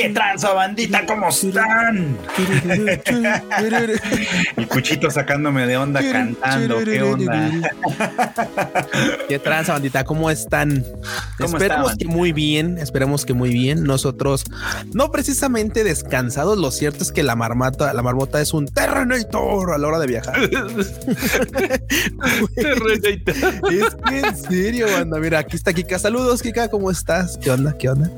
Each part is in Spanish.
¿Qué tranza, bandita? ¿Cómo están? Mi cuchito sacándome de onda cantando. ¿Qué onda? ¿Qué tranza, bandita? ¿Cómo están? esperemos que muy bien, esperemos que muy bien. Nosotros, no precisamente descansados, lo cierto es que la marmota, la marmota es un Terrenator a la hora de viajar. es que en serio, banda. Mira, aquí está Kika. Saludos, Kika, ¿cómo estás? ¿Qué onda? ¿Qué onda?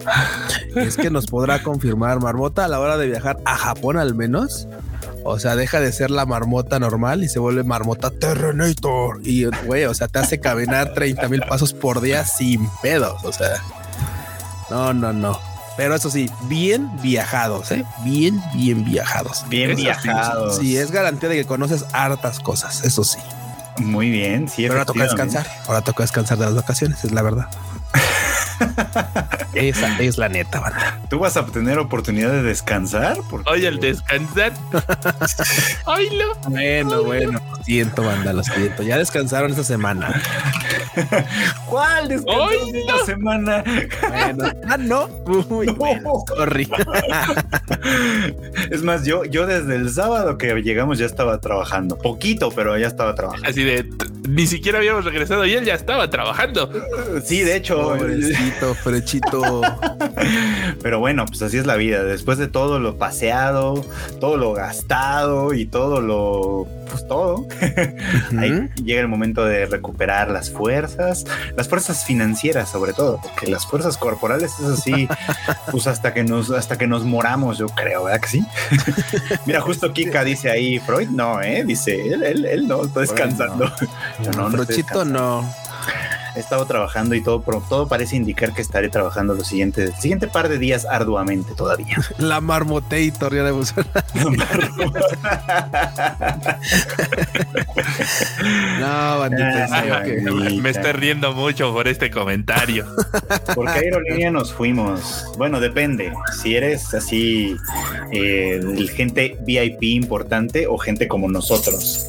Es que nos podrá confirmar Marmota a la hora de viajar a Japón al menos. O sea, deja de ser la marmota normal y se vuelve marmota Terrenator. Y, güey, o sea, te hace caminar 30 mil pasos por día sin pedos. O sea, no, no, no. Pero eso sí, bien viajados, ¿eh? Bien, bien viajados. Bien viajados. Sí, es garantía de que conoces hartas cosas, eso sí. Muy bien, sí. Pero ahora toca descansar. Ahora toca descansar de las vacaciones, es la verdad. Esa es la neta, banda. ¿Tú vas a tener oportunidad de descansar? Oye, el descansar. Oílo. Bueno, bueno, lo siento, banda, lo siento. Ya descansaron esta semana. ¿Cuál descansaron esta semana? Bueno, ah, no. Uy, no. es más, yo, yo desde el sábado que llegamos ya estaba trabajando. Poquito, pero ya estaba trabajando. Así de ni siquiera habíamos regresado y él ya estaba trabajando. Sí, de hecho. Pobrecito, frechito. Pero bueno, pues así es la vida. Después de todo lo paseado, todo lo gastado y todo lo. Pues todo. Ahí llega el momento de recuperar las fuerzas, las fuerzas financieras, sobre todo, porque las fuerzas corporales es así, pues hasta que nos, hasta que nos moramos, yo creo, ¿verdad que sí? Mira, justo Kika dice ahí, Freud no, ¿eh? Dice, él, él, él no, está descansando. no, no, no he estado trabajando y todo, pero todo parece indicar que estaré trabajando los siguientes, el siguiente par de días arduamente todavía. La marmotator ya le no, bandita, me estoy riendo mucho por este comentario. ¿Por qué aerolínea nos fuimos? Bueno, depende. Si eres así, eh, gente VIP importante o gente como nosotros.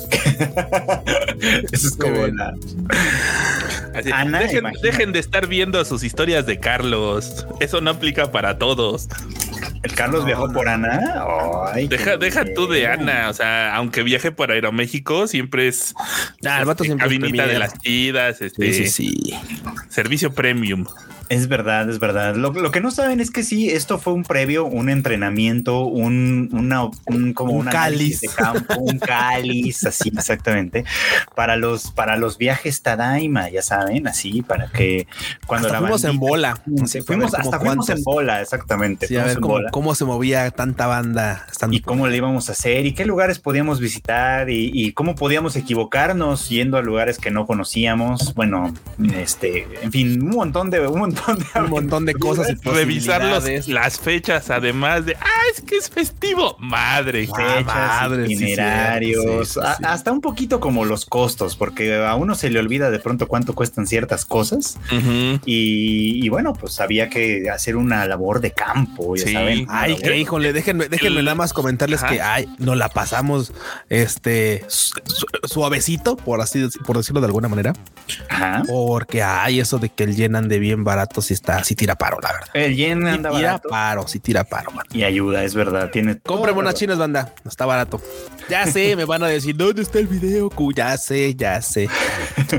Eso es como la. Dejen, de estar viendo sus historias de Carlos. Eso no aplica para todos. ¿El Carlos viajó por Ana? deja, deja tú de Ana. O sea, aunque viaje por Aeroméxico, siempre es. Ah, el vato siempre cabinita de las chidas. Este, sí, sí. Servicio premium. Es verdad, es verdad. Lo, que no saben es que sí, esto fue un previo, un entrenamiento, un, una, un, como un cáliz de campo, un cáliz, así exactamente, para los, para los viajes Tadaima, ya saben, así, para que cuando la fuimos en bola. fuimos, hasta fuimos en bola, exactamente. a ver cómo, se movía tanta banda. Y cómo le íbamos a hacer y qué lugares podíamos visitar y, y cómo podíamos equivocarnos yendo a lugares que no conocíamos. Bueno, este, en fin, un montón de, un montón un montón de cosas y revisar las fechas, además de, ah, es que es festivo. Madre, madre, itinerarios, hasta un poquito como los costos, porque a uno se le olvida de pronto cuánto cuestan ciertas cosas. y, bueno, pues había que hacer una labor de campo, ya saben. Ay, que híjole, déjenme, déjenme nada más comentarles que ay, nos la pasamos este suavecito, por así por decirlo de alguna manera. Porque hay eso de que el llenan de bien barato si está, si tira paro, la verdad. El yen anda tira paro, si tira paro, man. Y ayuda, es verdad. Tiene. Compre unas chinas, banda. No está barato. Ya sé, me van a decir, ¿dónde está el video? Ya sé, ya sé.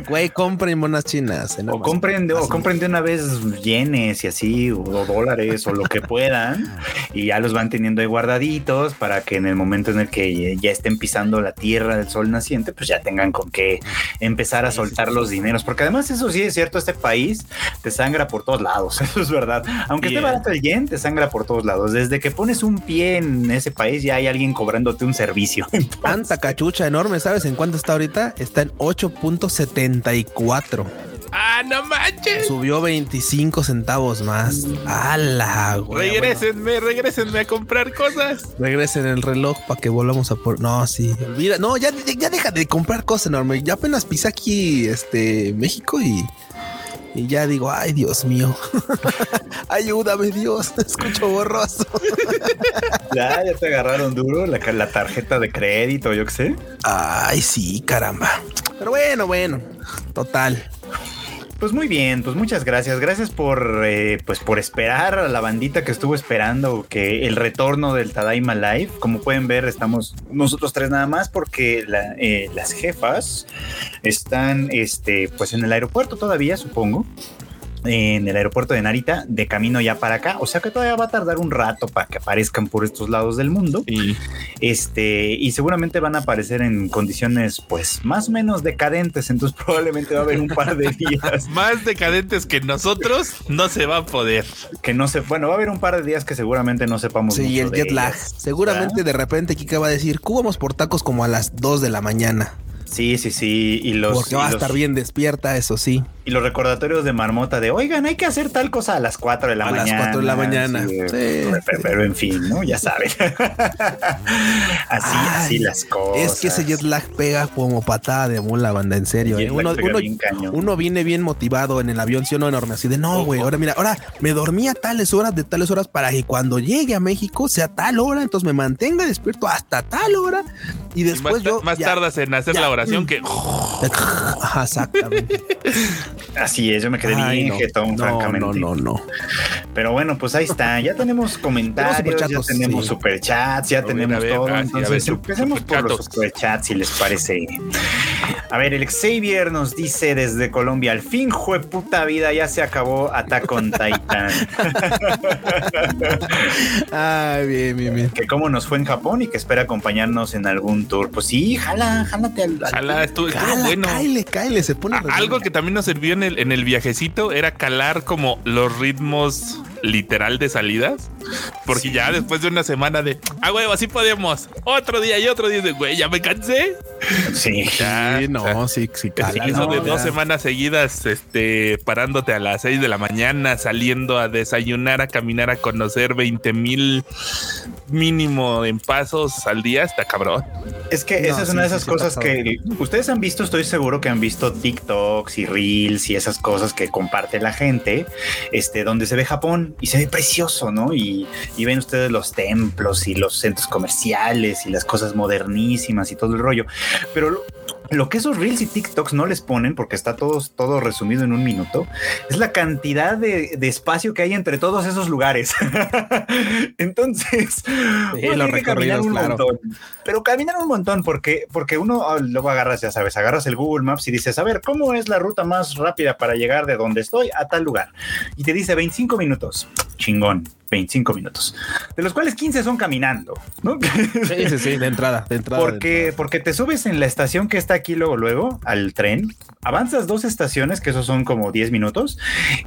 Güey, compren monas chinas. o compren, o compren de una vez yenes y así, o dólares, o lo que puedan. Y ya los van teniendo ahí guardaditos para que en el momento en el que ya estén pisando la tierra del sol naciente, pues ya tengan con qué empezar a soltar los dineros. Porque además, eso sí es cierto, este país te sangra por todos lados, eso es verdad. Aunque esté barato el yen, te sangra por todos lados. Desde que pones un pie en ese país, ya hay alguien cobrándote un servicio. Tanta cachucha enorme, ¿sabes en cuánto está ahorita? Está en 8.74. Ah, no manches. Subió 25 centavos más. ¡Hala, güey! Regrésenme, regrésenme a comprar cosas. Regresen el reloj para que volvamos a por. No, sí. Olvida. No, ya, ya deja de comprar cosas enormes. Ya apenas pisa aquí este México y y ya digo, ay, Dios mío, ayúdame, Dios, escucho borroso. ya, ya te agarraron duro la, la tarjeta de crédito, yo qué sé. Ay, sí, caramba. Pero bueno, bueno, total. Pues muy bien, pues muchas gracias. Gracias por eh, pues por esperar a la bandita que estuvo esperando que el retorno del Tadaima Live. Como pueden ver, estamos nosotros tres nada más porque eh, las jefas están este, pues en el aeropuerto todavía, supongo en el aeropuerto de Narita de camino ya para acá. O sea que todavía va a tardar un rato para que aparezcan por estos lados del mundo. Y este, y seguramente van a aparecer en condiciones, pues, más o menos decadentes. Entonces, probablemente va a haber un par de días. más decadentes que nosotros, no se va a poder. Que no se, bueno, va a haber un par de días que seguramente no sepamos. Sí, el jet lag. Seguramente de repente Kika va a decir, cubamos por tacos como a las 2 de la mañana. Sí, sí, sí. Y los, Porque va a estar bien despierta, eso sí. Y los recordatorios de Marmota de, oigan, hay que hacer tal cosa a las 4 de la mañana. A las 4 de la mañana. Sí, Pero, en fin, ¿no? Ya saben. así, así las cosas. Es que ese jet lag pega como patada de mula, banda, en serio. ¿eh? Uno, uno, viene bien motivado en el avión, sí o no, enorme. Así de, no, güey, ahora mira, ahora me dormí a tales horas de tales horas para que cuando llegue a México sea tal hora, entonces me mantenga despierto hasta tal hora y después yo... Más tardas en hacer la oración que... Exactamente. Así es, yo me quedé bien jetón, francamente. No, no, no. Pero bueno, pues ahí está. Ya tenemos comentarios, ya tenemos superchats, ya tenemos todo. entonces, empecemos por los superchats, si les parece. A ver, el Xavier nos dice desde Colombia: al fin, jue puta vida, ya se acabó Attack on Titan. Ay, bien, bien, bien. Que cómo nos fue en Japón y que espera acompañarnos en algún tour. Pues sí, jala, jálate al. Jala, estuvo, bueno. Cáile, cáile, se pone. algo que también nos sirvió en el, en el viajecito era calar como los ritmos literal de salidas. Porque ya después de una semana de, ah, huevo, así podemos. Otro día y otro día de, güey, ya me cansé. Sí, no, sí, sí, Eso de dos semanas seguidas, este, parándote a las seis de la mañana, saliendo a desayunar, a caminar, a conocer 20 mil mínimo en pasos al día, está cabrón. Es que esa es una de esas cosas que ustedes han visto, estoy seguro que han visto TikToks y Reels y esas cosas que comparte la gente, este, donde se ve Japón y se ve precioso, ¿no? Y, ven ustedes los templos y los centros comerciales y las cosas modernísimas y todo el rollo. Pero lo que esos reels y TikToks no les ponen, porque está todo, todo resumido en un minuto, es la cantidad de, espacio que hay entre todos esos lugares. Entonces, lo recorridos, un montón. Pero caminar un montón, porque, porque uno ah, luego agarras, ya sabes, agarras el Google Maps y dices, a ver, ¿cómo es la ruta más rápida para llegar de donde estoy a tal lugar? Y te dice 25 minutos. Chingón 25 minutos, de los cuales 15 son caminando, ¿no? Sí, sí, sí, de entrada, de entrada. Porque, porque te subes en la estación que está aquí luego, luego, al tren, avanzas dos estaciones, que esos son como 10 minutos,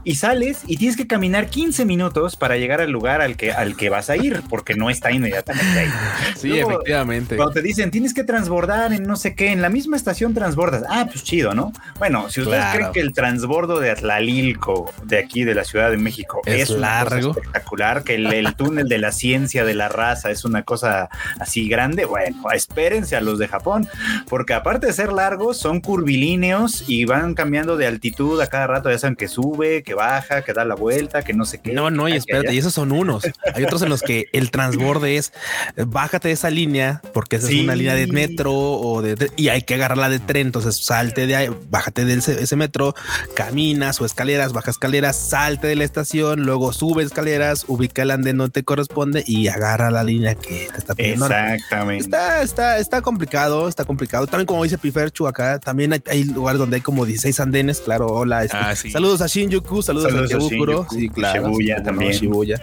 y sales y tienes que caminar 15 minutos para llegar al lugar al que, al que vas a ir, porque no está inmediatamente ahí. Sí, efectivamente. Cuando te dicen, tienes que transbordar en no sé qué, en la misma estación transbordas. Ah, pues chido, ¿no? Bueno, si ustedes creen que el transbordo de Atlalilco, de aquí, de la Ciudad de México, es, largo, espectacular, que el, túnel de la ciencia de la raza es una cosa así grande, bueno, espérense a los de Japón, porque aparte de ser largos, son curvilíneos y van cambiando de altitud a cada rato, ya saben que sube, que baja, que da la vuelta, que no sé qué. No, no, y espérate, y esos son unos. Hay otros en los que el transborde es bájate de esa línea, porque esa es una línea de metro o de y hay que agarrarla de tren. Entonces salte de ahí, bájate de ese, metro, caminas o escaleras, baja escaleras, salte de la estación, luego sube escaleras, ubica el andén no te corresponde y agarra la línea que te está pidiendo. Exactamente. Está, está, está complicado, está complicado. También como dice Piferchu acá, también hay, lugares donde hay como 16 andenes, claro, hola. Este, ah, saludos a Shinjuku, saludos, a Shibukuro, sí, claro. Shibuya también. Shibuya.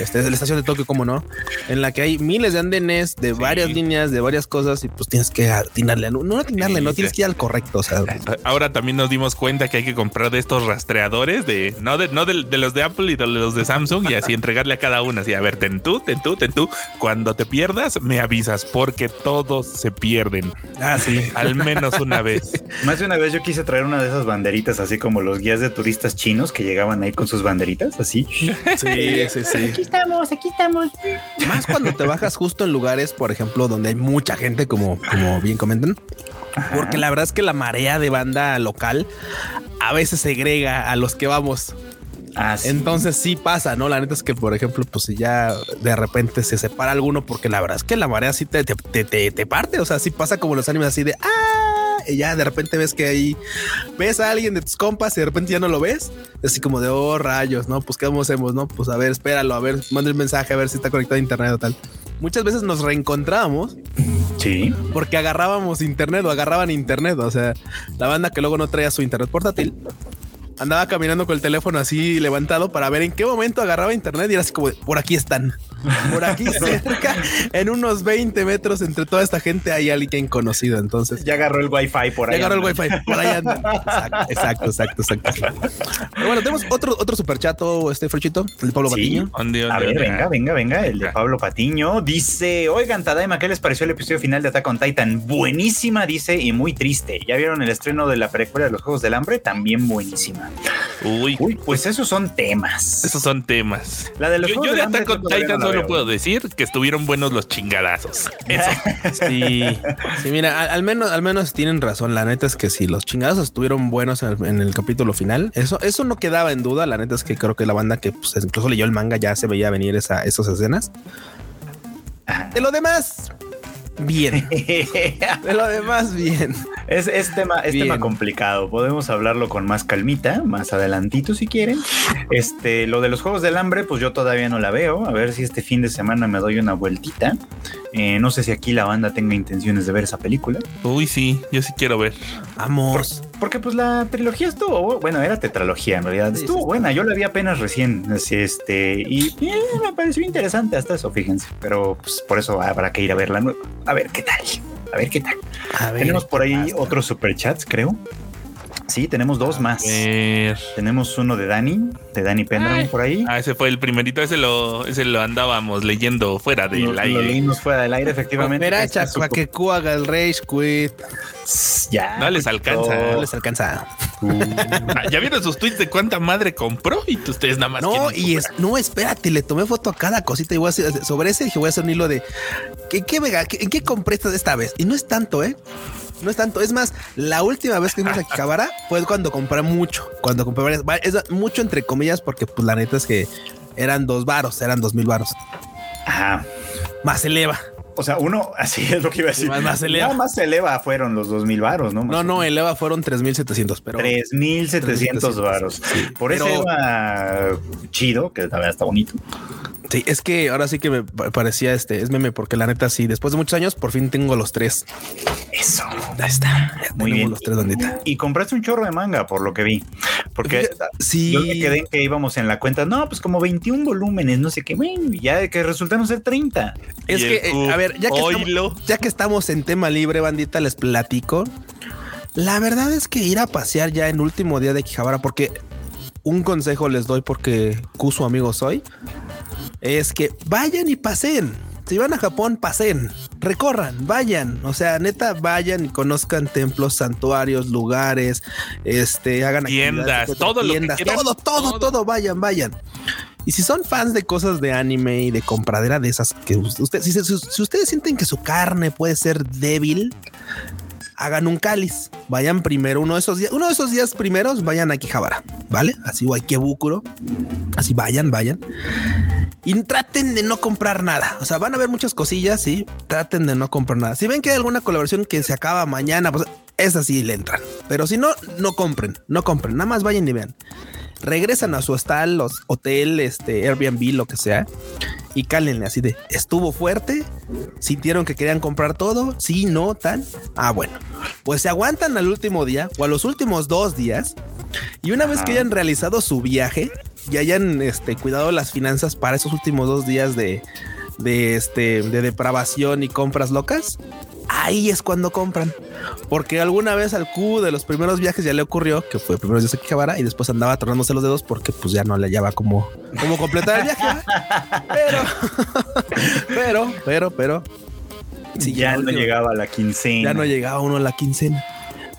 Este es la estación de Tokio, como no, en la que hay miles de andenes de varias líneas, de varias cosas y pues tienes que atinarle, no, no atinarle, no tienes que ir al correcto. O sea, ahora también nos dimos cuenta que hay que comprar de estos rastreadores de no de no de, los de Apple y de los de Samsung y así entregarle a cada una. Así, a ver, ten tú, ten tú, ten tú. Cuando te pierdas, me avisas porque todos se pierden. Ah, sí. Al menos una vez. Más de una vez yo quise traer una de esas banderitas, así como los guías de turistas chinos que llegaban ahí con sus banderitas, así. Sí, sí, sí estamos, aquí estamos. Más cuando te bajas justo en lugares, por ejemplo, donde hay mucha gente, como, como bien comentan. Porque la verdad es que la marea de banda local a veces segrega a los que vamos. Ah, Entonces sí pasa, ¿no? La neta es que, por ejemplo, pues si ya de repente se separa alguno, porque la verdad es que la marea sí te, te, te, te parte, o sea, sí pasa como los animes así de, ah, y ya de repente ves que ahí ves a alguien de tus compas y de repente ya no lo ves. Así como de, oh, rayos, ¿no? Pues, ¿qué hacemos, no? Pues, a ver, espéralo, a ver, manda el mensaje, a ver si está conectado a internet o tal. Muchas veces nos reencontrábamos. Sí. Porque agarrábamos internet o agarraban internet. O sea, la banda que luego no traía su internet portátil andaba caminando con el teléfono así levantado para ver en qué momento agarraba internet y era así como por aquí están por aquí cerca, en unos 20 metros entre toda esta gente hay alguien conocido. Entonces ya agarró el wifi por ahí. Ya agarró el wifi por ahí. Exacto, exacto, exacto, Pero bueno, tenemos otro, otro superchato, este Frechito, el de Pablo Patiño. a ver, venga, venga, venga, el de Pablo Patiño dice: Oigan, Tadaima, ¿qué les pareció el episodio final de Attack on Titan? Buenísima, dice, y muy triste. ¿Ya vieron el estreno de la precuela de los Juegos del Hambre? También buenísima. Uy, Uy pues esos son temas. Esos son temas. La de los Juegos del Hambre. Attack on Titan solo puedo decir que estuvieron buenos los chingadazos. Eso. Sí, sí mira, al, menos, al menos tienen razón. La neta es que si los chingadazos estuvieron buenos en el, capítulo final. Eso, eso no quedaba en duda. La neta es que creo que la banda que pues, incluso leyó el manga ya se veía venir esa, esas escenas. De lo demás, bien. De lo demás, bien. Es, tema, es tema complicado. Podemos hablarlo con más calmita, más adelantito si quieren. Este, lo de los Juegos del Hambre, pues yo todavía no la veo. A ver si este fin de semana me doy una vueltita. Eh, no sé si aquí la banda tenga intenciones de ver esa película. Uy, sí, yo sí quiero ver. Vamos. Porque pues la trilogía estuvo, bueno, era tetralogía en realidad. estuvo buena. Yo la vi apenas recién. este, y eh, me pareció interesante hasta eso, fíjense. Pero pues por eso habrá que ir a verla. A ver qué tal. A ver qué tal. Tenemos por ahí otros superchats, creo. Sí, tenemos dos más. Tenemos uno de Dani, de Dani Pendram por ahí. Ah, ese fue el primerito, ese lo, ese lo andábamos leyendo fuera del aire. Lo leímos fuera del aire, efectivamente. Espera, para que haga el Rage Quit. Ya. No les alcanza. No les alcanza. Uh. Ah, ya vieron sus tweets de cuánta madre compró y ustedes nada más. No, y es, no, espérate, le tomé foto a cada cosita y voy a hacer, sobre ese dije voy a hacer un hilo de ¿qué, qué, ¿en qué compré esta vez? Y no es tanto, ¿eh? No es tanto. Es más, la última vez que fuimos a Quijabara fue cuando compré mucho. Cuando compré varias. Es mucho entre comillas, porque pues la neta es que eran dos varos, eran dos mil varos. Ajá. Más eleva. O sea, uno, así es lo que iba a decir. Más, más eleva. más eleva fueron los dos mil varos, ¿no? no, no, eleva fueron tres mil setecientos, pero. Tres mil setecientos varos. Por eso iba chido, que también está bonito. Sí, es que ahora sí que me parecía este, es meme, porque la neta sí, después de muchos años, por fin tengo los tres. Eso. Ahí está. Muy bien. Los tres, bandita. Y compraste un chorro de manga, por lo que vi. Porque sí. yo me quedé que íbamos en la cuenta, no, pues como 21 volúmenes, no sé qué, bueno, ya que resultaron ser 30. Es que, eh, a ver, ya que, estamos, ya que estamos en tema libre, bandita, les platico. La verdad es que ir a pasear ya en último día de Quijabara, porque un consejo les doy porque Cuso amigo soy es que vayan y pasen. Si van a Japón, pasen, recorran, vayan. O sea, neta, vayan y conozcan templos, santuarios, lugares, este, hagan tiendas, todo tiendas, todo, todo, todo, vayan, vayan. Y si son fans de cosas de anime y de compradera de esas que ustedes, si ustedes sienten que su carne puede ser débil, hagan un cáliz. Vayan primero uno de esos días, uno de esos días primeros, vayan a Quijabara, ¿vale? Así o a Ikebukuro. Así vayan, vayan. Y traten de no comprar nada. O sea, van a ver muchas cosillas, sí. Traten de no comprar nada. Si ven que hay alguna colaboración que se acaba mañana, pues esa sí le entran. Pero si no, no compren, no compren. Nada más vayan y vean regresan a su hostal, los hotel, este Airbnb, lo que sea, y cálenle así de estuvo fuerte, sintieron que querían comprar todo, sí, no, tal. Ah, bueno, pues se aguantan al último día o a los últimos dos días, y una vez que hayan realizado su viaje y hayan este, cuidado las finanzas para esos últimos dos días de, de este de depravación y compras locas, ahí es cuando compran. Porque alguna vez al Q de los primeros viajes ya le ocurrió que fue primero de Quijabara y después andaba tornándose los dedos porque pues ya no le hallaba como, como completar el viaje. pero, pero, pero, pero. ya no llegaba a la quincena. Ya no llegaba uno a la quincena.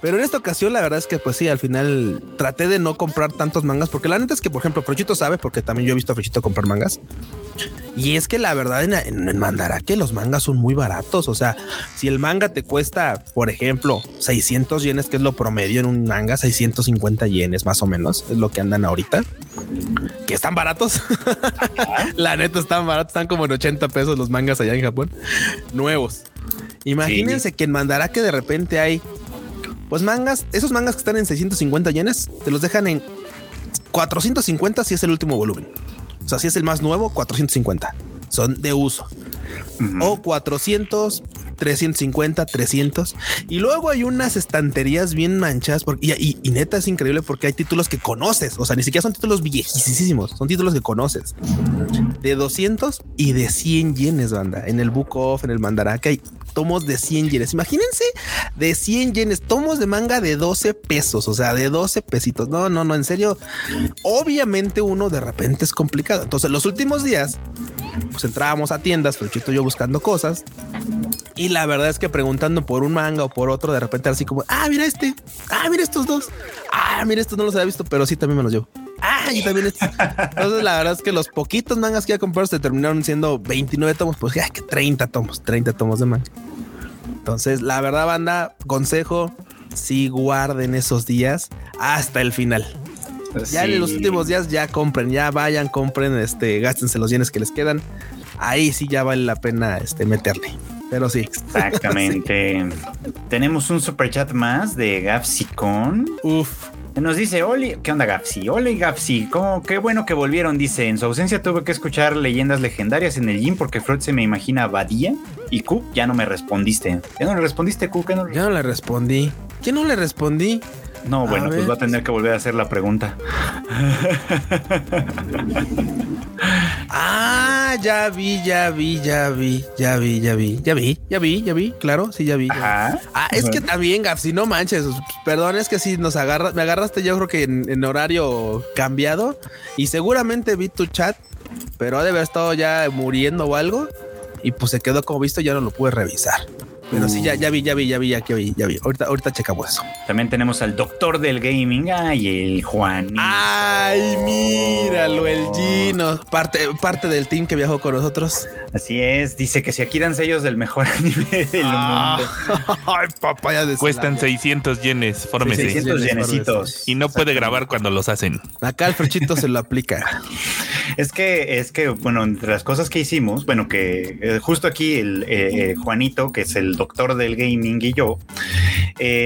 Pero en esta ocasión, la verdad es que, pues sí, al final traté de no comprar tantos mangas, porque la neta es que, por ejemplo, Frochito sabe, porque también yo he visto a Frochito comprar mangas. Y es que la verdad en, en, que los mangas son muy baratos. O sea, si el manga te cuesta, por ejemplo, 600 yenes, que es lo promedio en un manga, 650 yenes más o menos, es lo que andan ahorita, que están baratos. la neta están baratos, están como en 80 pesos los mangas allá en Japón, nuevos. Imagínense que en Mandarake de repente hay Pues mangas, esos mangas que están en 650 yenes, te los dejan en 450 si es el último volumen. O sea, si es el más nuevo, 450. Son de uso. O 400, 350, 300. Y luego hay unas estanterías bien manchas. Porque, y, y, neta es increíble porque hay títulos que conoces. O sea, ni siquiera son títulos viejísimos. Son títulos que conoces. De 200 y de 100 yenes, banda. En el Book Off, en el Mandaraka hay tomos de 100 yenes. Imagínense de 100 yenes, tomos de manga de 12 pesos. O sea, de 12 pesitos. No, no, no, en serio. Obviamente uno de repente es complicado. Entonces los últimos días, pues entrábamos a tiendas, Fruchito yo buscando cosas. Y la verdad es que preguntando por un manga o por otro, de repente así como, ah, mira este, ah, mira estos dos, ah, mira estos no los había visto, pero sí también me los llevo. Ah, y también. Entonces, la verdad es que los poquitos mangas que ya comprado se terminaron siendo 29 tomos, pues ya que 30 tomos, 30 tomos de manga. Entonces, la verdad, banda, consejo, sí guarden esos días hasta el final. Ya en los últimos días ya compren, ya vayan, compren, este, gástense los yenes que les quedan. Ahí sí ya vale la pena este, meterle. Pero sí. Exactamente. Tenemos un super chat más de Gapsicon. Uf. Nos dice, Oli, ¿qué onda Gapsi? Hola Gapsi, ¿cómo? qué bueno que volvieron, dice, en su ausencia tuve que escuchar leyendas legendarias en el gym porque Freud se me imagina Badía y Q ya no me respondiste. ¿Ya no le respondiste, Q? ¿Qué no? Ya no le respondí. ¿Qué no le respondí? No, bueno, pues va a tener que volver a hacer la pregunta. ah, ya vi, ya vi, ya vi, ya vi, ya vi, ya vi, ya vi, ya vi, claro, sí, ya vi. Ah, es que también, Gaf, si no manches, perdón, es que si nos agarras, me agarraste yo creo que en, horario cambiado y seguramente vi tu chat, pero ha de haber estado ya muriendo o algo y pues se quedó como visto, ya no lo pude revisar. Pero sí, ya, ya vi, ya vi, ya vi, ya vi, ya vi. Ahorita, ahorita checamos eso. También tenemos al doctor del gaming, ay, el Juan. Ay, míralo, el Gino, parte, parte del team que viajó con nosotros. Así es, dice que si aquí dan sellos del mejor anime del ah. mundo. Ay, papaya de Cuestan 600 yenes, fórmese. 600 yenecitos. Y no puede grabar cuando los hacen. Acá el frechito se lo aplica. Es que, es que, bueno, entre las cosas que hicimos, bueno, que eh, justo aquí el eh, eh, Juanito, que es el doctor del gaming y yo,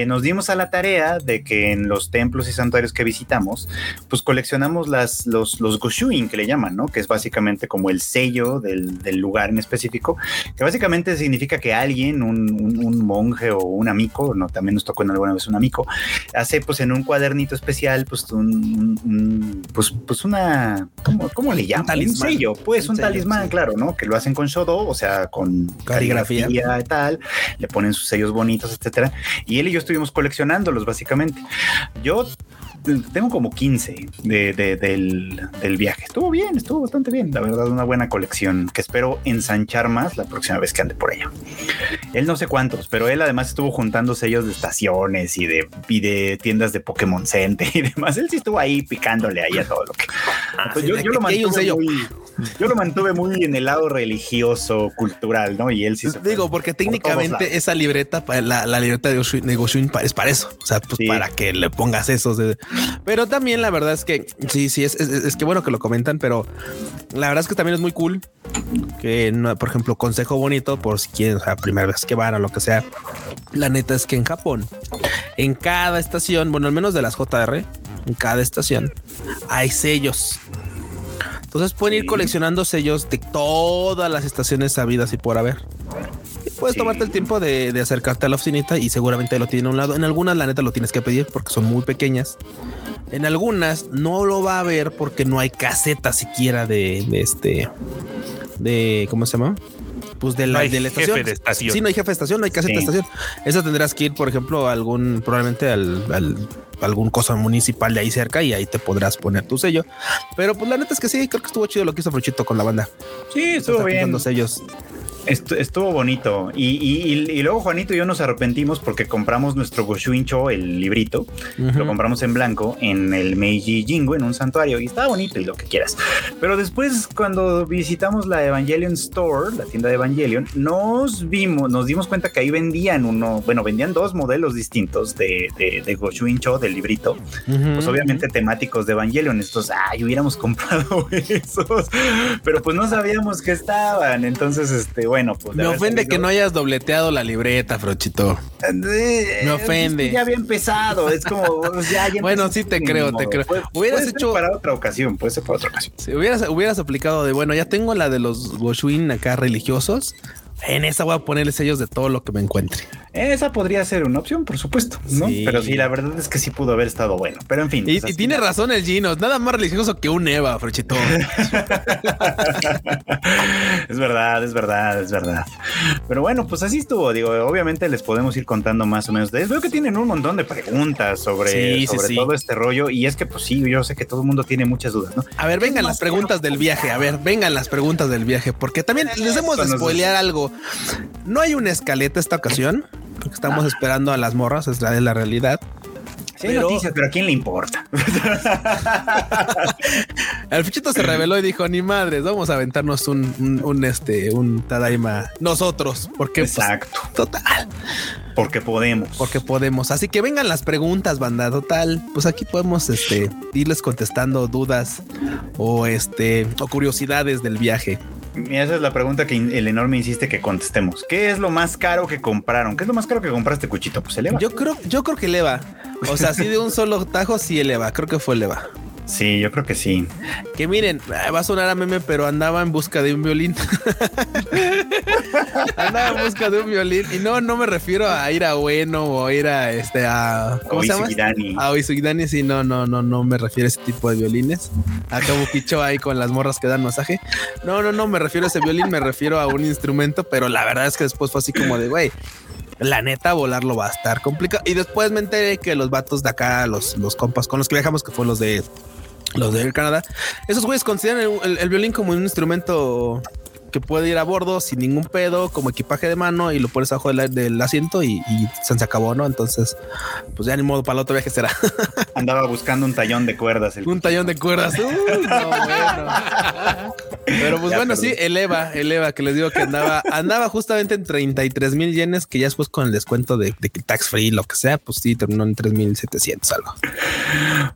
nos dimos a la tarea de que en los templos y santuarios que visitamos, pues coleccionamos las, los, los goshuin que le llaman, ¿no? Que es básicamente como el sello del, del lugar en específico, que básicamente significa que alguien, un, un, monje o un amigo, no, también nos tocó en alguna vez un amigo, hace pues en un cuadernito especial, pues un, pues, pues una, ¿cómo, cómo le llaman? Un talismán. sello, pues un, talismán, claro, ¿no? Que lo hacen con shodo, o sea, con caligrafía y tal, le ponen sus sellos bonitos, etcétera. Y él y yo estuvimos coleccionándolos, básicamente. Yo tengo como 15 de, del, del, viaje. Estuvo bien, estuvo bastante bien. La verdad, una buena colección que espero ensanchar más la próxima vez que ande por allá. Él no sé cuántos, pero él además estuvo juntando sellos de estaciones y de, y de tiendas de Pokémon Center y demás. Él sí estuvo ahí picándole ahí a todo lo que. Ah, yo, yo, lo mantuve muy, yo lo mantuve muy en el lado religioso, cultural, ¿no? Y él sí se Digo, porque técnicamente esa libreta, la, la libreta de negocio es para eso. O sea, pues para que le pongas esos. De, pero también la verdad es que sí, sí, es, es, que bueno que lo comentan, pero la verdad es que también es muy cool que, por ejemplo, consejo bonito por si quieren, o sea, primera vez que van o lo que sea. La neta es que en Japón, en cada estación, bueno, al menos de las JR, en cada estación hay sellos. Entonces pueden ir coleccionando sellos de todas las estaciones sabidas y por haber. Puedes tomarte el tiempo de, acercarte a la oficinita y seguramente lo tiene a un lado. En algunas, la neta, lo tienes que pedir porque son muy pequeñas. En algunas no lo va a ver porque no hay caseta siquiera de, este, de, ¿cómo se llama? Pues de la, de la estación. Jefe de estación. Sí, no hay jefe de estación, no hay caseta de estación. Eso tendrás que ir, por ejemplo, a algún, probablemente al, al algún cosa municipal de ahí cerca y ahí te podrás poner tu sello. Pero pues la neta es que sí, creo que estuvo chido lo que hizo Fruchito con la banda. Sí, estuvo bien. sellos. Estuvo bonito. Y, luego Juanito y yo nos arrepentimos porque compramos nuestro Goshuincho, el librito. Lo compramos en blanco en el Meiji Jingo, en un santuario. Y estaba bonito y lo que quieras. Pero después, cuando visitamos la Evangelion Store, la tienda de Evangelion, Evangelion, nos vimos, nos dimos cuenta que ahí vendían uno, bueno, vendían dos modelos distintos de, de, de Goshuincho, del librito, pues obviamente temáticos de Evangelion. Estos, ay, hubiéramos comprado esos, pero pues no sabíamos que estaban. Entonces, este, bueno, pues. Me ofende que no hayas dobleteado la libreta, Frochito. Eh, Me ofende. ya había empezado, es como, ya, Bueno, sí te creo, te creo. hubieras hecho para otra ocasión, puede ser para otra ocasión. Si hubieras, hubieras aplicado de, bueno, ya tengo la de los Goshuin acá religiosos. En esa voy a ponerle sellos de todo lo que me encuentre. Esa podría ser una opción, por supuesto, ¿no? Pero sí, la verdad es que sí pudo haber estado bueno. Pero en fin. Y, tiene razón el Gino, nada más religioso que un Eva, Frechito. es verdad, es verdad, es verdad. Pero bueno, pues así estuvo. Digo, obviamente les podemos ir contando más o menos de eso. Veo que tienen un montón de preguntas sobre, sobre todo este rollo. Y es que, pues sí, yo sé que todo el mundo tiene muchas dudas, ¿no? A ver, vengan las preguntas del viaje. A ver, vengan las preguntas del viaje, porque también les hemos de spoilear algo. No hay una escaleta esta ocasión porque estamos esperando a las morras, es la de la realidad. Sí, pero, noticias, pero ¿a quién le importa? el fichito se reveló y dijo, ni madres, vamos a aventarnos un, un, este, un Tadaima nosotros, porque pues, Exacto. total. Porque podemos. Porque podemos. Así que vengan las preguntas, banda. Total. Pues aquí podemos este, irles contestando dudas o este o curiosidades del viaje. Esa es la pregunta que el enorme insiste que contestemos. ¿Qué es lo más caro que compraron? ¿Qué es lo más caro que compraste, Cuchito? Pues eleva. Yo creo, yo creo que eleva. O sea, así de un solo tajo, sí eleva. Creo que fue eleva. Sí, yo creo que sí. Que miren, va a sonar a meme, pero andaba en busca de un violín. andaba en busca de un violín. Y no, no me refiero a ir a bueno o a ir a este a ¿cómo se llama? A Oisugidani, sí, no, no, no, no me refiero a ese tipo de violines. Acá Bukicho ahí con las morras que dan masaje. No, no, no, me refiero a ese violín, me refiero a un instrumento, pero la verdad es que después fue así como de güey la neta, volarlo va a estar complicado. Y después me enteré que los vatos de acá, los, los compas con los que viajamos, que fueron los de los de Canadá, esos güeyes consideran el, violín como un instrumento que puede ir a bordo sin ningún pedo, como equipaje de mano y lo pones abajo del, asiento y, se, acabó, ¿no? Entonces, pues ya ni modo para el otro viaje será. Andaba buscando un tallón de cuerdas. un tallón de cuerdas. Uh, Pero pues bueno, sí, eleva, eleva, que les digo que andaba, andaba justamente en 33 mil yenes, que ya después con el descuento de, de tax free, lo que sea, pues sí, terminó en 3700 algo.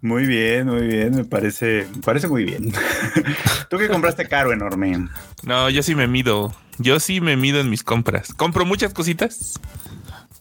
Muy bien, muy bien, me parece, me parece muy bien. ¿Tú que compraste caro enorme? No, yo sí me mido. Yo sí me mido en mis compras. Compro muchas cositas.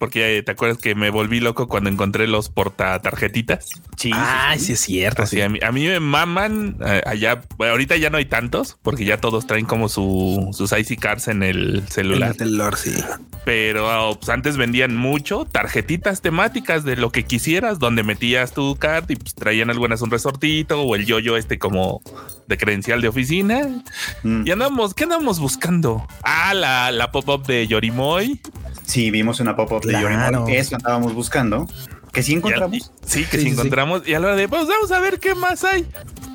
Porque te acuerdas que me volví loco cuando encontré los porta tarjetitas. Sí, ah, sí, es cierto. a, mí, me maman eh, allá. ahorita ya no hay tantos porque ya todos traen como su, sus IC cards en el celular. El sí. Pero ah, pues, antes vendían mucho tarjetitas temáticas de lo que quisieras, donde metías tu card y pues, traían algunas un resortito o el yoyo este como de credencial de oficina. Mm. Y andamos, ¿qué andamos buscando? Ah, la, la pop-up de Yorimoy. Sí, vimos una pop-up de Yorimoy. Eso andábamos buscando. Que sí encontramos. sí, que sí, encontramos. Y a la hora de, pues vamos a ver qué más hay.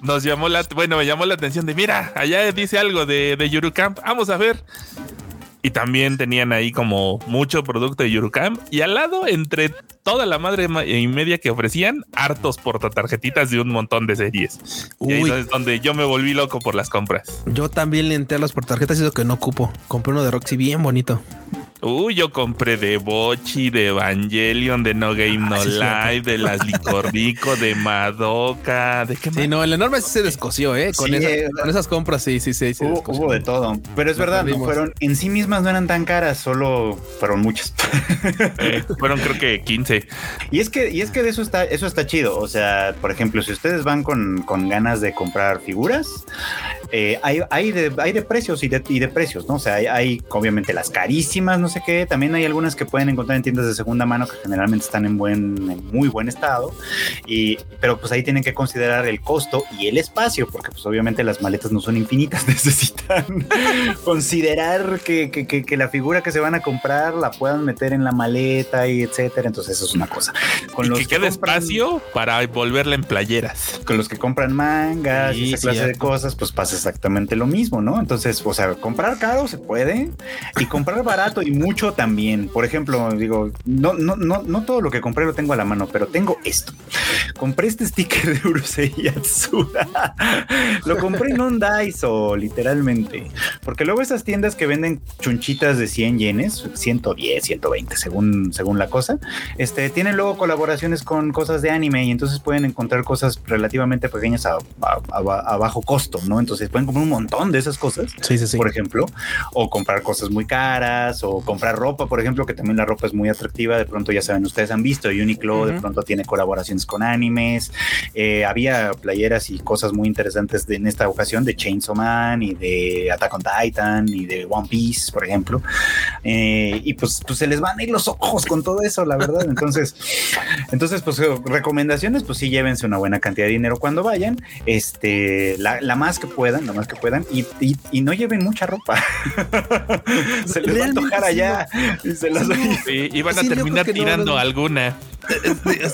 Nos llamó la, bueno, me llamó la atención de, mira, allá dice algo de, de Yurucamp. Vamos a ver. Y también tenían ahí como mucho producto de Yurucamp. Y al lado, entre toda la madre y media que ofrecían, hartos portatarjetitas de un montón de series. Y ahí es donde yo me volví loco por las compras. Yo también le entré a las portatarjetas y lo que no ocupo. Compré uno de Roxy bien bonito. Uy, yo compré de Bochi, de Evangelion, de No Game No ah, Live, de las Licorico, de Madoka, de qué más. Sí, no, el enorme se descoció, ¿eh? Con, esas compras, sí, sí, sí. hubo, de todo. Pero es verdad, no fueron, en sí mismas no eran tan caras, solo fueron muchas. fueron creo que 15. Y es que, y es que de eso está, eso está chido. O sea, por ejemplo, si ustedes van con, con ganas de comprar figuras, eh, hay, hay, de, hay de precios y de, y de precios, ¿no? O sea, hay, hay obviamente las carísimas, no sé qué. También hay algunas que pueden encontrar en tiendas de segunda mano que generalmente están en buen, en muy buen estado. Y, pero pues ahí tienen que considerar el costo y el espacio, porque pues obviamente las maletas no son infinitas, necesitan considerar que, que, que, la figura que se van a comprar la puedan meter en la maleta y etcétera. Entonces eso es una cosa. Con y los que, quede espacio para volverla en playeras. Con los que compran mangas y esa clase de cosas, pues pasa exactamente lo mismo, ¿no? Entonces, o sea, comprar caro se puede y comprar barato y mucho también. Por ejemplo, digo, no, no, no, no todo lo que compré lo tengo a la mano, pero tengo esto. Compré este sticker de Urusei Yatsura. lo compré en un Daiso, literalmente. Porque luego esas tiendas que venden chunchitas de 100 yenes, 110, 120, según, según la cosa, este, tienen luego colaboraciones con cosas de anime y entonces pueden encontrar cosas relativamente pequeñas a, a, bajo costo, ¿no? Entonces pueden comprar un montón de esas cosas, sí, sí, sí. por ejemplo, o comprar cosas muy caras, o comprar ropa, por ejemplo, que también la ropa es muy atractiva. De pronto, ya saben, ustedes han visto, Uniqlo de pronto tiene colaboraciones con animes. Eh, había playeras y cosas muy interesantes de, en esta ocasión de Chainsaw Man y de Attack on Titan y de One Piece, por ejemplo. Eh, y pues, pues se les van a ir los ojos con todo eso, la verdad. Entonces, entonces, pues recomendaciones, pues sí, llévense una buena cantidad de dinero cuando vayan, este, la, más que puedan, la más que puedan, y, y, no lleven mucha ropa. se les va a antojar allá y se las y van a terminar tirando alguna.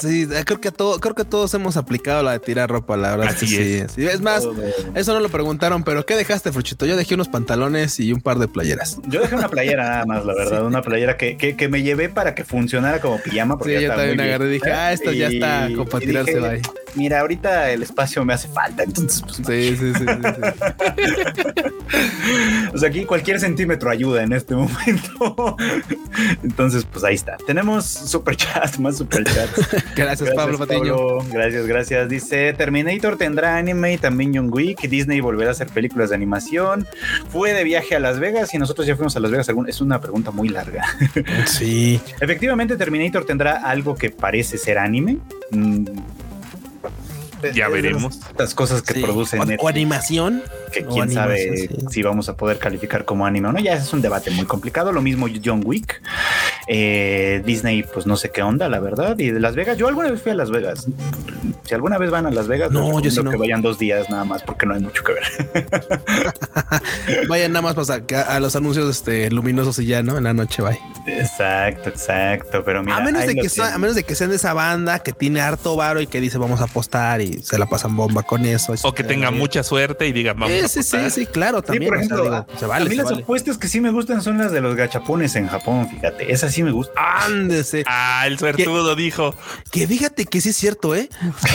Sí, creo que todo, creo que todos hemos aplicado la de tirar ropa, la verdad. Así es. Sí. Es más, eso no lo preguntaron, pero ¿qué dejaste, Fruchito? Yo dejé unos pantalones y un par de playeras. Yo dejé una playera nada más, la verdad, una playera que, que, me llevé para que funcionara como pijama. Porque sí, yo también agarré y dije, ah, esto ya está como para tirarse ahí. Mira, ahorita el espacio me hace falta, entonces. Pues, sí, sí, sí, o sea, aquí cualquier centímetro ayuda en este momento. entonces, pues ahí está. Tenemos super chat, más super gracias, Pablo Patiño. Gracias, gracias. Dice Terminator tendrá anime y también John Wick. Disney volverá a hacer películas de animación. Fue de viaje a Las Vegas y nosotros ya fuimos a Las Vegas. Es una pregunta muy larga. Sí. Efectivamente, Terminator tendrá algo que parece ser anime. Mm, ya veremos. Las cosas que producen. O, animación. Que quién sabe si vamos a poder calificar como anime o no. Ya es un debate muy complicado. Lo mismo John Wick. Eh, Disney, pues no sé qué onda, la verdad. Y de Las Vegas, yo alguna vez fui a Las Vegas. Si alguna vez van a Las Vegas, no, yo sí que vayan dos días nada más porque no hay mucho que ver. vayan nada más pues, a, los anuncios este, luminosos y ya, ¿no? En la noche, bye. Exacto, exacto. Pero mira, a menos, de que a menos de que sean de esa banda que tiene harto varo y que dice vamos a apostar y se la pasan bomba con eso. O que tenga mucha suerte y diga vamos sí, Sí, sí, claro, también. por ejemplo, a mí las apuestas que sí me gustan son las de los gachapones en Japón, fíjate. Esas sí me gusta. Ándese. Ah, el suertudo dijo. Que fíjate que sí es cierto, ¿eh?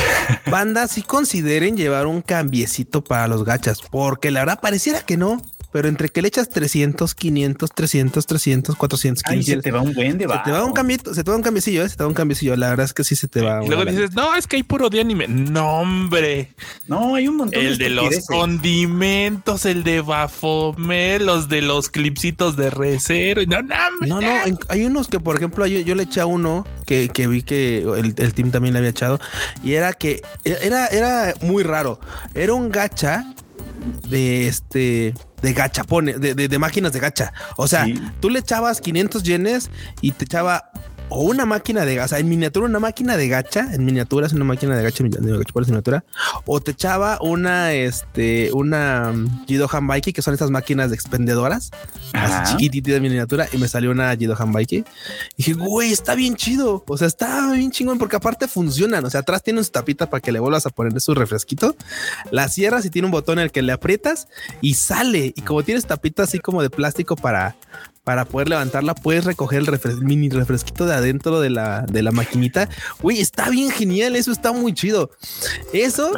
Banda, sí consideren llevar un cambiecito para los gachas, porque la verdad pareciera que no pero entre que le echas 300, 500, 300, 300, 400, 500. se te va un buen de Se te va un cambio, se te va un cambiecillo, ¿eh? se te va un cambiecillo. La verdad es que sí se te va. Y luego dices, no, es que hay puro de anime. No, hombre. No, hay un montón. El de, los condimentos, el de Bafomé, los de los clipsitos de recero. No, no, no, no. hay unos que, por ejemplo, yo, le eché a uno que, que vi que el, el, team también le había echado y era que era, era muy raro. Era un gacha de este de gachapones, de, de, máquinas de gacha. O sea, tú le echabas 500 yenes y te echaba o una máquina de gacha, en miniatura una máquina de gacha, en miniatura es una máquina de gacha, de gacha por miniatura, o te echaba una, este, una Jido Hanbaiki, que son estas máquinas de expendedoras, así chiquititas de miniatura, y me salió una Jido Hanbaiki. Y dije, güey, está bien chido, o sea, está bien chingón, porque aparte funcionan, o sea, atrás tiene su tapita para que le vuelvas a poner su refresquito, la cierras y tiene un botón en el que le aprietas y sale, y como tienes tapita así como de plástico para, para poder levantarla, puedes recoger el mini refresquito de adentro de la, de la maquinita. Güey, está bien genial. Eso está muy chido. Eso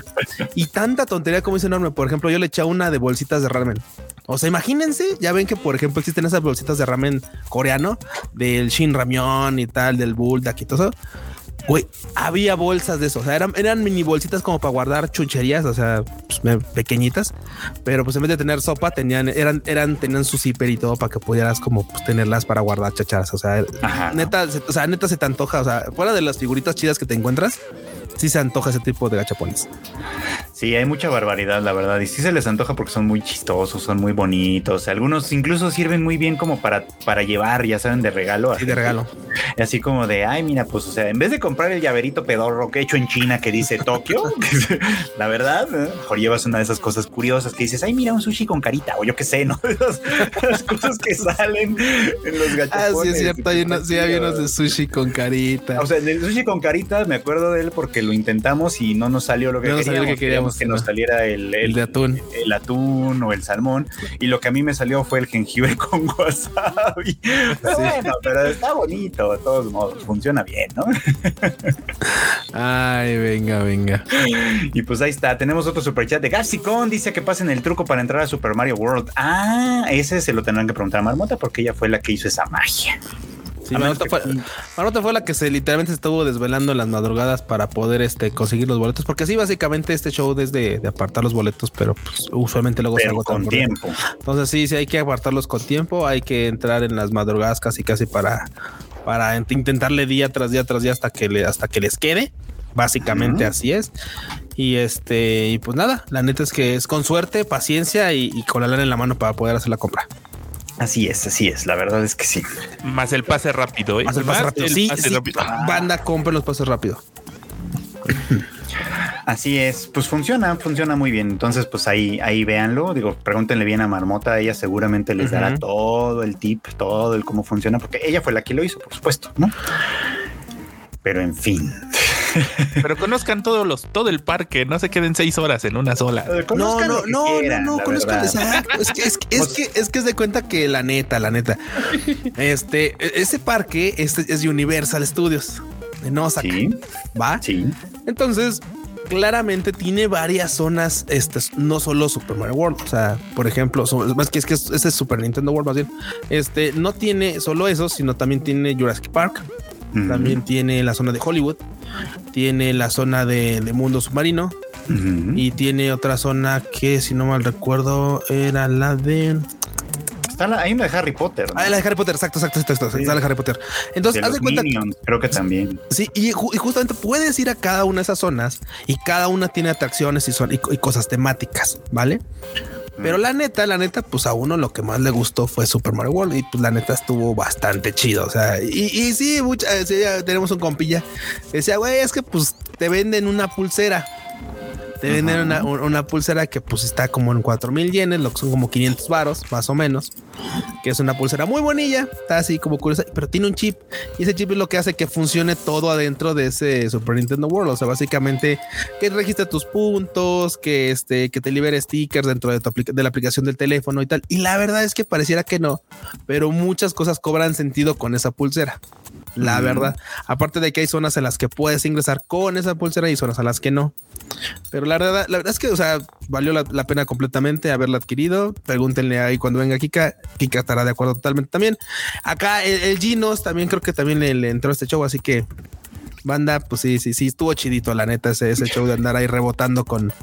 y tanta tontería como es enorme. Por ejemplo, yo le eché una de bolsitas de ramen. O sea, imagínense, ya ven que por ejemplo existen esas bolsitas de ramen coreano del Shin Ramyon y tal, del Bulldog y todo eso. Güey, había bolsas de eso. O sea, eran, eran mini bolsitas como para guardar chucherías, o sea, pues, pequeñitas. Pero pues en vez de tener sopa, tenían, eran, eran, tenían su zipper y todo para que pudieras como pues, tenerlas para guardar chacharas. O sea, neta, o sea, neta se te antoja. O sea, fuera de las figuritas chidas que te encuentras, sí se antoja ese tipo de gachapones. Sí, hay mucha barbaridad, la verdad. Y sí se les antoja porque son muy chistosos, son muy bonitos. Algunos incluso sirven muy bien como para, para llevar, ya saben, de regalo. Sí, de regalo. Así como de, ay, mira, pues, o sea, en vez de comprar el llaverito pedorro que he hecho en China que dice Tokio, la verdad, ¿eh? mejor llevas una de esas cosas curiosas que dices, ay, mira, un sushi con carita, o yo qué sé, ¿no? las cosas que salen en los gachapones. Ah, sí, es cierto, hay unos, sí, hay unos de sushi con carita. O sea, el sushi con carita me acuerdo de él porque lo intentamos y no nos salió lo que, queríamos, queríamos que nos saliera el, el, de atún. El atún o el salmón. Y lo que a mí me salió fue el jengibre con wasabi. Pero bueno, pero está bonito, de todos modos, funciona bien, ¿no? Ay, venga, venga. Y pues ahí está, tenemos otro super chat de Gapsicon, dice que pasen el truco para entrar a Super Mario World. Ah, ese se lo tendrán que preguntar a Marmota porque ella fue la que hizo esa magia. Sí, Marmota, fue, fue, la que se literalmente estuvo desvelando en las madrugadas para poder este, conseguir los boletos, porque sí, básicamente este show es de, apartar los boletos, pero pues, usualmente luego se agotan con tiempo. Entonces sí, sí hay que apartarlos con tiempo, hay que entrar en las madrugadas casi casi para, para intentarle día tras día tras día hasta que le, hasta que les quede. Básicamente así es. Y este, y pues nada, la neta es que es con suerte, paciencia y, y con la lana en la mano para poder hacer la compra. Así es, así es. La verdad es que sí. Más el pase rápido. ¿eh? Más el pase rápido. sí, Banda, compren los pases rápido. Así es, pues funciona, funciona muy bien. Entonces, pues ahí, ahí véanlo. Digo, pregúntenle bien a Marmota, ella seguramente les dará todo el tip, todo el cómo funciona, porque ella fue la que lo hizo, por supuesto, ¿no? Pero en fin. Pero conozcan todos los, todo el parque, no se queden seis horas en una sola. No, no, no, no, no, conozcan Es que es, que, es que es que es de cuenta que la neta, la neta. Este, ese parque este es Universal Studios en Osaka. Sí. ¿Va? Sí. Entonces, claramente tiene varias zonas, este, no solo Super Mario World. O sea, por ejemplo, más que es que este es Super Nintendo World, más bien. Este no tiene solo eso, sino también tiene Jurassic Park. También tiene la zona de Hollywood, tiene la zona de, mundo submarino y tiene otra zona que, si no mal recuerdo, era la de. Está la, hay una de Harry Potter. Ah, la de Harry Potter, exacto, exacto, exacto. Está la de Harry Potter. Entonces, haz de cuenta. creo que también. Sí, y, justamente puedes ir a cada una de esas zonas y cada una tiene atracciones y, son, y cosas temáticas, ¿vale? Pero la neta, la neta, pues a uno lo que más le gustó fue Super Mario World y pues la neta estuvo bastante chido. O sea, y, y sí, mucha, tenemos un compilla. Decía, güey, es que pues te venden una pulsera te venden una, pulsera que pues está como en 4000 mil yenes, lo que son como 500 varos, más o menos. Que es una pulsera muy bonilla, está así como curiosa, pero tiene un chip. Y ese chip es lo que hace que funcione todo adentro de ese Super Nintendo World. O sea, básicamente que registre tus puntos, que este, que te libere stickers dentro de, tu de la aplicación del teléfono y tal. Y la verdad es que pareciera que no, pero muchas cosas cobran sentido con esa pulsera la verdad. Aparte de que hay zonas en las que puedes ingresar con esa pulsera y zonas a las que no. Pero la verdad, la verdad es que, o sea, valió la, pena completamente haberla adquirido. Pregúntenle ahí cuando venga Kika. Kika estará de acuerdo totalmente también. Acá el, el Ginos también creo que también le, le entró este show, así que banda, pues sí, sí, sí, estuvo chidito, la neta, ese, ese show de andar ahí rebotando con,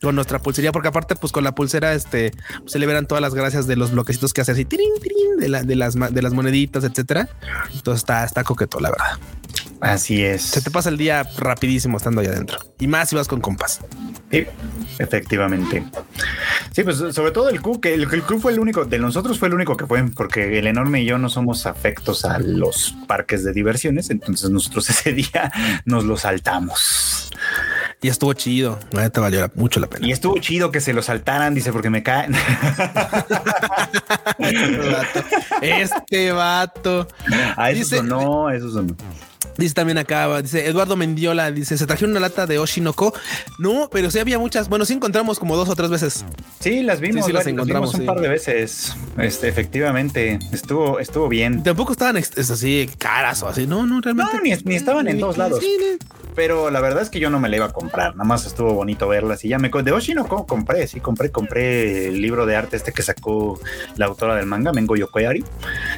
con nuestra pulsería, porque aparte, pues con la pulsera, este, se le verán todas las gracias de los bloquecitos que hace así, de, la, de, las, de las moneditas, etcétera. Entonces está, está coqueto, la verdad. Así es. Se te pasa el día rapidísimo estando ahí adentro. Y más si vas con compas. Sí, efectivamente. Sí, pues sobre todo el Q, que el, el Q fue el único, de nosotros fue el único que fue, porque el enorme y yo no somos afectos a los parques de diversiones, entonces nosotros ese día nos lo saltamos. Y estuvo chido, la te valió mucho la pena. Y estuvo chido que se lo saltaran, dice, porque me caen. este vato. Eso sonó, eso sonó. Dice también acá, dice Eduardo Mendiola, dice, se trajeron una lata de Oshinoko. No, pero sí había muchas. Bueno, sí encontramos como dos o tres veces. Sí, las vimos, sí, las encontramos un par de veces. Este, efectivamente, estuvo, estuvo bien. Tampoco estaban así caras o así. No, no, realmente. No, ni, estaban en todos lados. pero la verdad es que yo no me la iba a comprar. Nada más estuvo bonito verlas y ya me de Oshinoko compré. Sí, compré, compré el libro de arte este que sacó la autora del manga, Mengo Yokoyari.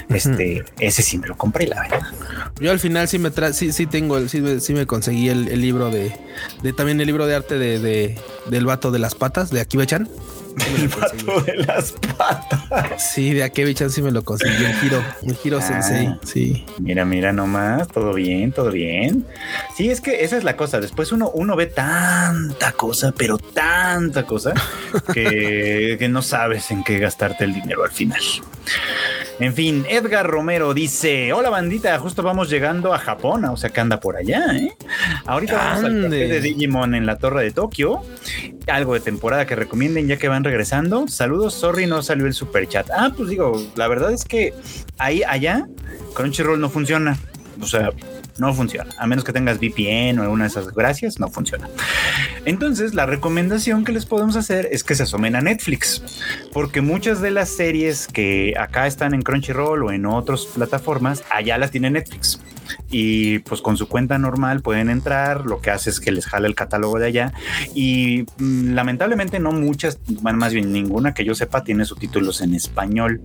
Este, ese sí me lo compré, la verdad. Yo al final sí me traje sí, sí tengo, el, sí, sí me conseguí el, libro de, de, también el libro de arte de, de del vato de las patas de Akiba-chan. El vato de las patas. Sí, de Akiba-chan sí me lo conseguí, el giro, el giro ah, sensei, sí. Mira, mira nomás, todo bien, todo bien. Sí, es que esa es la cosa, después uno, uno ve tanta cosa, pero tanta cosa, que, que no sabes en qué gastarte el dinero al final. En fin, Edgar Romero dice: Hola bandita, justo vamos llegando a Japón, o sea que anda por allá, ¿eh? Ahorita vamos al café de Digimon en la Torre de Tokio. Algo de temporada que recomienden ya que van regresando. Saludos, sorry, no salió el super chat. Ah, pues digo, la verdad es que ahí, allá, Crunchyroll no funciona. O sea, no funciona. A menos que tengas VPN o alguna de esas gracias, no funciona. Entonces, la recomendación que les podemos hacer es que se asomen a Netflix, porque muchas de las series que acá están en Crunchyroll o en otras plataformas, allá las tiene Netflix y pues con su cuenta normal pueden entrar, lo que hace es que les jale el catálogo de allá y mm, lamentablemente no muchas, más bien ninguna que yo sepa tiene subtítulos en español,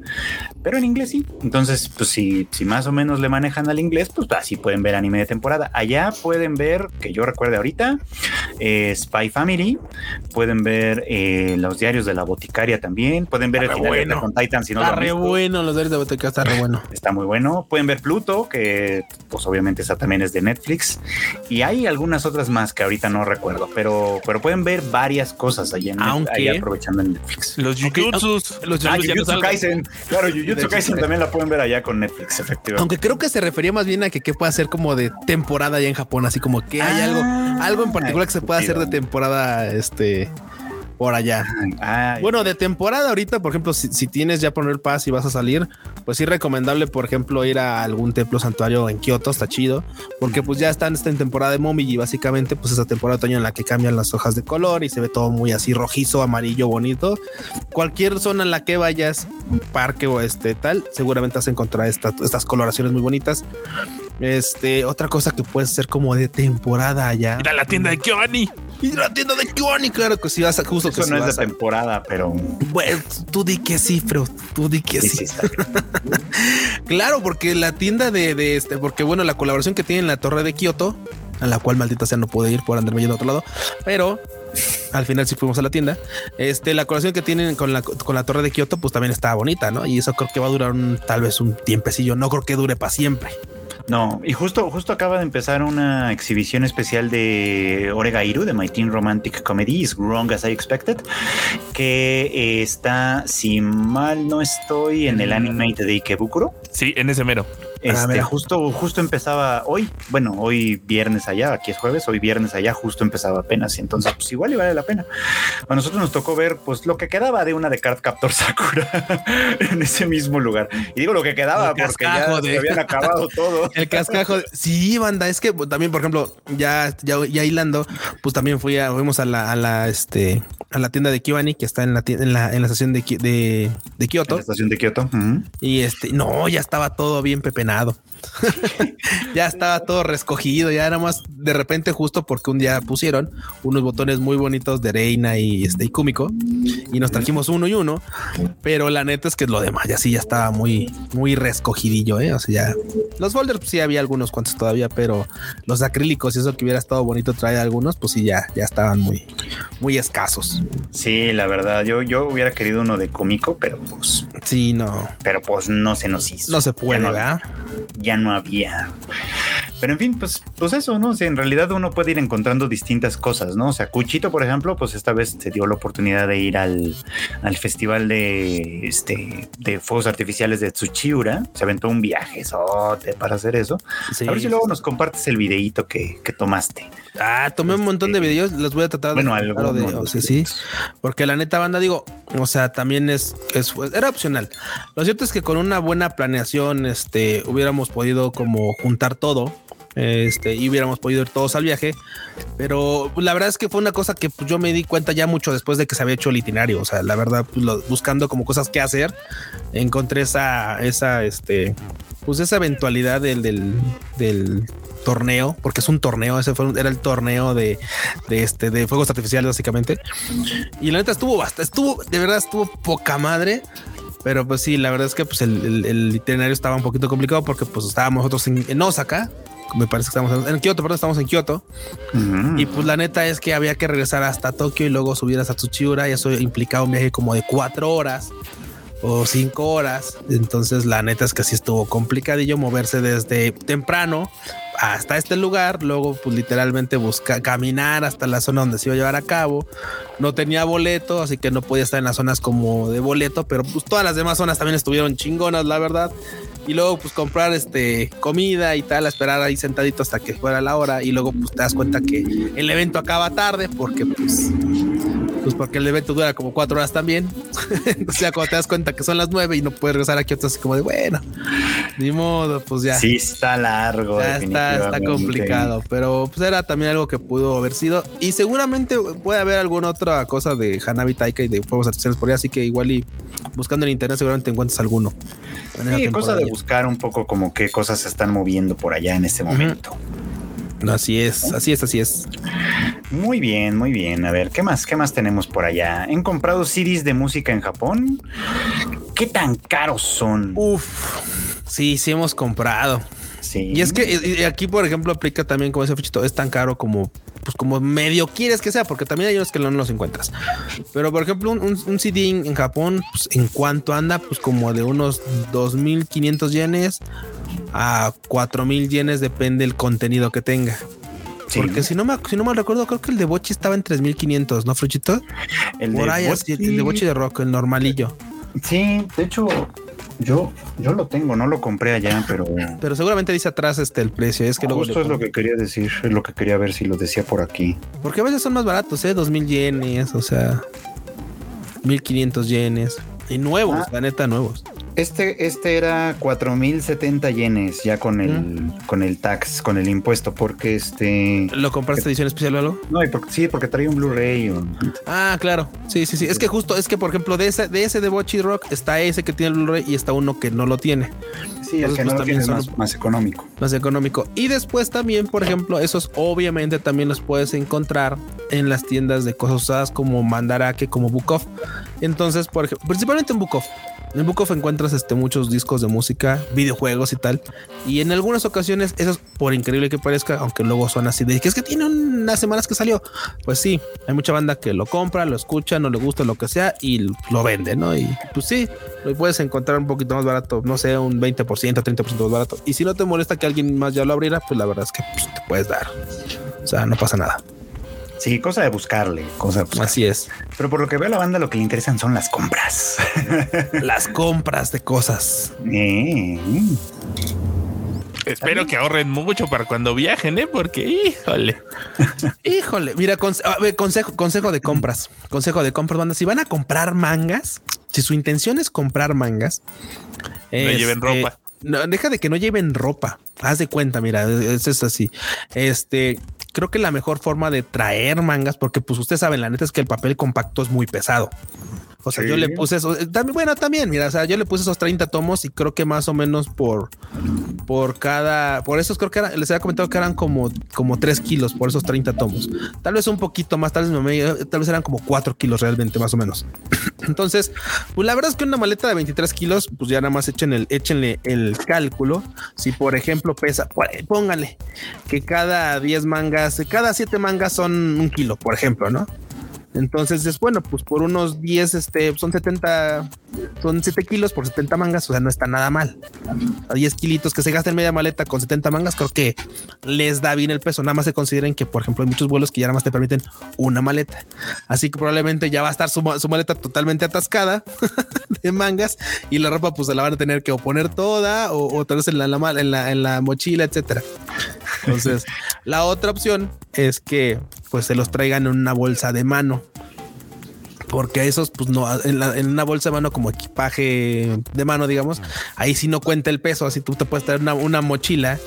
pero en inglés sí. Entonces, pues si, si más o menos le manejan al inglés, pues así pueden ver anime de temporada. Allá pueden ver, que yo recuerde ahorita, eh, Spy Family, pueden ver eh, los diarios de la boticaria también, pueden ver el bueno. con Titan si no Está re bueno, los diarios de la boticaria está re bueno. Está muy bueno. Pueden ver Pluto, que pues obviamente esa también es de Netflix. Y hay algunas otras más que ahorita no recuerdo, pero, pero pueden ver varias cosas allá en Aunque, aprovechando en Netflix. Los Jujutsus. Los ah, Jujutsu Kaisen. Claro, Jujutsu Kaisen también la pueden ver allá con Netflix, efectivamente. Aunque creo que se refería más bien a que, que pueda ser como de temporada allá en Japón, así como que hay algo, ah, algo en particular que se pueda hacer de temporada, este por allá. bueno, de temporada ahorita, por ejemplo, si, tienes ya poner paz y vas a salir, pues sí recomendable, por ejemplo, ir a algún templo santuario en Kioto, está chido, porque pues ya están en temporada de Momiji, básicamente, pues esa temporada de otoño en la que cambian las hojas de color y se ve todo muy así rojizo, amarillo, bonito. Cualquier zona en la que vayas, parque o este tal, seguramente vas a encontrar estas coloraciones muy bonitas. Este, otra cosa que puede ser como de temporada allá. Ir a la tienda de Kyoani. Y la tienda de Kiwani, claro que si vas a justo Eso no es de temporada, pero. Bueno, tú di que sí, pero tú di que sí. claro, porque la tienda de, este, porque bueno, la colaboración que tiene en la torre de Kioto, a la cual maldita sea no puede ir por andarme yendo a otro lado, pero al final sí fuimos a la tienda. Este, la colaboración que tienen con la, con la torre de Kioto, pues también está bonita, ¿no? Y eso creo que va a durar un, tal vez un tiempecillo. No creo que dure para siempre. No, y justo, justo acaba de empezar una exhibición especial de Oregairu, de My Teen Romantic Comedy, Is Wrong as I Expected, que está, si mal no estoy, en el anime de Ikebukuro. Sí, en ese mero. Este, justo, justo empezaba hoy, bueno, hoy viernes allá, aquí es jueves, hoy viernes allá, justo empezaba apenas. Y entonces, pues igual y vale la pena. A nosotros nos tocó ver, pues lo que quedaba de una de Card Captor Sakura en ese mismo lugar. Y digo lo que quedaba porque ya habían acabado todo. El cascajo. Sí, banda, es que también, por ejemplo, ya, ya, ya hilando, pues también fui a, fuimos a la, a la, este, a la tienda de Kibani, que está en la, en la, en la estación de, de, de Kioto. la estación de Kioto. Y este, no, ya estaba todo bien pepenado. ya estaba todo rescogido, ya era más de repente justo porque un día pusieron unos botones muy bonitos de Reina y este y Kumiko y nos trajimos uno y uno, pero la neta es que lo demás ya sí ya estaba muy muy rescogidillo, ¿eh? o sea, ya los folders pues, sí había algunos cuantos todavía, pero los acrílicos y eso que hubiera estado bonito traer algunos, pues sí ya ya estaban muy muy escasos. Sí, la verdad, yo yo hubiera querido uno de Kumiko, pero pues sí, no. Pero pues no se nos hizo. No se puede, ¿verdad? Ya no había. Pero en fin, pues, pues eso, ¿no? O sea, en realidad uno puede ir encontrando distintas cosas, ¿no? O sea, Cuchito, por ejemplo, pues esta vez se dio la oportunidad de ir al, al festival de, este, de fuegos artificiales de Tsuchiura. Se aventó un viaje para hacer eso. A ver si luego nos compartes el videíto que, que tomaste. Ah, tomé un montón de este, videos, los voy a tratar bueno, de, algo de, o sea, sí, porque la neta banda digo, o sea, también es, es, era opcional. Lo cierto es que con una buena planeación, este, hubiéramos podido como juntar todo este, y hubiéramos podido ir todos al viaje. Pero la verdad es que fue una cosa que yo me di cuenta ya mucho después de que se había hecho el itinerario. O sea, la verdad, pues, buscando como cosas que hacer, encontré esa, esa, este, pues esa eventualidad del, del, torneo, porque es un torneo, ese fue, era el torneo de, de, este, de fuegos artificiales básicamente. Y la neta estuvo bastante, estuvo, de verdad estuvo poca madre. Pero pues sí, la verdad es que pues el, itinerario estaba un poquito complicado porque pues estábamos nosotros en, en Osaka me parece que estamos en, Kioto, perdón, estamos en Kioto. Y pues la neta es que había que regresar hasta Tokio y luego subir hasta Tsuchiura y eso implicaba un viaje como de cuatro horas o cinco horas. Entonces la neta es que así estuvo complicadillo moverse desde temprano hasta este lugar, luego pues literalmente buscar caminar hasta la zona donde se iba a llevar a cabo. No tenía boleto, así que no podía estar en las zonas como de boleto, pero pues todas las demás zonas también estuvieron chingonas, la verdad y luego pues comprar este comida y tal, esperar ahí sentadito hasta que fuera la hora y luego pues te das cuenta que el evento acaba tarde porque pues Pues porque el evento dura como cuatro horas también. o sea, cuando te das cuenta que son las nueve y no puedes regresar aquí, así como de bueno, ni modo, pues ya. Sí, está largo. Ya está, está complicado, pero pues era también algo que pudo haber sido. Y seguramente puede haber alguna otra cosa de Hanabi Taika y de fuegos artificiales por ahí, así que igual y buscando en internet seguramente encuentras alguno. Sí, cosa de buscar un poco como qué cosas se están moviendo por allá en este momento. Así es, así es, así es. Muy bien, muy bien. A ver, ¿qué más? ¿Qué más tenemos por allá? ¿Han comprado CDs de música en Japón? ¿Qué tan caros son? Uf, sí, sí hemos comprado. Sí. Y es que aquí, por ejemplo, aplica también como ese fichito, es tan caro como pues como medio quieres que sea, porque también hay unos que no los encuentras. Pero por ejemplo, un, CD en, Japón, pues, en cuanto anda, pues como de unos 2.500 yenes a 4.000 yenes, depende el contenido que tenga. Porque si no, me, si no me recuerdo, creo que el de Bochi estaba en 3500, ¿no, Fruchito? El de, Bochi. el de Bochi de Rock, el normalillo. Sí, de hecho, yo, yo lo tengo, no lo compré allá, pero. Pero seguramente dice atrás este el precio. Es que luego. Justo es lo que quería decir, es lo que quería ver si lo decía por aquí. Porque a veces son más baratos, ¿eh? Dos mil yenes, o sea, 1500 yenes. Y nuevos, ah. la neta, nuevos. Este, este era 4070 yenes ya con el, con el tax, con el impuesto, porque este. ¿Lo compraste edición especial o algo? No, sí, porque trae un Blu-ray. Ah, claro. Sí, sí, sí. Es que justo, es que por ejemplo, de ese de, ese de Bochi Rock está ese que tiene el Blu-ray y está uno que no lo tiene. Sí, el que no pues, lo tiene más, económico. Más económico. Y después también, por ejemplo, esos obviamente también los puedes encontrar en las tiendas de cosas usadas como Mandarake, como Bukov. Entonces, por ejemplo, principalmente en Bukov. En Book encuentras este, muchos discos de música, videojuegos y tal. Y en algunas ocasiones, eso es por increíble que parezca, aunque luego son así de que es que tiene unas semanas que salió. Pues sí, hay mucha banda que lo compra, lo escucha, no le gusta lo que sea y lo vende, ¿no? Y pues sí, lo puedes encontrar un poquito más barato, no sé, un 20%, 30% más barato. Y si no te molesta que alguien más ya lo abriera, pues la verdad es que pues, te puedes dar. O sea, no pasa nada. Sí, cosa de buscarle, cosa Así es. Pero por lo que veo a la banda lo que le interesan son las compras. las compras de cosas. Eh. Espero que ahorren mucho para cuando viajen, ¿eh? Porque, híjole. híjole. Mira, consejo, consejo de compras. Consejo de compras, banda. Si van a comprar mangas, si su intención es comprar mangas, no lleven este, ropa. No, deja de que no lleven ropa. Haz de cuenta, mira, es, es así. Este, creo que la mejor forma de traer mangas, porque pues ustedes saben, la neta es que el papel compacto es muy pesado. O sea, yo le puse eso. Eh, también, bueno, también, mira, o sea, yo le puse esos 30 tomos y creo que más o menos por, por cada, por esos creo que les había comentado que eran como, como 3 kilos por esos 30 tomos. Tal vez un poquito más, tal vez, tal vez eran como 4 kilos realmente, más o menos. Entonces, pues la verdad es que una maleta de 23 kilos, pues ya nada más echen el, échenle el cálculo. Si por ejemplo pesa, póngale que cada 10 mangas, cada 7 mangas son un kilo, por ejemplo, ¿no? Entonces es bueno, pues por unos 10, este, son 70, son 7 kilos por 70 mangas, o sea, no está nada mal. A 10 kilitos que se gasten media maleta con 70 mangas, creo que les da bien el peso. Nada más se consideren que, por ejemplo, hay muchos vuelos que ya nada más te permiten una maleta. Así que probablemente ya va a estar su, maleta totalmente atascada de mangas y la ropa pues se la van a tener que oponer toda o, en la, en la, en la mochila, etcétera. Entonces, la otra opción es que pues se los traigan en una bolsa de mano porque esos, pues no, en, una bolsa de mano como equipaje de mano, digamos, ahí sí no cuenta el peso. Así tú te puedes traer una, mochila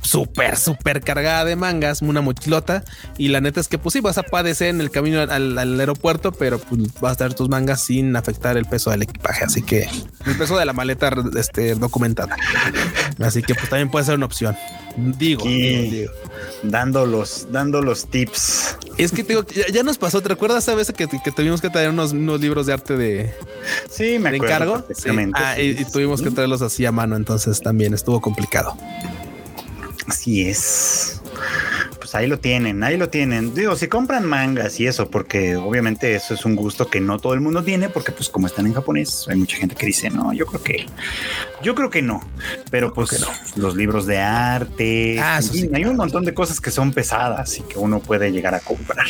súper, súper cargada de mangas, una mochilota. Y la neta es que, pues sí, vas a padecer en el camino al, aeropuerto, pero pues vas a traer tus mangas sin afectar el peso del equipaje. Así que el peso de la maleta este, documentada. Así que, pues también puede ser una opción. Digo, digo, Dando los, dando los tips. Es que te digo, ya, nos pasó. ¿Te recuerdas esa vez que, que tuvimos que traer unos, libros de arte de, sí, me encargo? Ah, y, tuvimos que traerlos así a mano. Entonces también estuvo complicado. Así es. Pues ahí lo tienen, ahí lo tienen. Digo, si compran mangas y eso, porque obviamente eso es un gusto que no todo el mundo tiene, porque pues como están en japonés, hay mucha gente que dice, no, yo creo que, yo creo que no. Pero pues no. los libros de arte, ah, hay un montón de cosas que son pesadas y que uno puede llegar a comprar.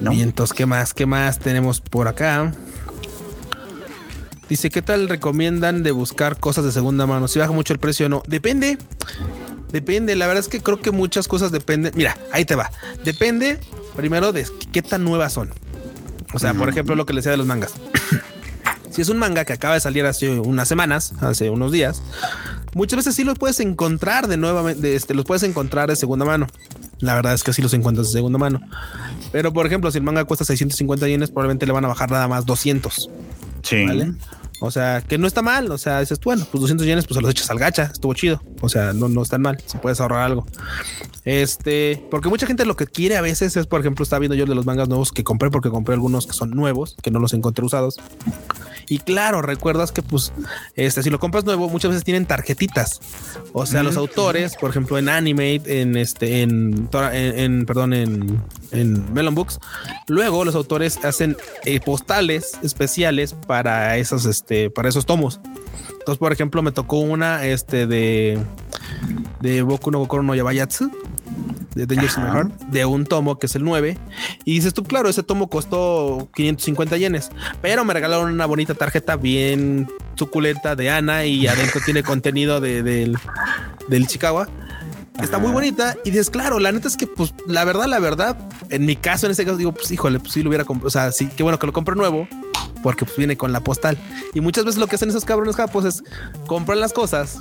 ¿No? Y entonces, ¿qué más? ¿Qué más tenemos por acá? Dice, ¿qué tal recomiendan de buscar cosas de segunda mano? Si baja mucho el precio o no. Depende. Depende. La verdad es que creo que muchas cosas dependen. Mira, ahí te va. Depende primero de qué tan nuevas son. O sea, por ejemplo, lo que les decía de los mangas. si es un manga que acaba de salir hace unas semanas, hace unos días, muchas veces sí los puedes encontrar de nuevamente, este, los puedes encontrar de segunda mano. La verdad es que sí los encuentras de segunda mano. Pero por ejemplo, si el manga cuesta 650 yenes, probablemente le van a bajar nada más 200. Sí. ¿Vale? O sea, que no está mal. O sea, dices, bueno, pues 200 yenes, pues se los echas al gacha. Estuvo chido. O sea, no, no están mal. Si puedes ahorrar algo. Este, porque mucha gente lo que quiere a veces es, por ejemplo, está viendo yo de los mangas nuevos que compré porque compré algunos que son nuevos, que no los encontré usados. Y claro, recuerdas que pues este si lo compras nuevo muchas veces tienen tarjetitas. O sea, los autores, por ejemplo, en Animate, en este en en, en perdón, en en Melon Books, luego los autores hacen eh, postales especiales para esos este para esos tomos. Entonces, por ejemplo, me tocó una este de de Boku no Kokoro no Yabayatsu de Dangerous in My Heart, de un tomo que es el 9. Y dices tú, claro, ese tomo costó 550 yenes, pero me regalaron una bonita tarjeta bien suculenta de Ana y adentro tiene contenido de, del, del Chicago. Está muy bonita y dices, claro, la neta es que, pues, la verdad, la verdad, en mi caso, en este caso, digo, pues, híjole, pues sí lo hubiera comprado. O sea, sí, qué bueno que lo compro nuevo porque pues viene con la postal. Y muchas veces lo que hacen esos cabrones japos es compran las cosas,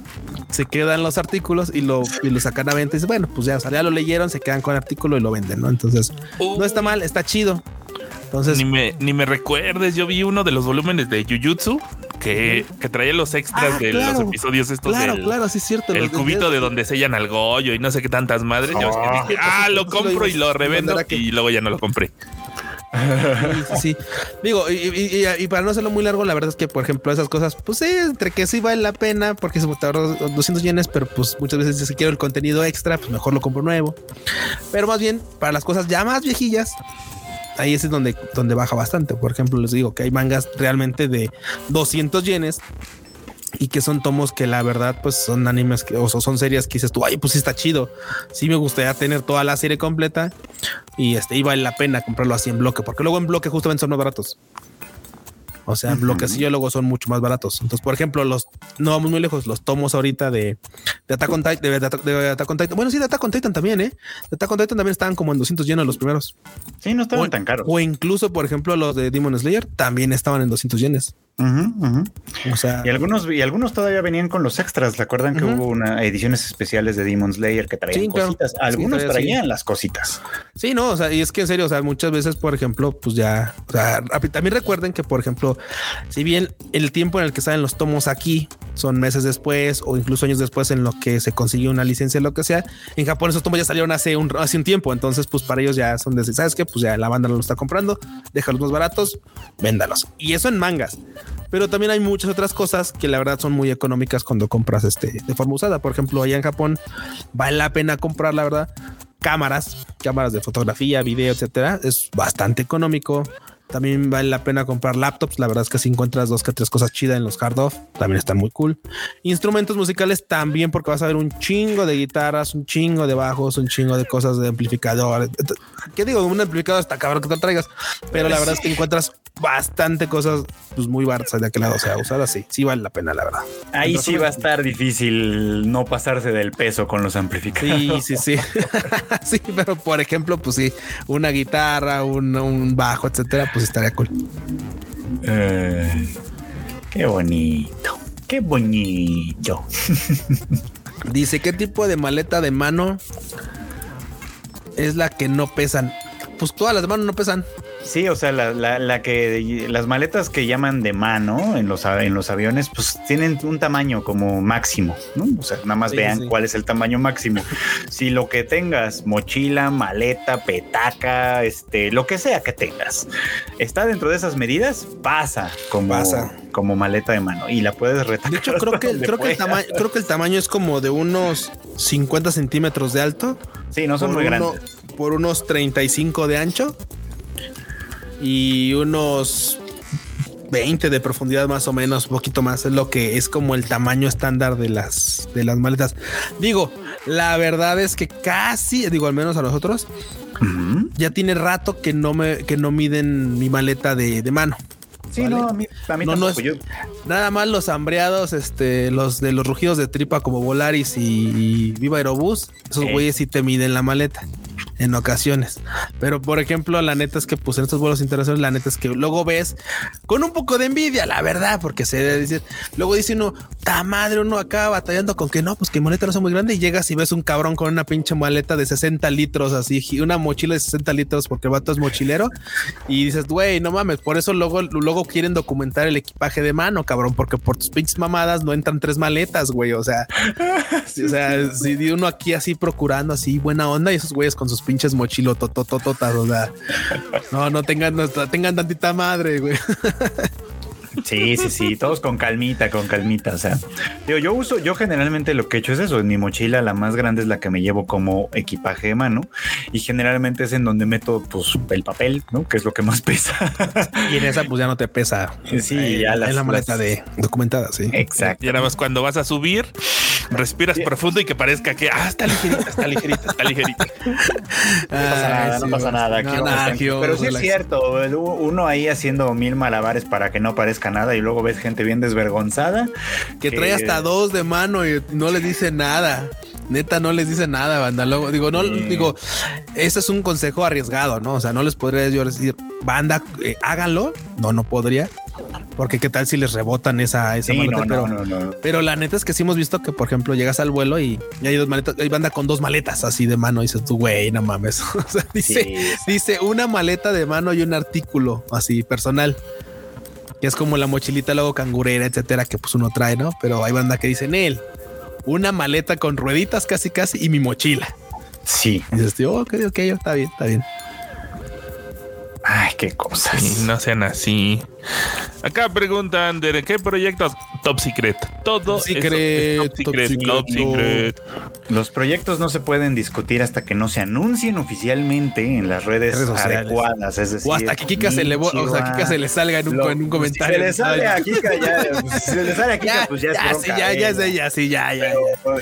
se quedan los artículos y lo, y lo sacan a venta y dicen, bueno, pues ya, o sea, ya lo leyeron, se quedan con el artículo y lo venden, ¿no? Entonces, no está mal, está chido. Entonces, ni me, ni me recuerdes, yo vi uno de los volúmenes de Jujutsu que, que traía los extras Ah, de claro. los episodios estos claro, del- claro, sí es cierto. el cubito de donde sellan al Goyo y no sé qué tantas madres. Yo dije, ah, lo compro y lo revendo que- y luego ya no lo compré. Sí, sí, sí. Digo, y, y- y- y para no hacerlo muy largo, la verdad es que, por ejemplo, esas cosas, pues sí, entre que sí vale la pena porque se te ahorras 200 yenes, pero pues muchas veces si quiero el contenido extra, pues mejor lo compro nuevo. Pero más bien, para las cosas ya más viejillas, ahí es donde, donde baja bastante. Por ejemplo, les digo que hay mangas realmente de 200 yenes y que son tomos que la verdad pues son animes que, o son series que dices tú, ay, pues sí está chido. Sí me gustaría tener toda la serie completa y este y vale la pena comprarlo así en bloque, porque luego en bloque justamente son más baratos. O sea, bloques y luego son mucho más baratos. Entonces, por ejemplo, los no vamos muy lejos, los tomos ahorita de, de Attack on Titan, de, de Attack- de Attack on Titan. Bueno, sí, de Attack on Titan también, ¿eh? De Attack on Titan también estaban como en 200 yenes los primeros. Sí, no estaban O, tan caros. o incluso, por ejemplo, los de Demon Slayer también estaban en 200 yenes. O sea, Y algunos, y algunos todavía venían con los extras. ¿Recuerdan que Ujú. hubo una ediciones especiales de Demon Slayer que traían Sí, cositas? Algunos sí. traían las cositas. Sí, no, o sea, y es que en serio, o sea, muchas veces, por ejemplo, pues ya, o sea, también recuerden que, por ejemplo, si bien el tiempo en el que salen los tomos aquí son meses después o incluso años después en lo que se consiguió una licencia, lo que sea, en Japón esos tomos ya salieron hace un, hace un tiempo, entonces, pues para ellos ya son de, ¿sabes qué? Pues ya la banda no lo está comprando, déjalos más baratos, véndalos. Y eso en mangas. Pero también hay muchas otras cosas que la verdad son muy económicas cuando compras este de forma usada. Por ejemplo, allá en Japón vale la pena comprar, la verdad, cámaras, cámaras de fotografía, video, etcétera. Es bastante económico. También vale la pena comprar laptops. La verdad es que si encuentras dos que tres cosas chidas en los hard off, también están muy cool. Instrumentos musicales también, porque vas a ver un chingo de guitarras, un chingo de bajos, un chingo de cosas de amplificador. ¿Qué digo? Un amplificador hasta cabrón que te traigas, pero la verdad es que encuentras bastante cosas pues muy baratas de aquel lado. O sea, usadas sí, sí vale la pena, la verdad. Ahí sí va a estar difícil no pasarse del peso con los Sí, amplificadores. sí, sí. sí, pero por ejemplo, pues sí, una guitarra, un, un bajo, etcétera, pues estaría cool. Eh, qué bonito. Qué bonito. Dice, ¿qué tipo de maleta de mano es la que no pesan? Pues todas las de mano no pesan. Sí, o sea, la, la- la que las maletas que llaman de mano en los, en los aviones, pues tienen un tamaño como máximo, ¿no? O sea, nada más Sí, vean sí. cuál es el tamaño máximo. si lo que tengas, mochila, maleta, petaca, este, lo que sea que tengas, está dentro de esas medidas, pasa como, Pasa. como maleta de mano y la puedes retacar. De hecho, creo que, creo, que el tamaño, creo que el tamaño es como de unos 50 centímetros de alto. Sí, no son muy uno- grandes. Por unos 35 de ancho y unos 20 de profundidad más o menos, un poquito más. Es lo que es como el tamaño estándar de las, de las maletas. Digo, la verdad es que casi, digo, al menos a nosotros, Ujú. ya tiene rato que no me, que no miden mi maleta de, de mano. Sí, ¿vale? no, a mí, a mí No, es- Yo- Nada más los hambreados, este, los de los rugidos de tripa como Volaris y, y Viva Aerobús, esos güeyes sí te miden la maleta. En ocasiones. Pero por ejemplo, la neta es que pues en estos vuelos internacionales, la neta es que luego ves con un poco de envidia, la verdad, porque se debe decir, luego dice uno, ta madre, uno acá batallando con que no, pues que maleta no es muy grande y llegas y ves un cabrón con una pinche maleta de 60 litros, así, una mochila de 60 litros porque el vato es mochilero y dices, güey, no mames, por eso luego, luego quieren documentar el equipaje de mano, cabrón, porque por tus pinches mamadas no entran tres maletas, güey, o sea, o sea, si uno aquí así procurando así buena onda y esos güeyes con sus pinches mochilos tototototas, o sea, no, no tengan, no tengan tantita madre, güey. Sí, sí, sí, todos con calmita, con calmita. O sea, yo, yo uso, yo generalmente lo que he hecho es eso. En mi mochila, la más grande es la que me llevo como equipaje de mano y generalmente es en donde meto pues el papel, ¿no? Que es lo que más pesa. Y en esa, pues ya no te pesa. Sí, ya en la maleta de documentada. Sí, exacto. Y ahora más cuando vas a subir, respiras profundo y que parezca que ah, está ligerita, está ligerita, está ligerita. No pasa nada, no pasa nada. pero sí es cierto, uno ahí haciendo mil malabares para que no parezca nada y luego ves gente bien desvergonzada. Que, trae hasta dos de mano y no les dice nada. Neta, no les dice nada, banda. Luego, digo, no, digo, ese es un consejo arriesgado, ¿no? O sea, no les podría yo decir, banda, eh, háganlo. No, no podría. Porque qué tal si les rebotan esa, esa maleta. pero, pero, la neta es que sí hemos visto que, por ejemplo, llegas al vuelo y, hay dos maletas, hay banda con dos maletas así de mano. Y dices tú, güey, no mames. o sea, dice, dice una maleta de mano y un artículo así personal que es como la mochilita luego cangurera, etcétera, que pues uno trae, ¿no? Pero hay banda que dicen él, una maleta con rueditas casi casi y mi mochila. Sí. Y dices, oh, ok, ok, está bien, está bien. Ay, qué cosas. no sean así. Acá preguntan de qué proyectos Top Secret. Todo secret, top, secret, top, secret, Los proyectos no se pueden discutir hasta que no se anuncien oficialmente en las redes, adecuadas. Es decir, o hasta que Kika se le, o sea, Kika se le salga en un, en un comentario. Si se le sale a Kika, ya. si se le sale a Kika, pues ya, es ya, sí, ya, ya es ella, sí, ya, ya,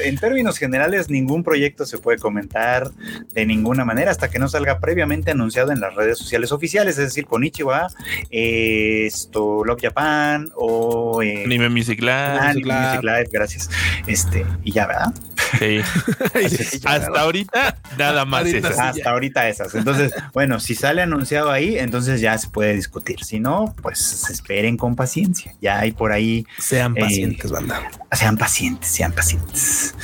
En términos generales, ningún proyecto se puede comentar de ninguna manera hasta que no salga previamente anunciado en las redes sociales oficiales, es decir, con Ichiwa, esto, Love Japan o eh, Anime Music Live. gracias. Este, y ya, ¿verdad? Sí. Hasta ahorita, nada más esas. Hasta ahorita esas. Entonces, bueno, si sale anunciado ahí, entonces ya se puede discutir. Si no, pues esperen con paciencia. Ya hay por ahí. Sean eh, pacientes, banda. Sean pacientes, sean pacientes.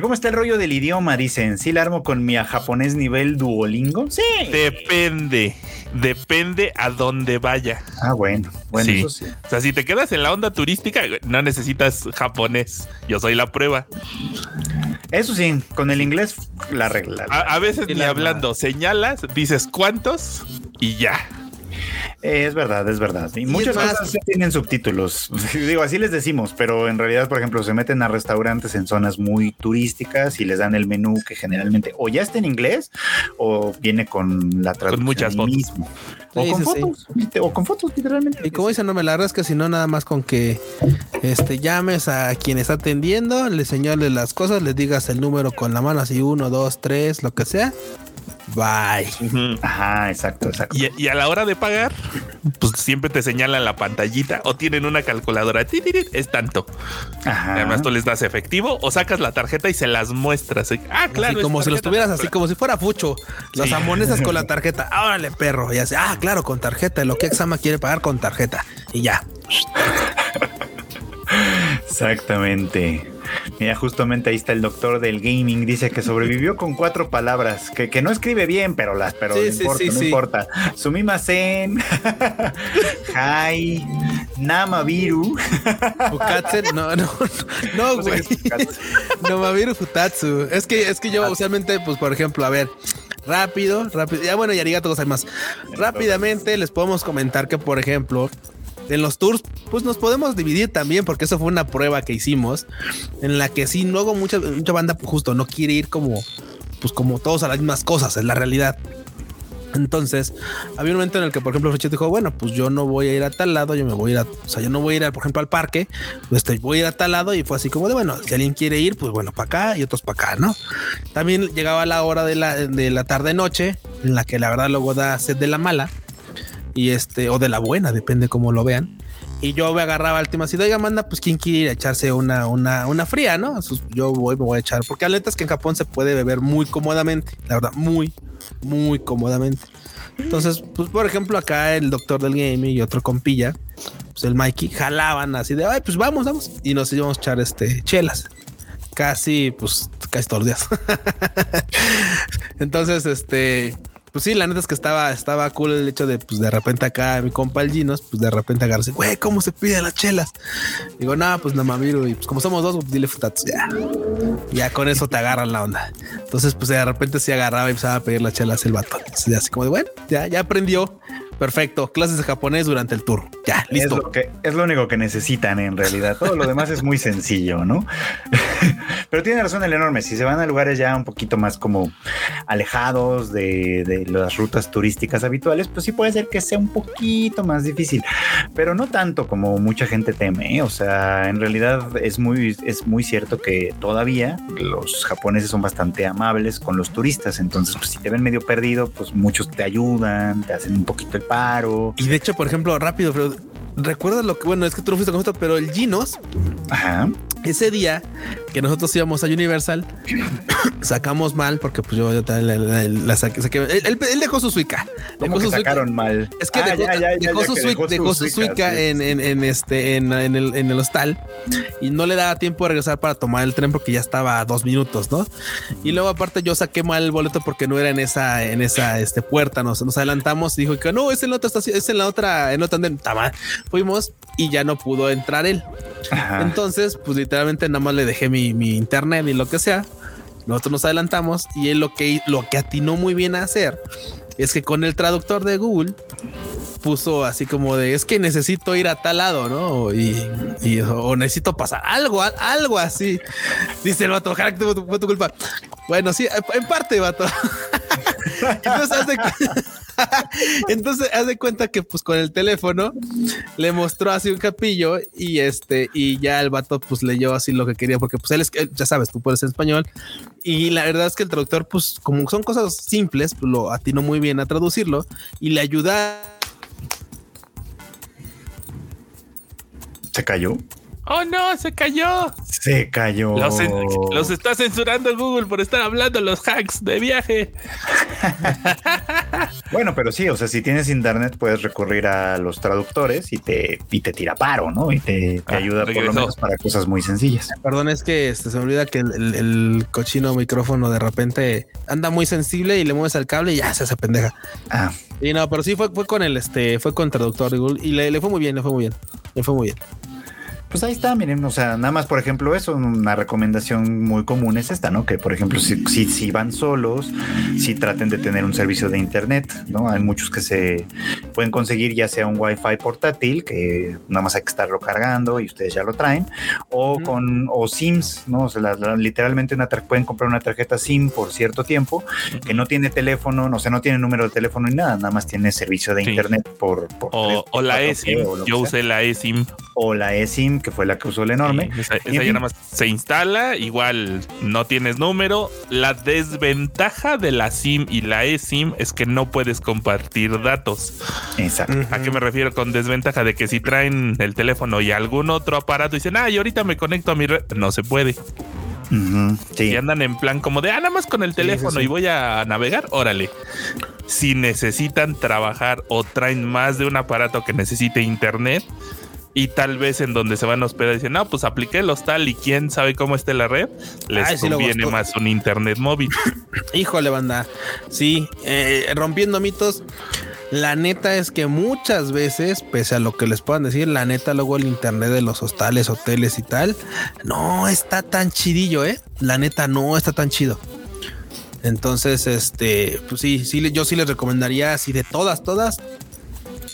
¿Cómo está el rollo del idioma? Dicen, ¿sí la armo con mi japonés nivel Duolingo? Sí. Depende. Depende a dónde vaya. Ah, bueno. Bueno, Eso sí. O sea, si te quedas en la onda turística, no necesitas japonés. Yo soy la prueba. Eso sí, con el inglés la regla. A, veces ni hablando, señalas, dices cuántos y ya. Es verdad, es verdad. Y, muchas veces tienen subtítulos. Digo, así les decimos, pero en realidad, por ejemplo, se meten a restaurantes en zonas muy turísticas y les dan el menú que generalmente o ya está en inglés o viene con la traducción. Con muchas fotos. Mismo. O, con fotos, o con fotos, literalmente. Y como dicen, no me la que si no, nada más con que este, llames a quien está atendiendo, le señales las cosas, le digas el número con la mano, así uno, dos, tres, lo que sea Bye. Ajá, exacto, exacto. Y, a la hora de pagar, pues siempre te señalan la pantallita o tienen una calculadora. Es tanto. Ajá. Además, tú les das efectivo o sacas la tarjeta y se las muestras. Ah, claro. como si los tuvieras así, como si fuera fucho. Los amonesas con la tarjeta. Órale, perro. Y así, ah, claro, con tarjeta. Lo que Exama quiere pagar con tarjeta. Y ya. Exactamente. Mira, justamente ahí está el doctor del gaming. Dice que sobrevivió con cuatro palabras, que, que no escribe bien, pero las, pero no importa, no importa. Sumimasen, Hai, Namabiru. no, no, no, güey. Namabiru Futatsu. Es que, es que yo usualmente, pues, por ejemplo, a ver, rápido, rápido. Ya bueno, y arigato más. Rápidamente les podemos comentar que, por ejemplo, en los tours, pues nos podemos dividir también, porque eso fue una prueba que hicimos en la que sí, luego mucha, mucha banda pues, justo no quiere ir como, pues como todos a las mismas cosas, es la realidad. Entonces, había un momento en el que, por ejemplo, Richard dijo, bueno, pues yo no voy a ir a tal lado, yo me voy a ir a, o sea, yo no voy a ir, por ejemplo, al parque, pues voy a ir a tal lado y fue así como de, bueno, si alguien quiere ir, pues bueno, para acá y otros para acá, ¿no? También llegaba la hora de la, de la tarde-noche, en la que la verdad luego da sed de la mala y este, o de la buena, depende cómo lo vean. Y yo me agarraba al tema así, oiga, manda, pues quién quiere ir a echarse una, una, una fría, ¿no? Yo voy, me voy a echar, porque la es que en Japón se puede beber muy cómodamente, la verdad, muy, muy cómodamente. Entonces, pues por ejemplo, acá el doctor del gaming y otro compilla, pues el Mikey, jalaban así de, ay, pues vamos, vamos. Y nos íbamos a echar este chelas. Casi, pues, casi todos días. Entonces, este, pues sí, la neta es que estaba, estaba cool el hecho de, pues de repente acá mi compa el Ginos, pues de repente agarrarse, güey, ¿cómo se piden las chelas? Digo, no, pues miro, y pues como somos dos, dile futatos, ya. Ya con eso te agarran la onda. Entonces, pues de repente sí agarraba y empezaba a pedir las chelas el vato. Entonces, así como de, bueno, ya, ya aprendió. Perfecto. Clases de japonés durante el tour. Ya, Es listo. lo, que, es lo único que necesitan en realidad. Todo lo demás es muy sencillo, ¿no? Pero tiene razón el enorme. Si se van a lugares ya un poquito más como alejados de, de las rutas turísticas habituales, pues sí puede ser que sea un poquito más difícil. Pero no tanto como mucha gente teme. ¿eh? O sea, en realidad es muy, es muy cierto que todavía los japoneses son bastante amables con los turistas. Entonces, pues si te ven medio perdido, pues muchos te ayudan, te hacen un poquito el paro. Y de hecho, por ejemplo, rápido, pero recuerdas lo que, bueno, es que tú no fuiste con esto, pero el Ginos, Ajá. ese día que nosotros íbamos a Universal, sacamos mal porque pues yo, yo la, la- la saqué. saqué- él, él- él dejó su suica. ¿Cómo Dejó que su suica. sacaron mal? Es que Ah, dejó, ya, ya, ya, dejó ya su, que suica, dejó su suica sí. en, en- en este en, en el, en el hostal y no le daba tiempo de regresar para tomar el tren porque ya estaba a dos minutos, ¿no? Y luego aparte yo saqué mal el boleto porque no era en esa en esa este puerta, nos, nos adelantamos y dijo que no, es en la otra estación, es en la otra, en otra andén. Fuimos y ya no pudo entrar él. Ajá. Entonces, pues literalmente nada más le dejé mi, mi internet y lo que sea. Nosotros nos adelantamos y él lo que, lo que atinó muy bien a hacer es que con el traductor de Google puso así como de es que necesito ir a tal lado, ¿no? Y, y- o necesito pasar algo, al- algo así. Dice el vato, que fue tu, tu culpa. Bueno, sí, en parte, vato. Entonces, haz de, entonces, haz de cuenta que pues con el teléfono le mostró así un capillo y este, y ya el vato pues leyó así lo que quería, porque pues él es, ya sabes, tú puedes español. Y la verdad es que el traductor, pues como son cosas simples, pues lo atinó muy bien a traducirlo y le ayuda ¿Se cayó? ¡Oh no! ¡Se cayó! Se cayó. Los, los está censurando Google por estar hablando los hacks de viaje. Bueno, pero sí, o sea, si tienes internet puedes recurrir a los traductores y te, y te tira paro, ¿no? Y te, te Ah, ayuda por lo menos para cosas muy sencillas. Perdón, es que este, se me olvida que el, el- el cochino micrófono de repente anda muy sensible y le mueves al cable y ya se hace pendeja. Ah, Y no, pero sí fue, fue con el este, fue con traductor de Google y le, le fue muy bien, le fue muy bien, le fue muy bien. Pues ahí está, miren, o sea, nada más, por ejemplo, eso, una recomendación muy común es esta, ¿no? Que, por ejemplo, si, si, si van solos, si traten de tener un servicio de internet, ¿no? Hay muchos que se pueden conseguir ya sea un Wi-Fi portátil, que nada más hay que estarlo cargando y ustedes ya lo traen, o con, o SIMs, ¿no? O sea, la- la- literalmente una pueden comprar una tarjeta SIM por cierto tiempo, que no tiene teléfono, no, o sea, no tiene número de teléfono ni nada, nada más tiene servicio de Sí. internet por, por O, tres, o la 4G eSIM. Yo usé la eSIM. o la eSIM, que fue la que usó el enorme. Sí, esa, esa Y en ya nada más se instala, igual no tienes número. La desventaja de la SIM y la eSIM es que no puedes compartir datos. Exacto. ¿A qué me refiero con desventaja? De que si traen el teléfono y algún otro aparato y dicen, ah, y ahorita me conecto a mi red, no se puede. Sí. Y andan en plan como de, ah, nada más con el teléfono sí, sí. y voy a navegar, órale. Si necesitan trabajar o traen más de un aparato que necesite internet y tal vez en donde se van a hospedar dicen, no, pues apliqué el hostal y quién sabe cómo esté la red, les Ay, conviene más un internet móvil. Híjole, banda. Sí, eh, rompiendo mitos. La neta es que muchas veces, pese a lo que les puedan decir, la neta luego el internet de los hostales, hoteles y tal, no está tan chidillo, ¿eh? La neta no está tan chido. Entonces, este, pues sí, sí, yo sí les recomendaría así de todas, todas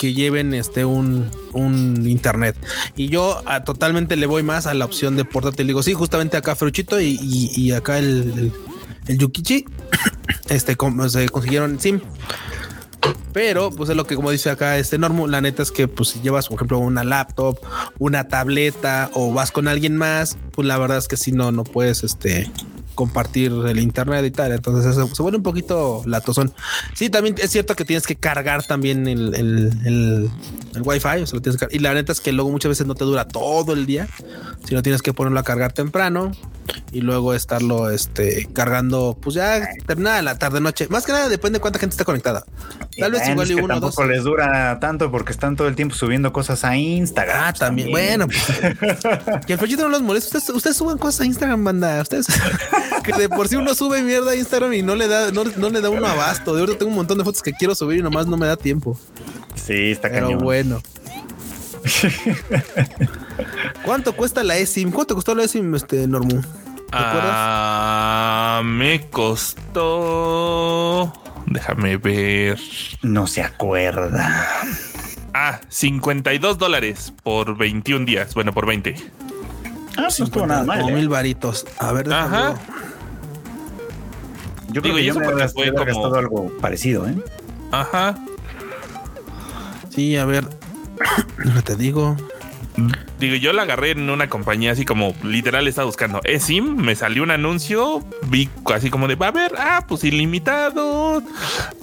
que lleven este un, un internet. Y yo ah, totalmente le voy más a la opción de portátil. Digo, sí, justamente acá Fruchito y, y- acá el, el, Yukichi, este, com- se consiguieron SIM. Pero, pues es lo que, como dice acá este Normo, la neta es que, pues, si llevas, por ejemplo, una laptop, una tableta o vas con alguien más, pues la verdad es que si no, no puedes, este, compartir el internet y tal. Entonces eso se vuelve un poquito latosón. Sí, también es cierto que tienes que cargar también el, el, el, wifi, tienes que y la neta es que luego muchas veces no te dura todo el día, sino tienes que ponerlo a cargar temprano y luego estarlo este, cargando, pues ya terminada la tarde noche. Más que nada depende de cuánta gente está conectada. Tal vez igual y uno o dos. tampoco les dura tanto porque están todo el tiempo subiendo cosas a Instagram. Ah, también. Bueno, pues, que el Fechito no los molesta. Ustedes, ustedes suben cosas a Instagram, banda. Ustedes que de por sí uno sube mierda a Instagram y no le da, no, no le da uno abasto. De verdad tengo un montón de fotos que quiero subir y nomás no me da tiempo. Sí, está Pero cañón. bueno. ¿Cuánto cuesta la eSIM? ¿Cuánto costó la eSIM, este Normu? ¿Te acuerdas? Ah, me costó. Déjame ver. No se acuerda. Ah, 52 dólares por 21 días. Bueno, por 20. Ah, no estuvo nada mal. Como ¿eh? mil varitos. A ver, déjame Ajá. Yo Digo, creo que y yo eso me fue como- gastado algo parecido, ¿eh? Ajá. Sí, a ver. No te digo. Digo, yo la agarré en una compañía así como literal estaba buscando. eSIM, me salió un anuncio, vi así como de va a ver, ah, pues ilimitado,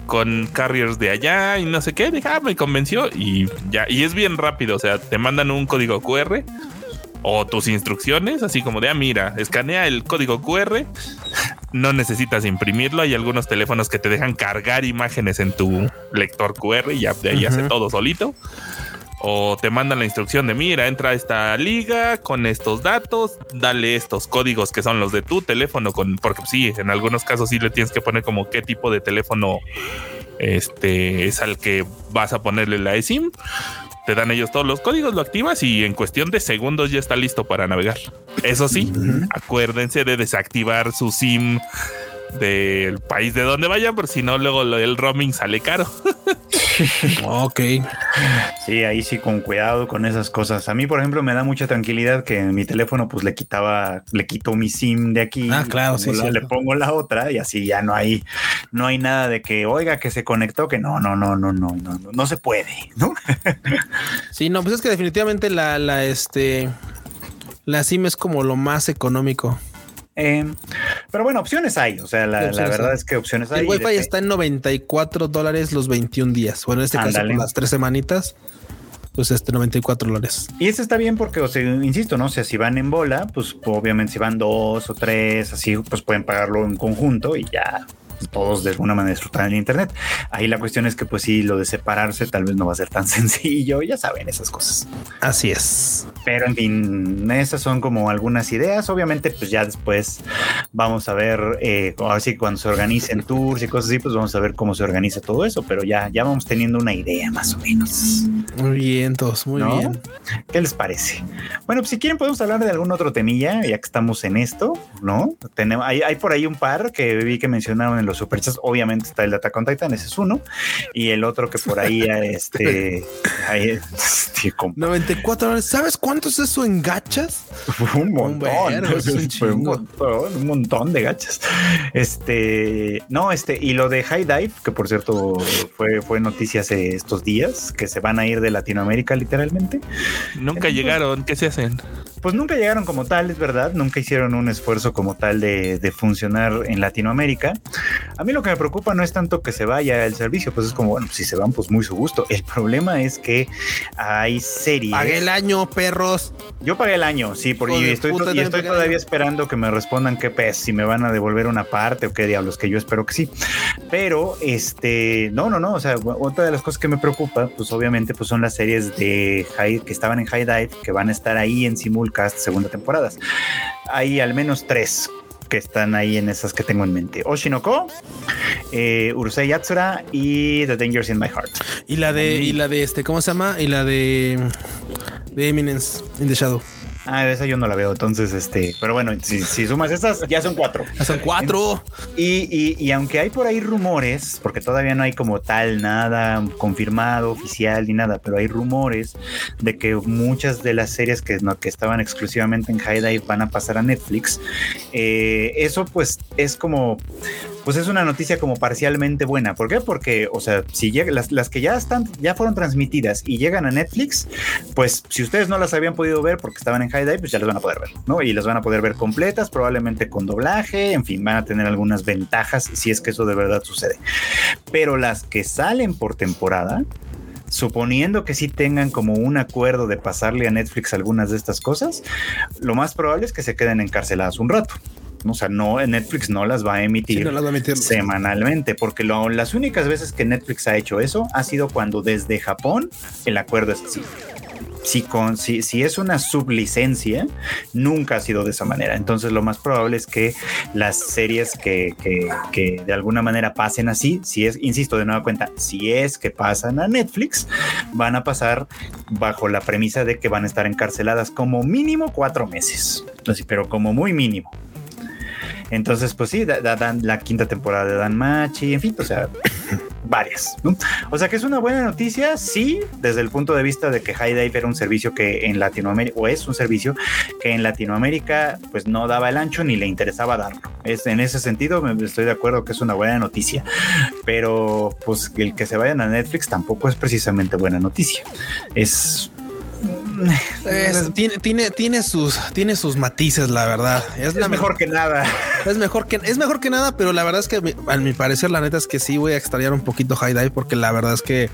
con carriers de allá y no sé qué, dije, ah, me convenció y ya, y es bien rápido, o sea, te mandan un código QR o tus instrucciones, así como de, ah, mira, escanea el código QR, no necesitas imprimirlo, hay algunos teléfonos que te dejan cargar imágenes en tu lector QR y ya de ahí hace todo solito. O te mandan la instrucción de mira, entra a esta liga con estos datos, dale estos códigos que son los de tu teléfono, con, porque sí, en algunos casos sí le tienes que poner como qué tipo de teléfono este es al que vas a ponerle la eSIM. Te dan ellos todos los códigos, lo activas y en cuestión de segundos ya está listo para navegar. Eso sí, acuérdense de desactivar su SIM del país de donde vayan, por si no, luego el roaming sale caro. Ok. Sí, ahí sí con cuidado con esas cosas. A mí, por ejemplo, me da mucha tranquilidad que en mi teléfono pues le quitaba, le quito mi SIM de aquí. Ah, claro, le sí, pongo la- Le pongo la otra y así ya no hay, no hay nada de que, oiga, que se conectó, que no, no, no, no, no, no, no, no se puede, ¿no? Sí, no, pues es que definitivamente la, la, este, la SIM es como lo más económico. Eh, pero bueno, opciones hay. O sea, la, verdad hay. es que opciones hay. El Wi-Fi está en 94 dólares los 21 días. Bueno, en este caso, Ándale. por las tres semanitas, pues este 94 dólares. Y eso está bien porque, o sea, insisto, ¿no? O sea, si van en bola, pues obviamente si van dos o tres, así, pues pueden pagarlo en conjunto y ya todos de alguna manera disfrutan el internet. Ahí la cuestión es que, pues sí, lo de separarse tal vez no va a ser tan sencillo, ya saben esas cosas. Así es. Pero en fin, esas son como algunas ideas. Obviamente, pues ya después vamos a ver, eh, así que cuando se organicen tours y cosas así, pues vamos a ver cómo se organiza todo eso. Pero ya, ya vamos teniendo una idea más o menos. Muy bien, todos, muy ¿No? bien. ¿Qué les parece? Bueno, pues si quieren podemos hablar de algún otro temilla, ya que estamos en esto, ¿no? Tenemos, hay, hay por ahí un par que vi que mencionaron en los superchats. Obviamente está el Data con Titan, ese es uno. Y el otro que por ahí, este, ahí, este, con 94 dólares. ¿Sabes cuánto es eso en gachas? un montón, un fue un chingo. montón, un montón de gachas. Este, no, este, y lo de High Dive, que por cierto fue, fue noticia hace estos días, que se van a ir de Latinoamérica literalmente. Nunca llegaron, ¿qué se hacen? Pues nunca llegaron como tal, es verdad, nunca hicieron un esfuerzo como tal de, de funcionar en Latinoamérica. A mí lo que me preocupa no es tanto que se vaya el servicio, pues es como, bueno, si se van, pues muy su gusto. El problema es que hay series. Pagué el año, perros. Yo pagué el año, sí, por, y estoy, y estoy todavía esperando que me respondan qué pez, si me van a devolver una parte o qué diablos, que yo espero que sí. Pero, este, no, no, no, o sea, otra de las cosas que me preocupa, pues obviamente, pues son las series de High, que estaban en High Dive, que van a estar ahí en Simulcast segunda temporadas. Hay al menos tres que están ahí en esas que tengo en mente. Oshinoko, eh, Urusei Yatsura y The Dangers in My Heart. Y la de, y la de este, ¿cómo se llama? Y la de, de Eminence in the Shadow. Ah, esa yo no la veo, entonces, este, pero bueno, si, si sumas esas, ya son cuatro. Ya son cuatro. Y, y- y aunque hay por ahí rumores, porque todavía no hay como tal nada confirmado, oficial ni nada, pero hay rumores de que muchas de las series que, no, que estaban exclusivamente en High Dive van a pasar a Netflix. Eh, eso pues es como pues es una noticia como parcialmente buena. ¿Por qué? Porque, o sea, si llega, las, las que ya están, ya fueron transmitidas y llegan a Netflix, pues si ustedes no las habían podido ver porque estaban en High pues ya las van a poder ver, ¿no? Y las van a poder ver completas, probablemente con doblaje, en fin, van a tener algunas ventajas si es que eso de verdad sucede. Pero las que salen por temporada, suponiendo que sí tengan como un acuerdo de pasarle a Netflix algunas de estas cosas, lo más probable es que se queden encarceladas un rato. O sea, no, Netflix no las va a emitir, Sí, no las va a emitir. semanalmente, porque lo- las únicas veces que Netflix ha hecho eso ha sido cuando desde Japón el acuerdo es así. Si, con, si, si es una sublicencia, nunca ha sido de esa manera. Entonces lo más probable es que las series que, que- de alguna manera pasen así, si es, insisto de nueva cuenta, si es que pasan a Netflix, van a pasar bajo la premisa de que van a estar encarceladas como mínimo cuatro meses. Así, pero como muy mínimo. Entonces, pues sí, la quinta temporada de Dan Machi, en fin, o sea, varias. ¿no? O sea que es una buena noticia, sí, desde el punto de vista de que High Dive era un servicio que en Latinoamérica, o es un servicio que en Latinoamérica, pues no daba el ancho ni le interesaba darlo. Es, en ese sentido, me estoy de acuerdo que es una buena noticia, pero pues el que se vayan a Netflix tampoco es precisamente buena noticia. Es. Es- tiene, tiene, tiene sus, tiene sus matices, la verdad. Es, Es la mejor que nada. Es mejor que es mejor que nada, pero la verdad es que a mi parecer la neta es que sí voy a extrañar un poquito High Dive porque la verdad es que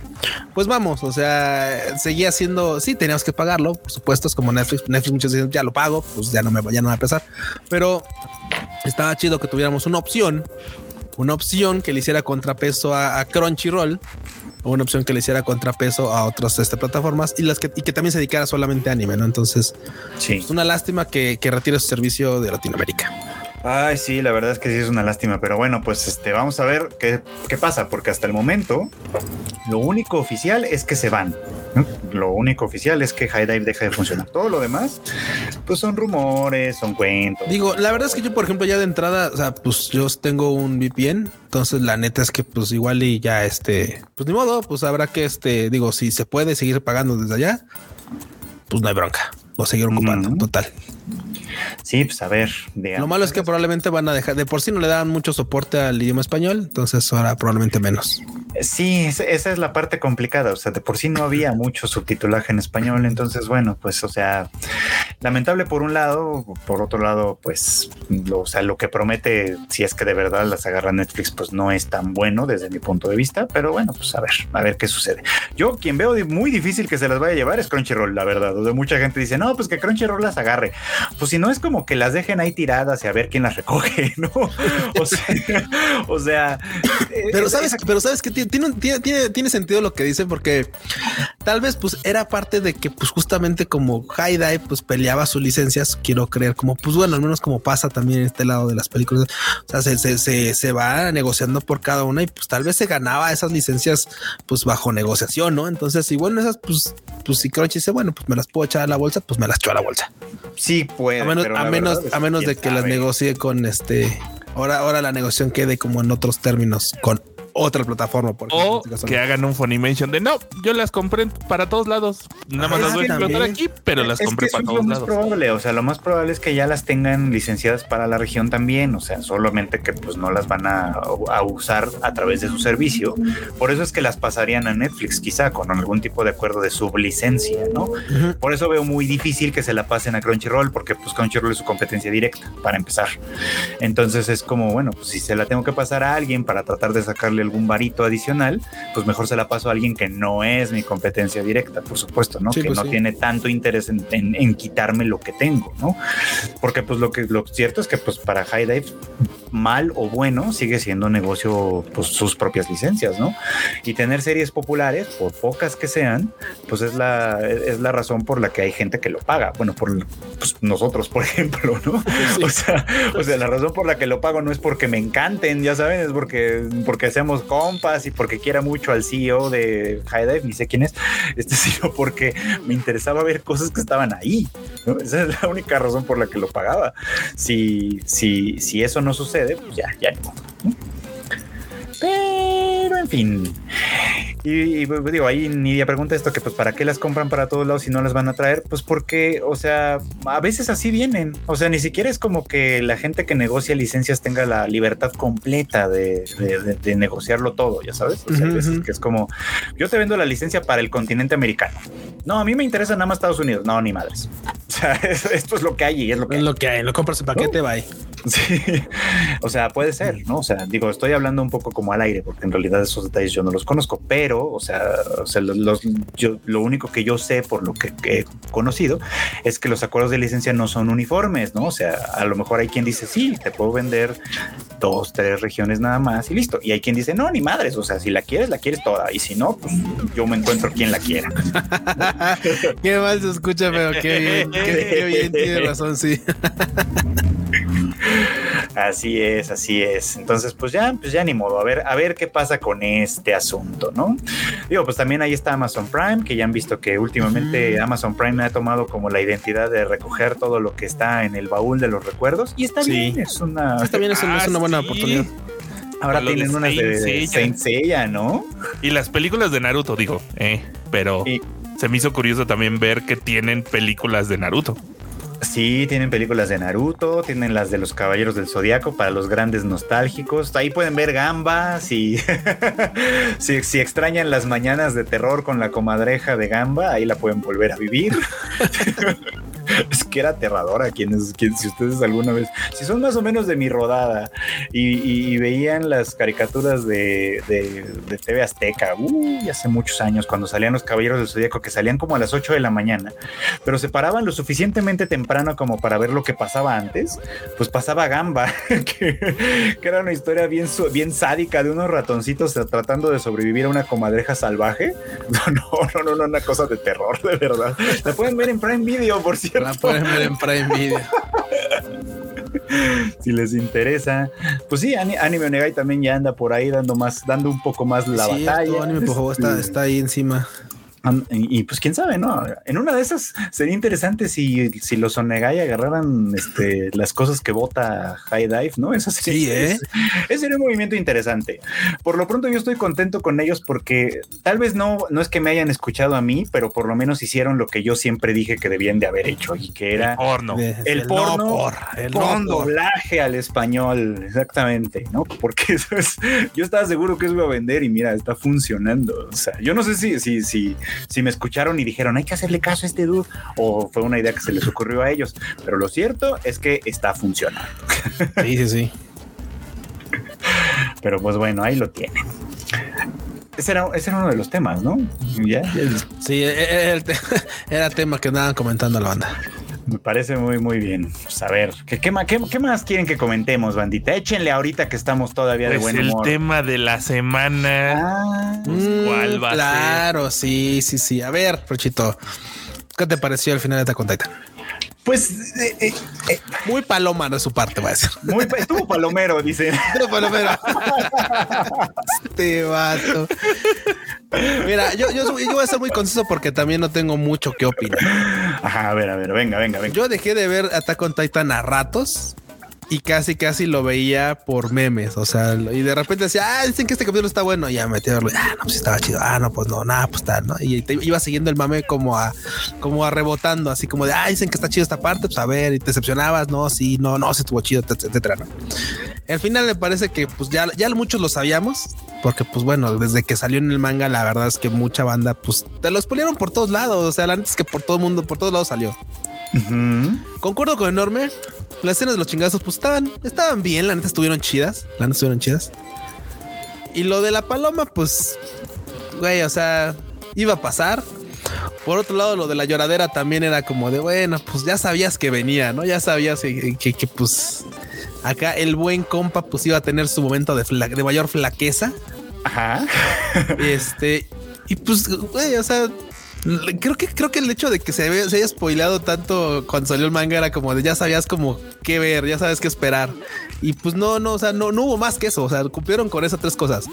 pues vamos, o sea, seguía siendo sí teníamos que pagarlo, por supuesto, es como Netflix, Netflix muchos dicen ya lo pago, pues ya no me ya no me va a pesar, pero estaba chido que tuviéramos una opción, una opción que le hiciera contrapeso a, a Crunchyroll o una opción que le hiciera contrapeso a otras este, plataformas y las que y que también se dedicara solamente a anime, ¿no? Entonces, Sí. es una lástima que, que retire su servicio de Latinoamérica. Ay, sí, la verdad es que sí es una lástima, pero bueno, pues este, vamos a ver qué, qué pasa, porque hasta el momento lo único oficial es que se van. ¿no? Lo único oficial es que High Dive deja de funcionar. Todo lo demás, pues son rumores, son cuentos. Digo, la verdad es que yo, por ejemplo, ya de entrada, o sea, pues yo tengo un VPN, entonces la neta es que pues igual y ya este, pues ni modo, pues habrá que este, digo, si se puede seguir pagando desde allá, pues no hay bronca, o seguir ocupando, total. Sí, pues a ver. de Lo malo es que probablemente van a dejar, de por sí no le dan mucho soporte al idioma español, entonces ahora probablemente menos. Sí, es- esa es la parte complicada. O sea, de por sí no había mucho subtitulaje en español. Entonces, bueno, pues, o sea, lamentable por un lado, por otro lado, pues, lo, o sea, lo que promete, si es que de verdad las agarra Netflix, pues no es tan bueno desde mi punto de vista. Pero bueno, pues a ver, a ver qué sucede. Yo, quien veo muy difícil que se las vaya a llevar es Crunchyroll, la verdad. O sea, mucha gente dice, no, pues que Crunchyroll las agarre. Pues si no es como que las dejen ahí tiradas y a ver quién las recoge, ¿no? O sea, o sea Pero esa- sabes, pero sabes que tiene, tiene, tiene- sentido lo que dicen porque tal vez pues era parte de que pues justamente como High Dive pues peleaba sus licencias, quiero creer como pues bueno, al menos como pasa también en este lado de las películas, o sea, se, se, se, se va negociando por cada una y pues tal vez se ganaba esas licencias pues bajo negociación, ¿no? Entonces, y bueno, esas pues, pues si Crunchy dice, bueno, pues me las puedo echar a la bolsa, pues me las echo a la bolsa. Sí puede. A menos, pero a menos, a menos de que las negocie con este. Ahora, ahora la negociación quede como en otros términos con otra plataforma. Por ejemplo, O este que hagan un Funimation de no, yo las compré para todos lados. Nada más Ah, las voy a explotar aquí, pero las Es compré para es todos lo más lados. probable, o sea, lo más probable es que ya las tengan licenciadas para la región también, o sea, solamente que pues no las van a, a usar a través de su servicio. Por eso es que las pasarían a Netflix, quizá con algún tipo de acuerdo de sublicencia, ¿no? Por eso veo muy difícil que se la pasen a Crunchyroll, porque pues Crunchyroll es su competencia directa, para empezar. Entonces es como, bueno, pues si se la tengo que pasar a alguien para tratar de sacarle algún varito adicional, pues mejor se la paso a alguien que no es mi competencia directa, por supuesto, ¿no? Sí, que pues no sí. tiene tanto interés en, en- en quitarme lo que tengo, ¿no? Porque pues lo que lo cierto es que pues para High Dive, mal o bueno, sigue siendo negocio pues sus propias licencias, ¿no? Y tener series populares, por pocas que sean, pues es la, es la razón por la que hay gente que lo paga. Bueno, por pues, nosotros, por ejemplo, ¿no? O, sea, o sea, la razón por la que lo pago no es porque me encanten, ya saben, es porque, porque seamos compas y porque quiera mucho al CEO de High ni sé quién es, este, sino porque me interesaba ver cosas que estaban ahí. Esa es la única razón por la que lo pagaba. Si, si, si eso no sucede, pues ya, ya. Pero en fin, Y, digo, ahí Nidia pregunta esto, que pues para qué las compran para todos lados si no las van a traer, pues porque, o sea, a veces así vienen, o sea, ni siquiera es como que la gente que negocia licencias tenga la libertad completa de, negociarlo todo, ya sabes, o sea, que es como, yo te vendo la licencia para el continente americano. No, a mí me interesa nada más Estados Unidos, no, ni madres. O sea, esto es lo que hay y es lo que es lo que hay, lo compras en paquete, va bye. Sí, o sea, puede ser, ¿no? O sea, digo, estoy hablando un poco como al aire, porque en realidad esos detalles yo no los conozco, pero, o sea, o sea los, yo, lo único que yo sé por lo que he conocido es que los acuerdos de licencia no son uniformes, ¿no? O sea, a lo mejor hay quien dice, sí, te puedo vender dos, tres regiones nada más y listo. Y hay quien dice, no, ni madres, o sea, si la quieres, la quieres toda, y si no, pues yo me encuentro quien la quiera. qué mal se escucha, pero qué bien, qué bien, tiene razón, sí. Así es, así es. Entonces, pues ya, pues ya ni modo. A ver, a ver qué pasa con este asunto, ¿no? Digo, pues también ahí está Amazon Prime, que ya han visto que últimamente Amazon Prime ha tomado como la identidad de recoger todo lo que está en el baúl de los recuerdos. Y está bien, es una. Está bien, es, una buena oportunidad. Ahora tienen una de Saint Seiya, ¿no? Y las películas de Naruto, digo, eh, pero se me hizo curioso también ver que tienen películas de Naruto. Sí, tienen películas de Naruto, tienen las de los Caballeros del Zodiaco para los grandes nostálgicos. Ahí pueden ver Gamba si, si, si, extrañan las mañanas de terror con la comadreja de Gamba, ahí la pueden volver a vivir. es que era aterradora quienes, quienes, si ustedes alguna vez, si son más o menos de mi rodada y, veían las caricaturas de, de, TV Azteca, uy, hace muchos años, cuando salían los Caballeros del Zodíaco, que salían como a las 8 de la mañana, pero se paraban lo suficientemente temprano como para ver lo que pasaba antes, pues pasaba Gamba, que, era una historia bien, bien sádica de unos ratoncitos tratando de sobrevivir a una comadreja salvaje. No, no, no, no, una cosa de terror, de verdad. La pueden ver en Prime Video, por cierto. La pueden ver en Prime Video. si les interesa. Pues sí, Anime Onegai también ya anda por ahí dando más, dando un poco más la batalla. Anime, por favor, está, está ahí encima. Y pues quién sabe, ¿no? En una de esas sería interesante si, si los Onegai agarraran este, las cosas que vota High Dive, ¿no? Eso sí, ¿eh? ese sería un movimiento interesante. Por lo pronto yo estoy contento con ellos porque tal vez no, no es que me hayan escuchado a mí, pero por lo menos hicieron lo que yo siempre dije que debían de haber hecho y que era el porno. El, porno con doblaje al español, exactamente, ¿no? Porque eso es, yo estaba seguro que eso iba a vender y mira, está funcionando. O sea, yo no sé si, si, si si me escucharon y dijeron hay que hacerle caso a este dude o fue una idea que se les ocurrió a ellos. Pero lo cierto es que está funcionando. Sí, sí, sí. Pero pues bueno, ahí lo tienen. Ese era, ese era uno de los temas, ¿no? ¿Ya? Sí, e, e, era, era el tema que andaban comentando la banda. Me parece muy, muy bien. Pues a ver, ¿qué, qué, más quieren que comentemos, bandita? Échenle ahorita que estamos todavía de pues buen humor. El tema de la semana. Ah, ¿Cuál va claro, sí, sí, sí. A ver, Prochito, ¿qué te pareció al final de esta contacta? Pues eh, eh, eh, muy paloma de su parte, va a decir. Muy, estuvo palomero, dice. Estuvo palomero. este vato. Mira, yo, yo, yo, voy a ser muy conciso porque también no tengo mucho que opinar. Ajá, a ver, a ver, venga, venga, venga. Yo dejé de ver Attack on Titan a ratos y casi, casi lo veía por memes. O sea, y de repente decía, ah, dicen que este capítulo está bueno. Y ya metí a verlo. Ah, no, pues estaba chido. Ah, no, pues no, nada, pues está, ¿no? Y te iba siguiendo el mame como a, como a rebotando, así como de, ah, dicen que está chido esta parte. Pues a ver, y te decepcionabas. No, sí, no, no, se estuvo chido, etcétera, ¿no? Al final me parece que, pues ya, ya muchos lo sabíamos, porque, pues bueno, desde que salió en el manga, la verdad es que mucha banda, pues te lo expolieron por todos lados. O sea, antes que por todo el mundo, por todos lados salió. Concuerdo con Enorme. Las escenas de los chingazos, pues estaban, estaban bien, la neta estuvieron chidas. La neta estuvieron chidas. Y lo de la paloma, pues, güey, o sea, iba a pasar. Por otro lado, lo de la lloradera también era como de, bueno, pues ya sabías que venía, ¿no? Ya sabías que, que, pues acá el buen compa pues iba a tener su momento de, de mayor flaqueza. Ajá. Este, y pues, güey, o sea, Creo que, creo que el hecho de que se, haya spoilado tanto cuando salió el manga era como de ya sabías como qué ver, ya sabes qué esperar. Y pues no, no, o sea, no, no hubo más que eso. O sea, cumplieron con esas tres cosas: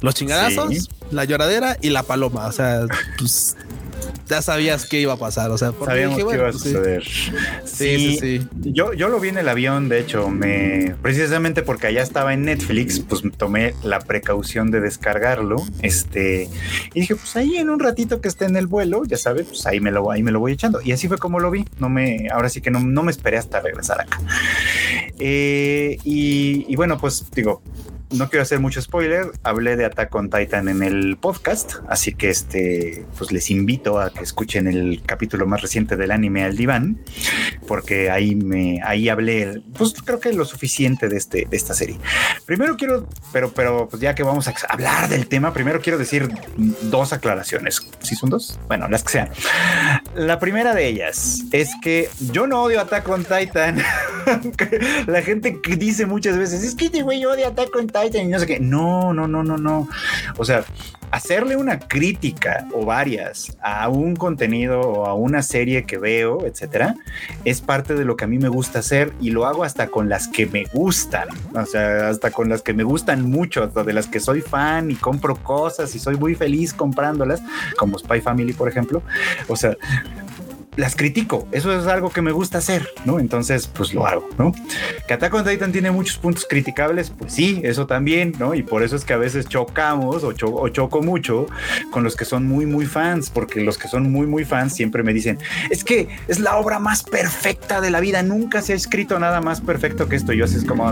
los chingadazos, la lloradera y la paloma. O sea, pues ya sabías qué iba a pasar. O sea, Sabíamos dije, que iba a bueno, sí. suceder. Sí, sí, sí. Yo, yo lo vi en el avión, de hecho, me precisamente porque allá estaba en Netflix, pues tomé la precaución de descargarlo. Este, y dije, pues ahí en un ratito que esté en el vuelo, ya sabes, pues ahí me lo, ahí me lo voy echando. Y así fue como lo vi. No me, ahora sí que no, no me esperé hasta regresar acá. Eh, y, y bueno, pues digo, no quiero hacer mucho spoiler, hablé de Attack on Titan en el podcast, así que este, pues les invito a que escuchen el capítulo más reciente del anime al diván, porque ahí me, ahí hablé, pues creo que lo suficiente de este, de esta serie. Primero quiero, pero, pero pues ya que vamos a hablar del tema, primero quiero decir dos aclaraciones. ¿Sí son dos? Bueno, las que sean. La primera de ellas es que yo no odio Attack on Titan. La gente que dice muchas veces, es que este güey odia Attack on Titan y no sé. No, no, no, no, no. O sea, hacerle una crítica o varias a un contenido o a una serie que veo, etcétera, es parte de lo que a mí me gusta hacer y lo hago hasta con las que me gustan. O sea, hasta con las que me gustan mucho, de las que soy fan y compro cosas y soy muy feliz comprándolas, como Spy Family, por ejemplo. O sea, las critico. Eso es algo que me gusta hacer, ¿no? Entonces, pues lo hago, ¿no? Que Attack on Titan tiene muchos puntos criticables, pues sí, eso también, ¿no? Y por eso es que a veces chocamos o, cho o choco mucho con los que son muy, muy fans, porque los que son muy, muy fans siempre me dicen, es que es la obra más perfecta de la vida, nunca se ha escrito nada más perfecto que esto. Y yo así es como...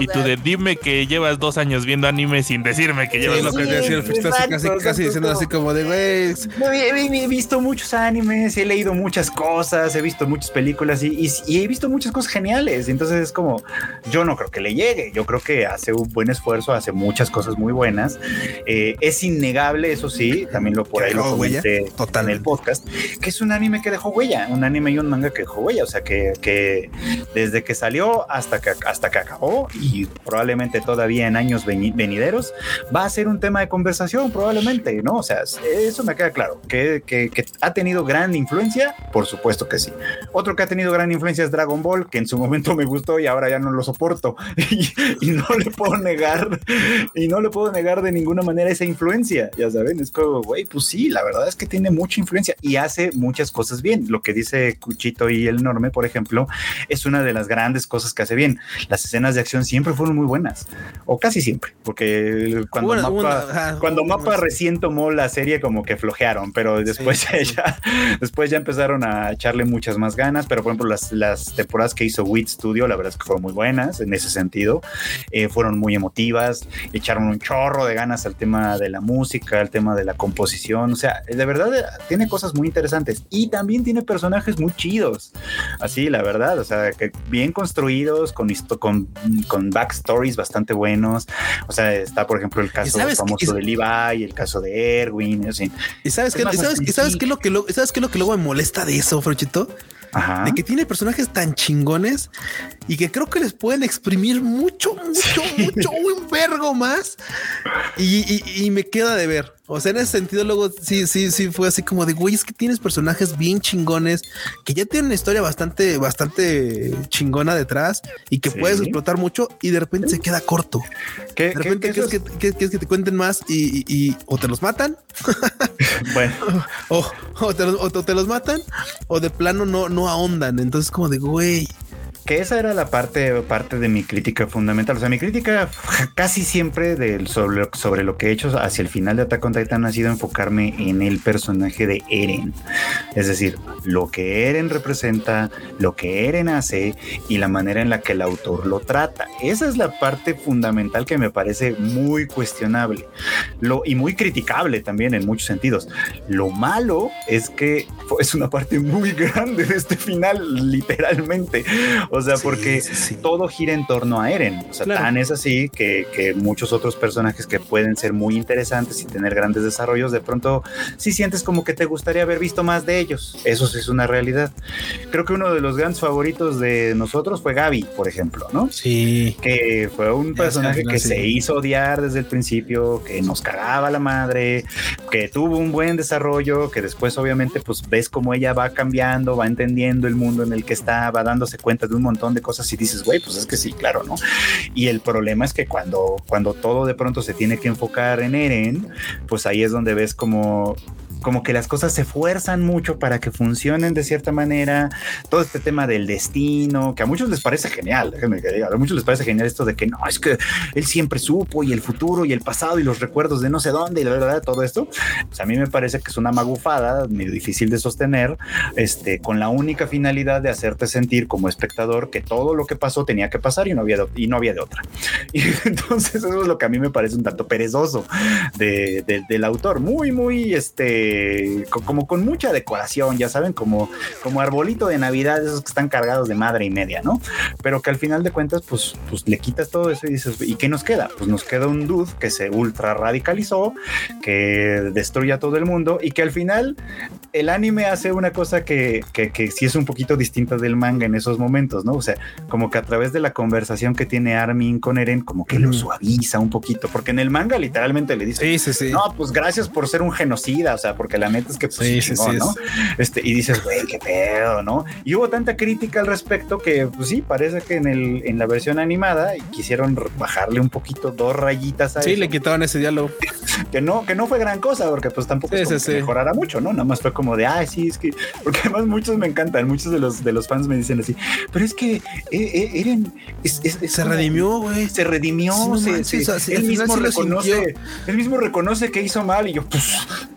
Y tú de dime que llevas dos años viendo anime sin decirme que llevas Sí, lo dos que Sí, exacto, casi, exacto, casi diciendo así como de, güey, No, he, he- he visto muchos animes, he leído muchas cosas, he visto muchas películas y, y- y he visto muchas cosas geniales. Entonces es como, yo no creo que le llegue, yo creo que hace un buen esfuerzo, hace muchas cosas muy buenas. Eh, es innegable, eso sí, también lo por ahí lo comenté en totalmente. el podcast, que es un anime que dejó huella, un anime y un manga que dejó huella, o sea que, que desde que salió hasta que, hasta que acabó y probablemente todavía en años veni- venideros va a ser un tema de conversación probablemente, ¿no? O sea, eso me queda claro, que, que- que ha tenido gran influencia, por supuesto que sí. Otro que ha tenido gran influencia es Dragon Ball, que en su momento me gustó y ahora ya no lo soporto y, y no le puedo negar, y no le puedo negar de ninguna manera esa influencia, ya saben, es como, güey, pues sí, la verdad es que tiene mucha influencia y hace muchas cosas bien. Lo que dice Cuchito y el enorme, por ejemplo, es una de las grandes cosas que hace bien. Las escenas de acción siempre fueron muy buenas, o casi siempre, porque cuando Una- Mapa, ajá, cuando Mapa recién tomó la serie como que flojearon, pero después ya, después ya empezaron a echarle muchas más ganas, pero por ejemplo las, las temporadas que hizo Wit Studio, la verdad es que fueron muy buenas en ese sentido, Eh, fueron muy emotivas, echaron un chorro de ganas al tema de la música, al tema de la composición, o sea, de verdad tiene cosas muy interesantes y también tiene personajes muy chidos, así la verdad, o sea, que bien construidos, con, con, con backstories bastante buenos, o sea, está por ejemplo el caso famoso qué? de Levi, el caso de Erwin. ¿Y sabes Es qué? más ¿Y sabes, así, y sabes sí. qué es lo que lo- sabes qué es lo que luego me molesta de eso, Frochito? Ajá. De que tiene personajes tan chingones y que creo que les pueden exprimir mucho, mucho, mucho, un vergo más. Y, y- y me queda de ver. O sea, en ese sentido, luego sí, sí, sí fue así como de güey, es que tienes personajes bien chingones que ya tienen una historia bastante, bastante chingona detrás y que Sí. puedes explotar mucho y de repente se queda corto. ¿Qué- De repente quieres es- que, que- quieres que te cuenten más y, y- y o te los matan Bueno, o, o te los, o te los matan o de plano no, no ahondan. Entonces como de güey. Que esa era la parte, parte de mi crítica fundamental. O sea, mi crítica casi siempre del, sobre, sobre lo que he hecho hacia el final de Attack on Titan ha sido enfocarme en el personaje de Eren. Es decir, lo que Eren representa, lo que Eren hace y la manera en la que el autor lo trata. Esa es la parte fundamental que me parece muy cuestionable lo, y muy criticable también en muchos sentidos. Lo malo es que es una parte muy grande de este final, literalmente. O sea, Sí, porque sí, sí. todo gira en torno a Eren. O sea, Claro. tan es así que, que muchos otros personajes que pueden ser muy interesantes y tener grandes desarrollos, de pronto sí sientes como que te gustaría haber visto más de ellos. Eso sí es una realidad. Creo que uno de los grandes favoritos de nosotros fue Gaby, por ejemplo, ¿no? Sí. que fue un personaje que se hizo odiar desde el principio, que nos cagaba la madre, que tuvo un buen desarrollo, que después obviamente pues ves cómo ella va cambiando, va entendiendo el mundo en el que está, va dándose cuenta de un montón de cosas y dices, güey, pues es que sí, claro, ¿no? Y el problema es que cuando, cuando todo de pronto se tiene que enfocar en Eren, pues ahí es donde ves como como que las cosas se fuerzan mucho para que funcionen de cierta manera. Todo este tema del destino, que a muchos les parece genial, déjenme que diga, a muchos les parece genial esto de que no, es que él siempre supo y el futuro y el pasado y los recuerdos de no sé dónde y la verdad, todo esto. Pues a mí me parece que es una magufada, medio difícil de sostener, este, con la única finalidad de hacerte sentir como espectador que todo lo que pasó tenía que pasar y no había y no había de otra. Y entonces eso es lo que a mí me parece un tanto perezoso de, de, del autor, muy, muy, este, como con mucha decoración, ya saben, como, como arbolito de Navidad, esos que están cargados de madre y media, ¿no? Pero que al final de cuentas, pues, pues le quitas todo eso y dices, ¿y qué nos queda? Pues nos queda un dude que se ultra radicalizó, que destruye a todo el mundo y que al final el anime hace una cosa que, que, que sí es un poquito distinta del manga en esos momentos, ¿no? O sea, como que a través de la conversación que tiene Armin con Eren, como que lo suaviza un poquito, porque en el manga literalmente le dice, Sí, sí, sí. no, pues gracias por ser un genocida, o sea, porque la neta es que pues, Sí, sí, chingón, sí, ¿no? Este, y dices, güey, qué pedo, ¿no? Y hubo tanta crítica al respecto que, pues sí, parece que en, el, en la versión animada quisieron bajarle un poquito dos rayitas a Sí, eso, le quitaban ese diálogo. que no, que no fue gran cosa, porque pues tampoco es como que mejorara mucho, ¿no? Nada más fue como de, ah, sí, es que, porque además muchos me encantan, muchos de los, de los fans me dicen así, pero es que eh, eh, Eren es, es- es Se como- redimió, güey. se redimió, Sí, no se- sí, él mismo reconoce, él mismo reconoce que hizo mal y yo, pues,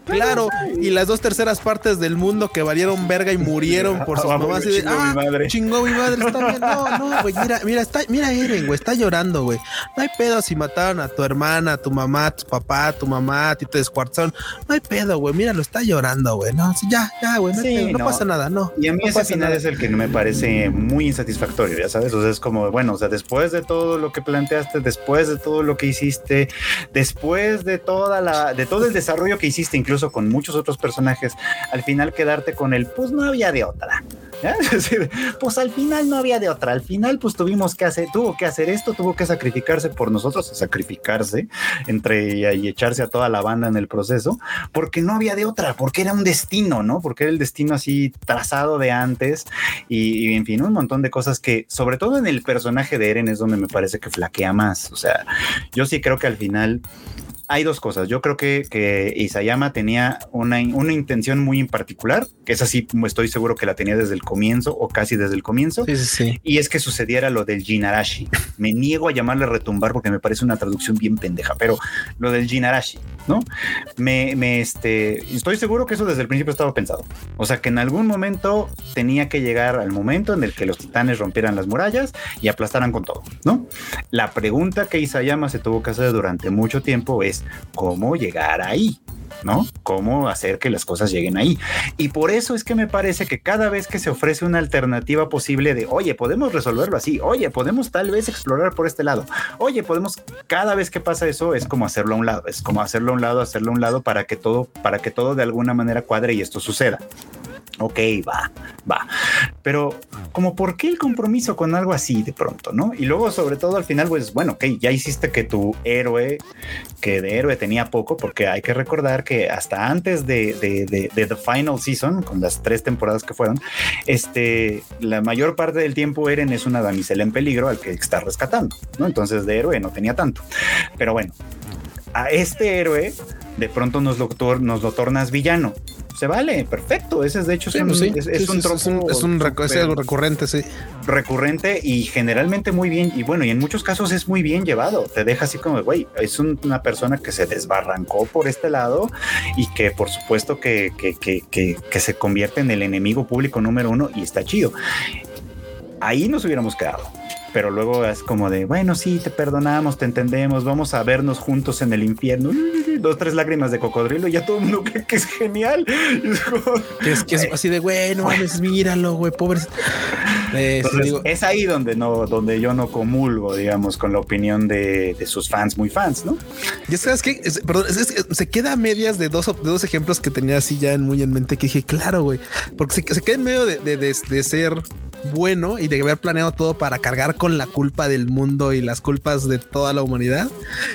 Claro, y las dos terceras partes del mundo que valieron verga y murieron por sus Ah, mamás. y de, chingó mi ah, madre". chingó mi madre, está bien. No, no, güey, mira, mira, está, mira Eren, güey, está llorando, güey. No hay pedo si mataron a tu hermana, a tu mamá, a tu papá, a tu mamá, a ti te descuartaron. No hay pedo, güey, mira, lo está llorando, güey. No, sí, ya, ya, güey, no, hay Sí, pedo, no no. pasa nada, no. Y a mí no ese final nada. es el que me parece muy insatisfactorio, ya sabes, o sea, es como, bueno, o sea, después de todo lo que planteaste, después de todo lo que hiciste, después de toda la, de todo el desarrollo que hiciste, incluso con muchos otros personajes, al final quedarte con el, pues no había de otra. decir, pues al final no había de otra, al final pues tuvimos que hacer, tuvo que hacer esto, tuvo que sacrificarse por nosotros, sacrificarse entre y, echarse a toda la banda en el proceso, porque no había de otra, porque era un destino, ¿no? Porque era el destino así trazado de antes y, en fin, un montón de cosas que, sobre todo en el personaje de Eren, es donde me parece que flaquea más. O sea, yo sí creo que al final hay dos cosas. Yo creo que, que Isayama tenía una, una, intención muy en particular, que es así, estoy seguro que la tenía desde el comienzo o casi desde el comienzo. Sí, sí, sí. Y es que sucediera lo del Jinarashi. Me niego a llamarle retumbar porque me parece una traducción bien pendeja, pero lo del Jinarashi, ¿no? Me, me este, estoy seguro que eso desde el principio estaba pensado. O sea, que en algún momento tenía que llegar al momento en el que los titanes rompieran las murallas y aplastaran con todo, ¿no? La pregunta que Isayama se tuvo que hacer durante mucho tiempo es cómo llegar ahí. ¿No? Cómo hacer que las cosas lleguen ahí. Y por eso es que me parece que cada vez que se ofrece una alternativa posible de, oye, podemos resolverlo así, oye, podemos tal vez explorar por este lado, oye, podemos, cada vez que pasa eso es como hacerlo a un lado, es como hacerlo a un lado, hacerlo a un lado para que todo, para que todo de alguna manera cuadre y esto suceda. Ok, va, va. Pero como por qué el compromiso con algo así de pronto, ¿no? Y luego sobre todo al final, pues bueno, ok, ya hiciste que tu héroe, que de héroe tenía poco, porque hay que recordar que hasta antes de, de, de, de The Final Season, con las tres temporadas que fueron, este, la mayor parte del tiempo Eren es una damisela en peligro al que está rescatando, ¿no? Entonces de héroe no tenía tanto. Pero bueno, a este héroe de pronto nos lo, nos lo tornas villano se vale, perfecto. Ese es de hecho sí, es, pues un, sí, es, es sí, un tropo. Es, un, es, un recu es algo recurrente, sí. Recurrente y generalmente muy bien. Y bueno, y en muchos casos es muy bien llevado. Te deja así como, güey, es un, una persona que se desbarrancó por este lado y que por supuesto que, que, que, que, que se convierte en el enemigo público número uno y está chido. Ahí nos hubiéramos quedado pero luego es como de, bueno, sí, te perdonamos, te entendemos, vamos a vernos juntos en el infierno, dos, tres lágrimas de cocodrilo, y ya todo el mundo cree que es genial. Es, como, que es, que es así de, güey, no mames, míralo, güey, pobre. Eh, Entonces, sí, digo, es ahí donde no, donde yo no comulgo, digamos, con la opinión de, de sus fans, muy fans, ¿no? Ya sabes que, es, perdón, se queda a medias de dos, de dos ejemplos que tenía así ya muy en mente que dije, claro, güey, porque se, se, queda en medio de, de, de ser bueno y de haber planeado todo para cargar con la culpa del mundo y las culpas de toda la humanidad,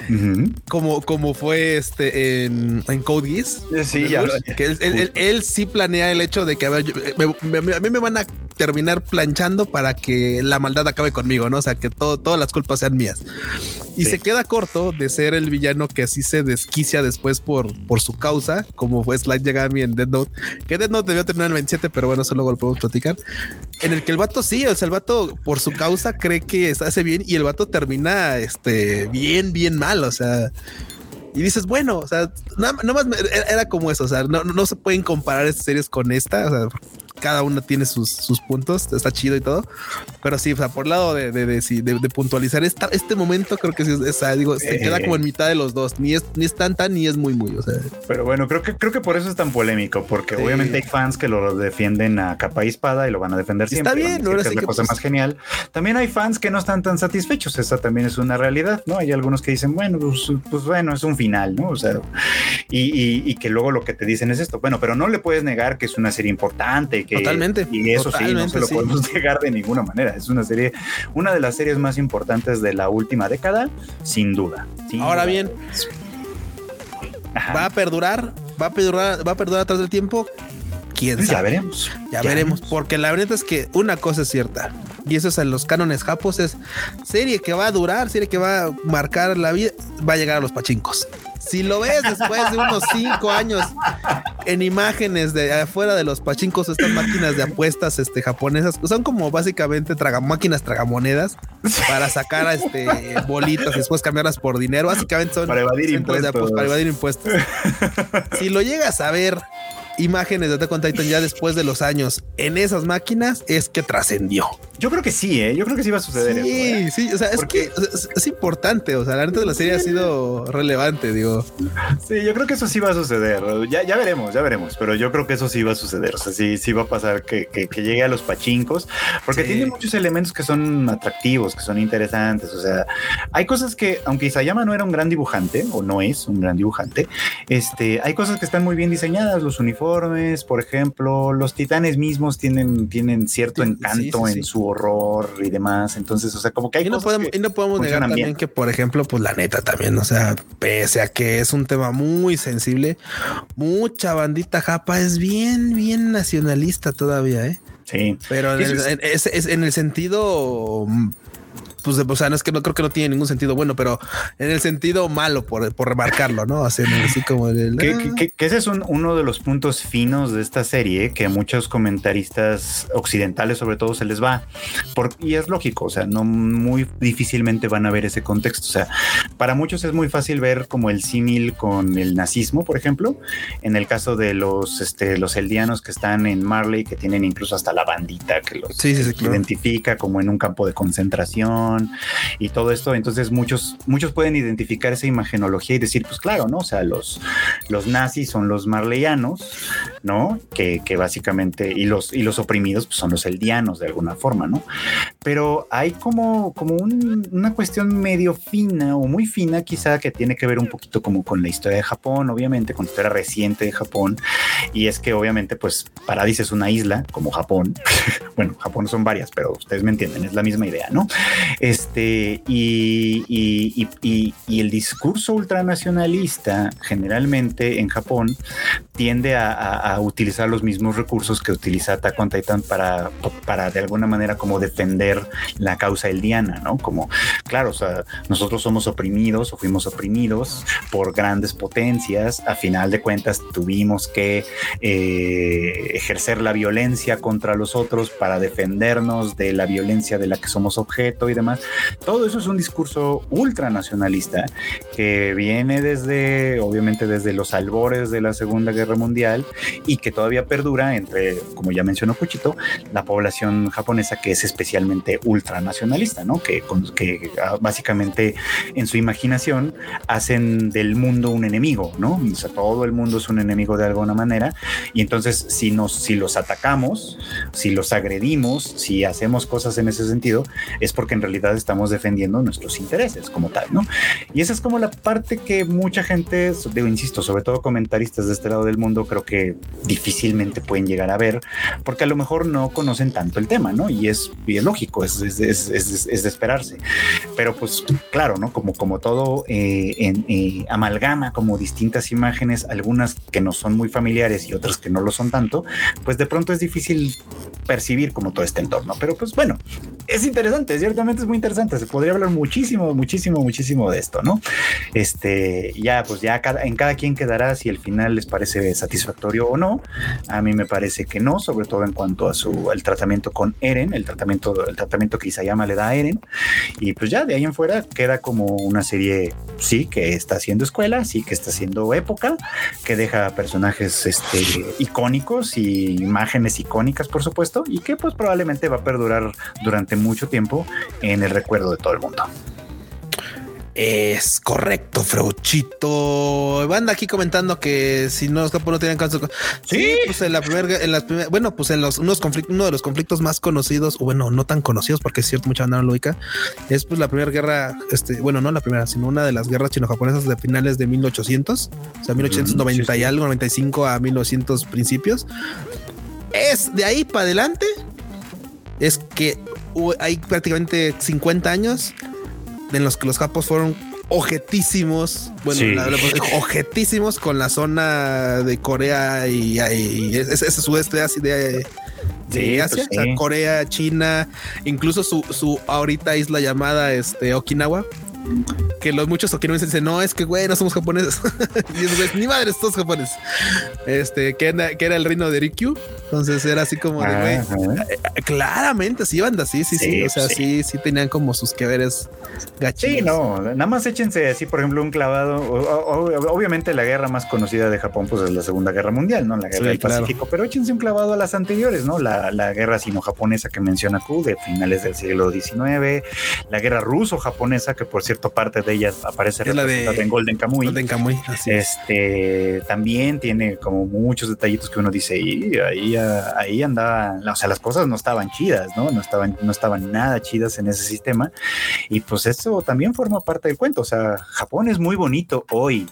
uh -huh. como, como fue este en, en Code Geass. Sí, ya Bush, que él, él, él, él, sí planea el hecho de que a, ver, yo, me, me, a mí me van a terminar planchando para que la maldad acabe conmigo, ¿no? O sea, que todo, todas las culpas sean mías. Y se queda corto de ser el villano que así se desquicia después por, por su causa, como fue Slide Yagami en Dead Note, que Dead Note debió terminar en el 27, pero bueno, eso luego lo podemos platicar. En el que el vato sí, o sea, el vato por su causa cree que hace bien y el vato termina este bien, bien mal. O sea, y dices, bueno, o sea, nada, más era como eso. O sea, no, no se pueden comparar estas series con esta. O sea, cada una tiene sus, sus puntos, está chido y todo. Pero sí, o sea, por lado de, de, de, puntualizar esta, este momento, creo que sí, es, digo, se queda como en mitad de los dos. Ni es, ni es tanta ni es muy, muy. O sea. Pero bueno, creo que, creo que por eso es tan polémico, porque obviamente hay fans que lo defienden a capa y espada y lo van a defender siempre. Está bien, no es la cosa pues más genial. También hay fans que no están tan satisfechos. Esa también es una realidad, ¿no? Hay algunos que dicen, bueno, pues, pues bueno, es un final, ¿no? O sea, y, y, que luego lo que te dicen es esto. Bueno, pero no le puedes negar que es una serie importante, Totalmente. Y eso sí, no se lo podemos negar de ninguna manera. Es una serie, una de las series más importantes de la última década, sin duda. Ahora bien, ¿va a perdurar? ¿Va a perdurar? ¿Va a perdurar atrás del tiempo? quién sabe. Ya veremos. Ya, veremos, porque la verdad es que una cosa es cierta, y eso es en los cánones japos, es serie que va a durar, serie que va a marcar la vida, va a llegar a los pachincos. Si lo ves después de unos cinco años en imágenes de afuera de los pachincos, estas máquinas de apuestas este, japonesas, son como básicamente traga, máquinas tragamonedas para sacar este, bolitas y después cambiarlas por dinero. Básicamente son para evadir impuestos. para evadir impuestos. Si lo llegas a ver imágenes de Attack on Titan ya después de los años en esas máquinas es que trascendió. Yo creo que sí, ¿eh? yo creo que sí va a suceder. Sí, ¿eh? sí, o sea, es que es, importante, o sea, la neta de la serie ha sido relevante, digo. Sí, yo creo que eso sí va a suceder. Ya, ya veremos, ya veremos, pero yo creo que eso sí va a suceder. O sea, sí, sí va a pasar que, que, llegue a los pachincos, porque tiene muchos elementos que son atractivos, que son interesantes. O sea, hay cosas que, aunque Isayama no era un gran dibujante, o no es un gran dibujante, este, hay cosas que están muy bien diseñadas, los uniformes por ejemplo, los titanes mismos tienen, tienen cierto encanto en su horror y demás. Entonces, o sea, como que hay y no podemos, y no podemos negar también que, por ejemplo, pues la neta también, o sea, pese a que es un tema muy sensible, mucha bandita japa es bien, bien nacionalista todavía, ¿eh? Sí. Pero en el sentido pues, o sea, no es que no creo que no tiene ningún sentido bueno, pero en el sentido malo por, por remarcarlo, ¿no? Así, como el, que, ese es uno de los puntos finos de esta serie que a muchos comentaristas occidentales sobre todo se les va. Por, y es lógico, o sea, no muy difícilmente van a ver ese contexto. O sea, para muchos es muy fácil ver como el símil con el nazismo, por ejemplo, en el caso de los, este, los eldianos que están en Marley, que tienen incluso hasta la bandita que los identifica como en un campo de concentración y todo esto. Entonces muchos, muchos pueden identificar esa imagenología y decir, pues claro, ¿no? O sea, los, los nazis son los marleyanos, ¿no? Que, que básicamente, y los, y los oprimidos pues, son los eldianos de alguna forma, ¿no? Pero hay como, como una cuestión medio fina o muy fina quizá que tiene que ver un poquito como con la historia de Japón, obviamente, con la historia reciente de Japón. Y es que obviamente pues Paradis es una isla como Japón. bueno, Japón son varias, pero ustedes me entienden, es la misma idea, ¿no? Este, y, y, el discurso ultranacionalista generalmente en Japón tiende a, utilizar los mismos recursos que utiliza Attack on Titan para, para de alguna manera como defender la causa eldiana, ¿no? Como, claro, o sea, nosotros somos oprimidos o fuimos oprimidos por grandes potencias, a final de cuentas tuvimos que eh, ejercer la violencia contra los otros para defendernos de la violencia de la que somos objeto y demás todo eso es un discurso ultranacionalista que viene desde, obviamente, desde los albores de la Segunda Guerra Mundial y que todavía perdura entre, como ya mencionó Puchito, la población japonesa que es especialmente ultranacionalista, ¿no? Que, que ah, básicamente en su imaginación hacen del mundo un enemigo, ¿no? O sea, todo el mundo es un enemigo de alguna manera y entonces si nos si los atacamos, si los agredimos, si hacemos cosas en ese sentido, es porque en realidad estamos defendiendo nuestros intereses como tal, ¿no? Y esa es como la parte que mucha gente, digo, insisto, sobre todo comentaristas de este lado del mundo, creo que difícilmente pueden llegar a ver, porque a lo mejor no conocen tanto el tema, ¿no? Y es, lógico, es, es, es, de esperarse. Pero pues claro, ¿no? Como, como todo eh, en, eh, amalgama como distintas imágenes, algunas que no son muy familiares y otras que no lo son tanto, pues de pronto es difícil percibir como todo este entorno. Pero pues bueno, es interesante, ciertamente es muy interesante. Se podría hablar muchísimo, muchísimo, muchísimo de esto, ¿no? Este, ya, pues ya cada, en cada quien quedará si el final les parece satisfactorio o no. A mí me parece que no, sobre todo en cuanto a su el tratamiento con Eren, el tratamiento, el tratamiento que Isayama le da a Eren. Y pues ya de ahí en fuera queda como una serie, sí, que está haciendo escuela, sí, que está haciendo época, que deja personajes este, icónicos y imágenes icónicas, por supuesto, y que pues probablemente va a perdurar durante mucho tiempo en el recuerdo de todo el mundo. Es correcto, Freuchito. Banda aquí comentando que si no los capos no tienen caso. Sí, pues en la primera, en las primeras, bueno, pues en los unos conflictos, uno de los conflictos más conocidos, o bueno, no tan conocidos, porque es cierto, mucha banda no lo ubica, es pues la primera guerra, este, bueno, no la primera, sino una de las guerras chino-japonesas de finales de 1800, o sea, 1890 y algo, 95 a 1900 principios. Es de ahí para adelante, es que hay prácticamente 50 años en los que los japos fueron objetísimos, bueno, Sí. la- la- objetísimos con la zona de Corea y, y ese, ese sudeste de, de Sí, Asia, pues o sea, sí. Corea, China, incluso su, su ahorita isla llamada este Okinawa. Que los muchos okinawenses dicen, no, es que güey, no somos japoneses. y esos güeyes, ni madre, todos japoneses. Este, que era, que era el reino de Rikyu. Entonces era así como de, güey, Ajá. Claramente, sí, banda, sí, sí, sí. Sí, O sea, sí. sí, sí tenían como sus que veres gachitos. Sí, no, nada más échense así, por ejemplo, un clavado. o- o- obviamente la guerra más conocida de Japón pues es la Segunda Guerra Mundial, ¿no? La guerra Sí, del claro. Pacífico, pero échense un clavado a las anteriores, ¿no? La, la guerra sino-japonesa que menciona Q de finales del siglo XIX, la guerra ruso-japonesa, que por cierto parte de ella aparece Es la de- en Golden Kamuy. Golden Kamuy, así es. Este también tiene como muchos detallitos que uno dice, y ahí, ah, ahí andaba, o sea, las cosas no estaban chidas, ¿no? No estaban, no estaban nada chidas en ese sistema. Y pues eso también forma parte del cuento. O sea, Japón es muy bonito hoy,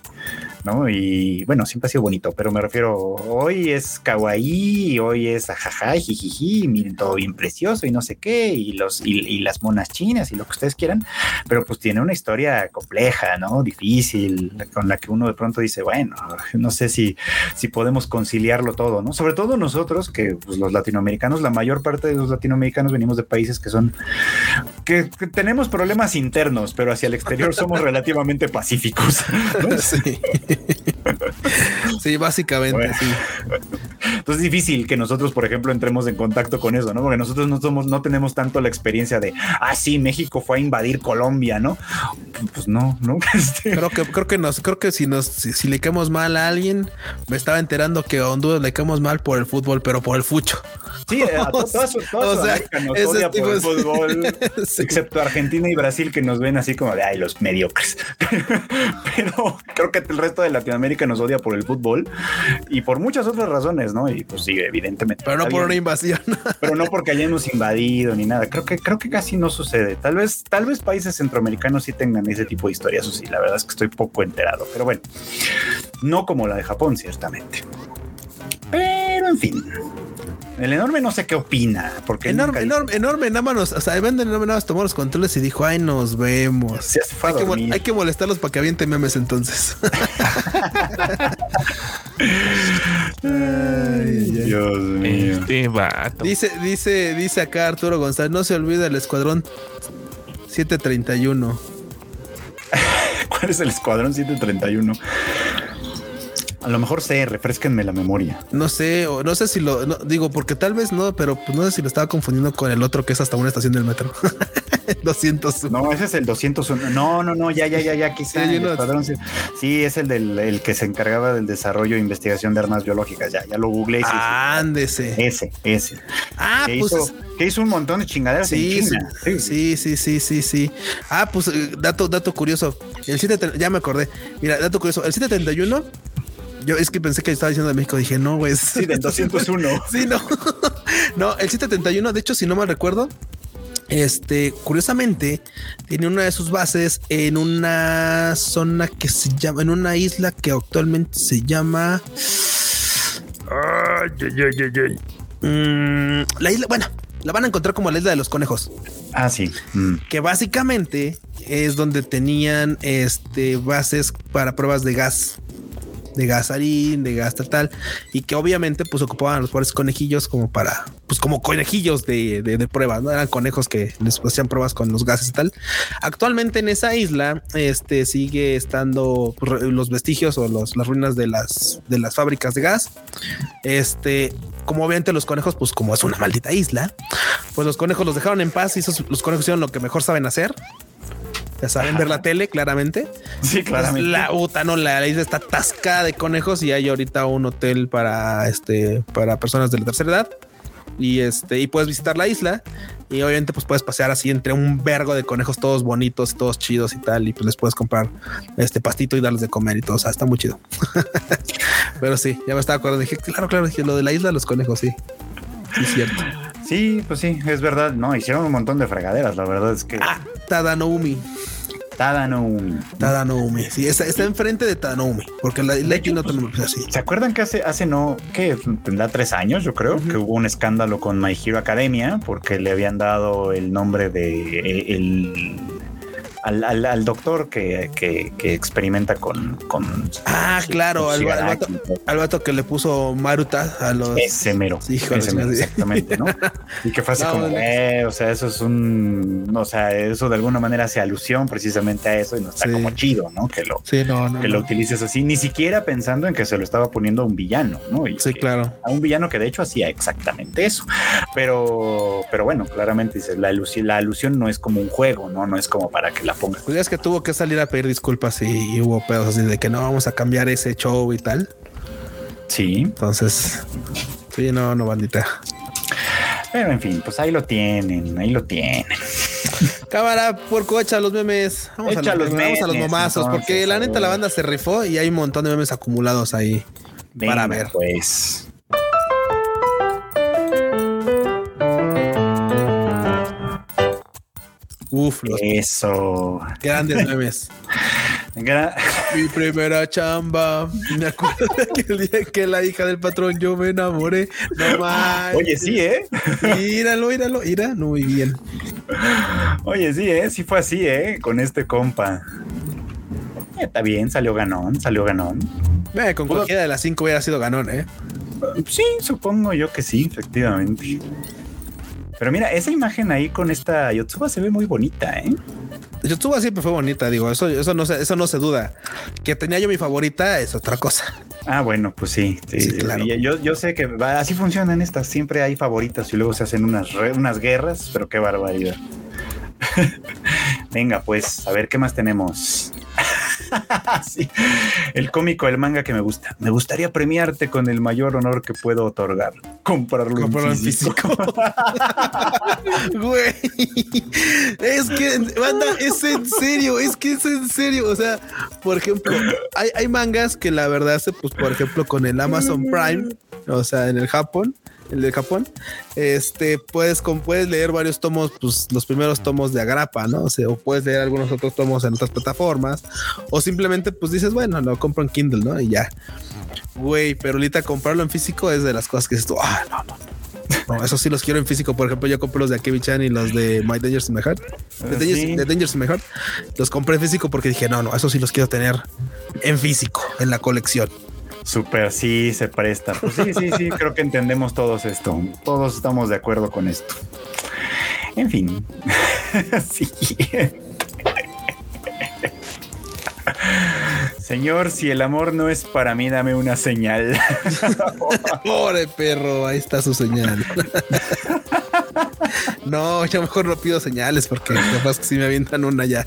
¿no? Y bueno, siempre ha sido bonito, pero me refiero, hoy es kawaii, hoy es ajaja, jijiji, miren todo bien precioso y no sé qué, y los y, y las monas chinas y lo que ustedes quieran, pero pues tiene una historia compleja, ¿no? Difícil, con la que uno de pronto dice, bueno, no sé si, si podemos conciliarlo todo, ¿no? Sobre todo nosotros, que pues, los latinoamericanos, la mayor parte de los latinoamericanos venimos de países que son, que, que tenemos problemas internos, pero hacia el exterior somos relativamente pacíficos. ¿no? Sí. sí, básicamente, Bueno. sí. Entonces es difícil que nosotros, por ejemplo, entremos en contacto con eso, ¿no? Porque nosotros no somos, no tenemos tanto la experiencia de, ah, sí, México fue a invadir Colombia, ¿no? Pues no, no. Este, Creo que, creo que nos, creo que si nos, si, si le caemos mal a alguien, me estaba enterando que a Honduras le caemos mal por el fútbol, pero por el fucho. Sí, a to- toda su- toda o sea, Sudamérica nos ese odia por el fútbol. Sí. Excepto Argentina y Brasil que nos ven así como de ay, los mediocres. Pero creo que el resto de Latinoamérica nos odia por el fútbol y por muchas otras razones, ¿no? Y pues sí, evidentemente. Pero no por una invasión. pero no porque hayamos invadido ni nada. Creo que creo que casi no sucede. Tal vez tal vez países centroamericanos sí tengan ese tipo de historias. O sí, la verdad es que estoy poco enterado. Pero bueno, no como la de Japón, ciertamente. Pero en fin. El enorme no sé qué opina, porque Enorme, enorme, enorme, nada más nos, o sea, venden enorme, nada más tomó los controles y dijo, ay, nos vemos. Se fue Hay que, hay molestarlos para que avienten memes entonces. Ay, ay, ay. Dios mío. Este vato. Dice, dice, dice acá Arturo González, no se olvida el escuadrón 731. ¿Cuál es el escuadrón 731? A lo mejor sé, refresquenme la memoria. No sé, o no sé si lo no, digo, porque tal vez no, pero pues no sé si lo estaba confundiendo con el otro que es hasta una estación del metro. 200. No, ese es el 201. No, no, no, ya, ya, ya, ya, quizá. Sí, no. escuadrón sí. Sí, es el del el que se encargaba del desarrollo e investigación de armas biológicas. Ya, ya lo googleé. sí. Ándese. Ese, ese. Ah, que, pues hizo, que hizo un montón de chingaderas Sí, en sí, China. sí, sí, sí, sí, sí. Ah, pues eh, dato, dato curioso. El 7, ya me acordé. Mira, dato curioso. El 731, yo es que pensé que estaba diciendo de México. Dije, no, güey. Sí, del 201. Sí, no. no, el 731, de hecho, si no mal recuerdo, este, curiosamente, tiene una de sus bases en una zona que se llama, en una isla que actualmente se llama. Ay, ay, ay, ay, ay. Mm, la isla, bueno, la van a encontrar como la isla de los conejos, Ah, sí. Mm. que básicamente es donde tenían este bases para pruebas de gas. De gasarín, de gas tal, y que obviamente pues ocupaban los pobres conejillos como para, pues como conejillos de, de, pruebas, no eran conejos que les hacían pruebas con los gases y tal. Actualmente en esa isla, este sigue estando pues, los vestigios o los, las ruinas de las de las fábricas de gas. Este, como obviamente los conejos, pues como es una maldita isla, pues los conejos los dejaron en paz y esos, los conejos hicieron lo que mejor saben hacer, ya saben ver la tele, claramente. Sí, claramente. La puta, no, la, isla está atascada de conejos y hay ahorita un hotel para este, para personas de la tercera edad. Y este, y puedes visitar la isla y obviamente pues puedes pasear así entre un vergo de conejos todos bonitos, todos chidos y tal. Y pues les puedes comprar este pastito y darles de comer y todo. O sea, está muy chido. Pero sí, ya me estaba acordando. Dije, claro, claro, dije lo de la isla de los conejos. Sí, sí, es cierto. Sí, pues sí, es verdad. No, hicieron un montón de fregaderas. La verdad es que. Ah, Tadanoumi. Tadanoumi. Tadanoumi. Sí, está, está enfrente de Tadanoumi, porque la, la no pues, tenemos así. ¿Se acuerdan que hace, hace no, que tendrá tres años, yo creo, que hubo un escándalo con My Hero Academia porque le habían dado el nombre de el al, doctor que, experimenta con, con Ah, claro, al, vato, que le puso Maruta a los. Ese mero. exactamente, ¿no? y que fue así como, eh, o sea, eso es un. O sea, eso de alguna manera hace alusión precisamente a eso y no está como chido, ¿no? Que lo, que lo utilices así, ni siquiera pensando en que se lo estaba poniendo a un villano, ¿no? sí, claro. A un villano que de hecho hacía exactamente eso. Pero, pero bueno, claramente dice, la alusión, la alusión no es como un juego, ¿no? No es como para que la pongas. Pues es que tuvo que salir a pedir disculpas y, hubo pedos así de que no vamos a cambiar ese show y tal. Sí. Entonces, sí, no, no, bandita. Pero en fin, pues ahí lo tienen, ahí lo tienen. Cámara, porco, echa los memes. Vamos, a, los memes, vamos a los momazos, porque la neta la banda se rifó y hay un montón de memes acumulados ahí para ver. Pues. Uf, los Eso. Grandes memes. Mi primera chamba. Me acuerdo de aquel día que la hija del patrón yo me enamoré. No más. Oye, sí, ¿eh? Míralo, míralo, mira, no muy bien. Oye, sí, ¿eh? Sí fue así, ¿eh? Con este compa. Está bien, salió ganón, salió ganón. Eh, con cualquiera de las cinco hubiera sido ganón, ¿eh? Sí, supongo yo que sí, efectivamente. Pero mira, esa imagen ahí con esta Yotsuba se ve muy bonita, ¿eh? Yotsuba siempre fue bonita, digo, eso, eso, no, se, eso no se duda. Que tenía yo mi favorita es otra cosa. Ah, bueno, pues sí, sí, claro. Yo, yo, sé que así funcionan estas, siempre hay favoritas y luego se hacen unas, unas guerras, pero qué barbaridad. Venga, pues, a ver qué más tenemos. sí. El cómico, el manga que me gusta. Me gustaría premiarte con el mayor honor que puedo otorgar. Comprarlo, en físico. Güey. Es que, banda, es en serio. Es que es en serio. O sea, por ejemplo, hay, hay mangas que la verdad, pues, por ejemplo, con el Amazon Prime, o sea, en el Japón, el de Japón, este, puedes, puedes leer varios tomos, pues los primeros tomos de Agrapa, ¿no? O, sea, o puedes leer algunos otros tomos en otras plataformas, o simplemente pues dices, bueno, lo compro en Kindle, ¿no? Y ya. Güey, pero ahorita comprarlo en físico es de las cosas que dices tú, ah, no, no. No, eso sí los quiero en físico. Por ejemplo, yo compré los de Akemi Chan y los de My Dangers in My Heart. De, Dangers, de Dangers in My Heart. Los compré en físico porque dije, no, no, eso sí los quiero tener en físico, en la colección. Súper, sí, se presta. Pues sí, sí, sí, creo que entendemos todos esto. Todos estamos de acuerdo con esto. En fin. Señor, si el amor no es para mí, dame una señal. Pobre perro, ahí está su señal. no, yo mejor no pido señales porque capaz que si me avientan una ya.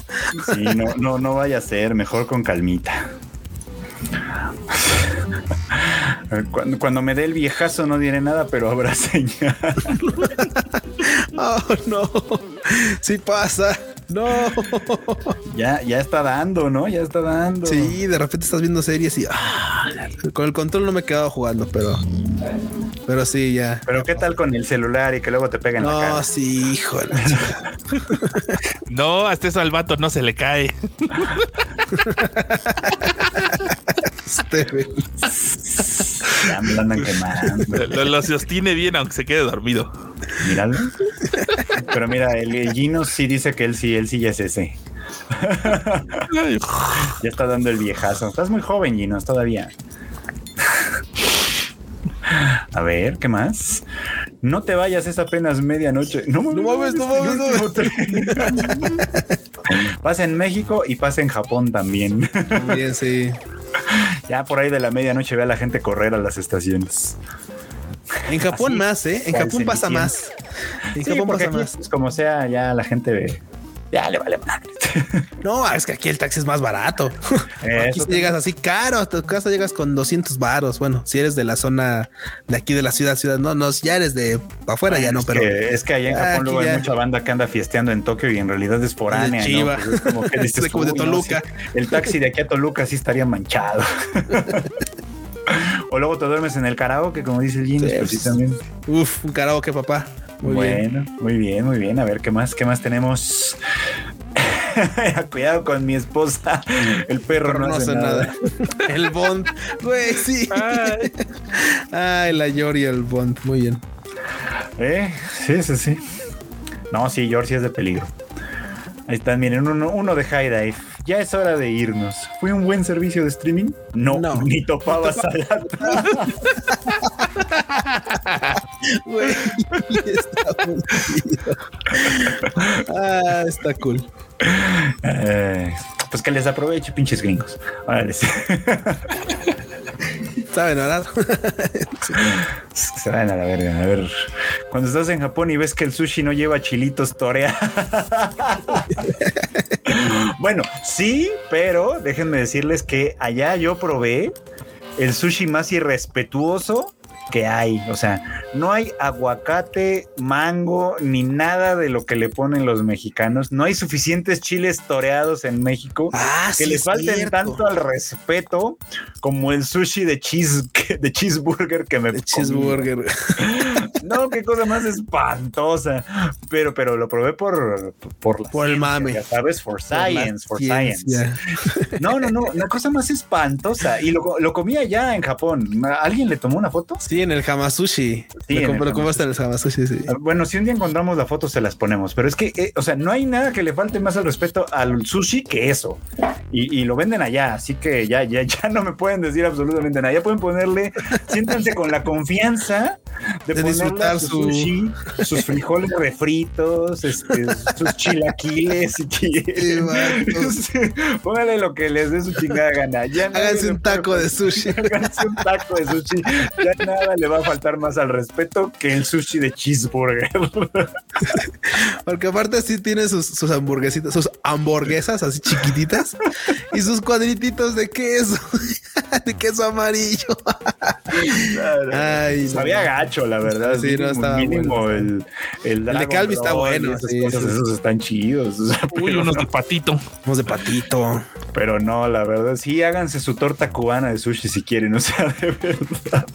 sí, no, no, no vaya a ser, mejor con calmita. Cuando, me dé el viejazo no diré nada, pero habrá señal. oh, no. Sí pasa. No. Ya, ya está dando, ¿no? Ya está dando. Sí, de repente estás viendo series y ah, con el control no me he quedado jugando, pero pero sí, ya. Pero qué tal con el celular y que luego te peguen no, la cara. No, sí, híjole. no, hasta eso al vato no se le cae. ya me andan quemando. Lo, lo, sostiene bien aunque se quede dormido. Míralo. Pero mira, el Gino sí dice que él sí, él sí ya es ese. ya está dando el viejazo. Estás muy joven, Ginos, todavía. A ver, ¿qué más? No te vayas, es apenas medianoche. No No mames, no mames, no tren. pasa en México y pasa en Japón también. Bien, sí. Ya por ahí de la medianoche ve a la gente correr a las estaciones. En Japón Así, más, ¿eh? En Japón pasa más. En Sí, Japón pasa más. pues, como sea, ya la gente ve. Ya le vale madre. No, es que aquí el taxi es más barato. Aquí si llegas así caro, a tu casa llegas con 200 varos. Bueno, si eres de la zona de aquí de la ciudad, ciudad, no, no, ya eres de afuera, ya no, es pero Que, es que allá en Ah, Japón luego ya. hay mucha banda que anda fiesteando en Tokio y en realidad es foránea. ¿no? Pues es como que dices, Es como de "Uy, no, Toluca". sí, el taxi de aquí a Toluca sí estaría manchado. o luego te duermes en el karaoke, como dice el Gino, Sí, sí pues, también. Uf, un karaoke, papá. Muy bien. bueno, muy bien, muy bien. A ver, ¿qué más? ¿Qué más tenemos? Cuidado con mi esposa. El perro Pero no, hace nada. el Bond, güey, sí. Ay, Ay, la Yori, el Bond. Muy bien. ¿Eh? Sí, sí, sí. No, sí, George sí es de peligro. Ahí están, miren, uno, uno de High Dive. Ya es hora de irnos. ¿Fue un buen servicio de streaming? No, No. ni topabas a la Güey, está muy. Ah, está cool. Eh, Pues que les aproveche, pinches gringos. Órale. ¿Saben verdad? Se vayan a la verga. A ver, cuando estás en Japón y ves que el sushi no lleva chilitos torea. bueno, sí, pero déjenme decirles que allá yo probé el sushi más irrespetuoso que hay. O sea, no hay aguacate, mango, ni nada de lo que le ponen los mexicanos. No hay suficientes chiles toreados en México Ah, que sí, le es falten cierto. tanto al respeto como el sushi de cheese de cheeseburger que me De cheeseburger. No, qué cosa más espantosa. Pero, pero lo probé por por, la Por el mame. ya sabes, for science, for science. No, no, no, la cosa más espantosa. Y lo, lo comí allá en Japón. ¿Alguien le tomó una foto? Sí, en el Hamasushi. Sí, lo, el comp- lo compraste en el Hamasushi, sí. Ah, Bueno, si un día encontramos la foto, se las ponemos. Pero es que, eh, o sea, no hay nada que le falte más al respeto al sushi que eso. Y, y lo venden allá, así que ya, ya, ya no me pueden decir absolutamente nada. Ya pueden ponerle, siéntanse con la confianza de, De disfrutar su su- sushi, sus frijoles refritos, este, sus chilaquiles. Vato. Sí, Póngale lo que les dé su chingada gana. Ya Háganse un taco de sushi. Háganse un taco de sushi. Ya nada le va a faltar más al respeto que el sushi de cheeseburger. Porque aparte sí tiene sus, sus hamburguesitas, sus hamburguesas así chiquititas y sus cuadrititos de queso, de queso amarillo. Ay, no. Sabía gacho, la verdad. Sí, no, estaba mínimo bueno. el, el de Calvi está bueno, esas sí, cosas, sí, sí. esos están chidos. o sea, uy, pero, unos de patito. Vamos de patito. pero no, la verdad, sí, háganse su torta cubana de sushi si quieren, o sea, de verdad.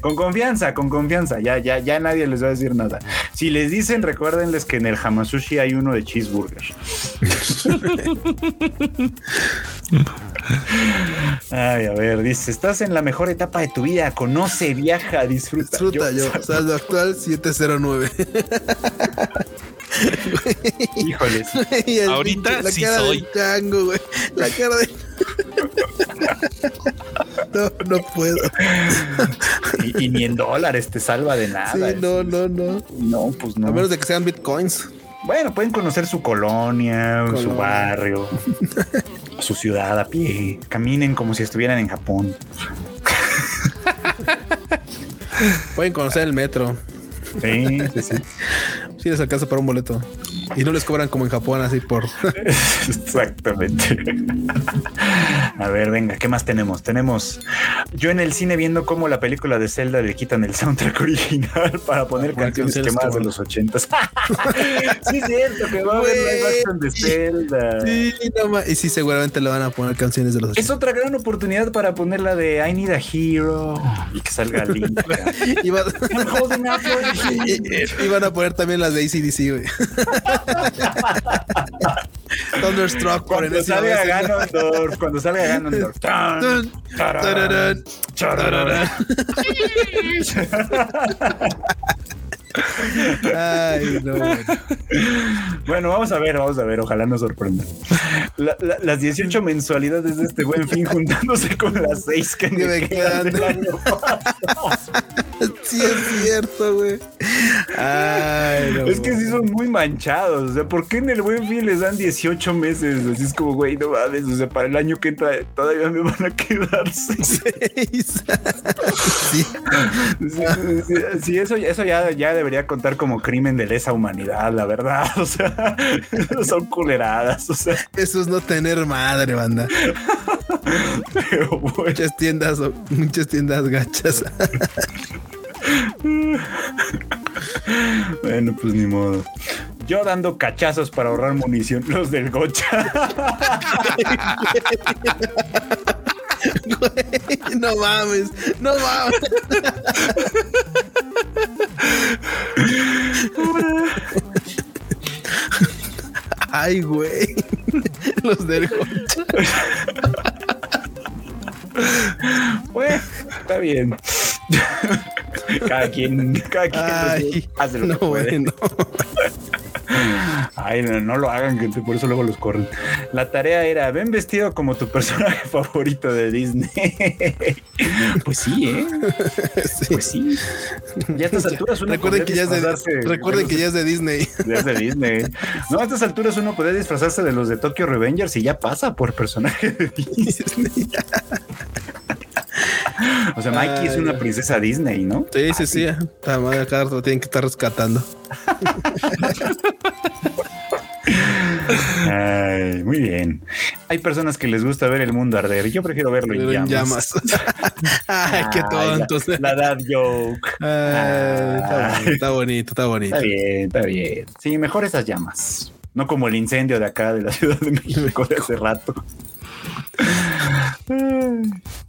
Con confianza, con confianza, ya, ya, ya nadie les va a decir nada. Si les dicen, recuérdenles que en el Hamasushi hay uno de cheeseburger. Ay, a ver, dice, estás en la mejor etapa de tu vida, conoce, viaja, disfruta. Disfruta yo. Saldo actual 709. Híjoles. Ahorita pinche- la sí cara soy. del chango, güey. La cara de. No, no puedo. Y, y ni en dólares te salva de nada. Sí, no, no, no. No, pues no. A menos de que sean bitcoins. Bueno, pueden conocer su colonia, su barrio, su ciudad a pie. Caminen como si estuvieran en Japón. Pueden conocer el metro. Sí, sí, sí. Si les alcanza para un boleto. Y no les cobran como en Japón, así por. Exactamente. A ver, venga, ¿qué más tenemos? Tenemos yo en el cine viendo cómo la película de Zelda le quitan el soundtrack original para poner canciones que de los ochentas. sí, es cierto que va a haber live action de Zelda. Sí, no Y sí, seguramente le van a poner canciones de los. Es otra gran oportunidad para poner la de I Need a Hero y que salga the y- Iban a poner también las de ACDC, güey. Thunderstruck por Cuando salga. Ganondorf, cuando salga Ganondorf. Tan, Tun, tararán, tararán, tararán. Ay, no. bueno. Vamos a ver, vamos a ver, ojalá nos sorprenda. La- la- las 18 mensualidades de este buen fin juntándose con las 6 que me quedan del quedan. año pasado. Sí, es cierto, güey. Ay, no. Es que sí son muy manchados. O sea, ¿por qué en el buen fin les dan 18 meses? Así es como, güey, no mames. O sea, para el año que entra todavía me van a quedar 6. Seis. Sí. Sí, sí, sí, eso, eso ya, ya debería contar como crimen de lesa humanidad, la verdad. O sea, son culeradas. O sea, Eso es no tener madre, banda. Pero bueno. Muchas tiendas, muchas tiendas gachas. Bueno, pues ni modo. Yo dando cachazos para ahorrar munición, los del gocha. Güey, no mames, no mames. Ay, güey. Los del Gocha. Bueno, está bien. Cada quien, cada quien Ay, hace lo no, que puede. bueno. Ay, no, no lo hagan, gente, por eso luego los corren. La tarea era, ven vestido como tu personaje favorito de Disney. pues sí, ¿eh? Sí. Pues sí. Ya a estas alturas uno Recuerden que ya es de, recuerden que ya es de Disney. Ya es de Disney. No, a estas alturas uno puede disfrazarse de los de Tokyo Revengers y ya pasa por personaje de Disney. O sea, Mikey es una princesa Disney, ¿no? Sí, sí, sí. La madre cada rato tienen que estar rescatando. Ay, muy bien. Hay personas que les gusta ver el mundo arder. Yo prefiero verlo Pero en en llamas. llamas. Ay, qué Ay, tontos. La, la dad joke. Ay, está, Ay. bonito, está bonito, está bonito. Está bien, está bien. Sí, mejor esas llamas. No como el incendio de acá de la Ciudad de México de hace rato.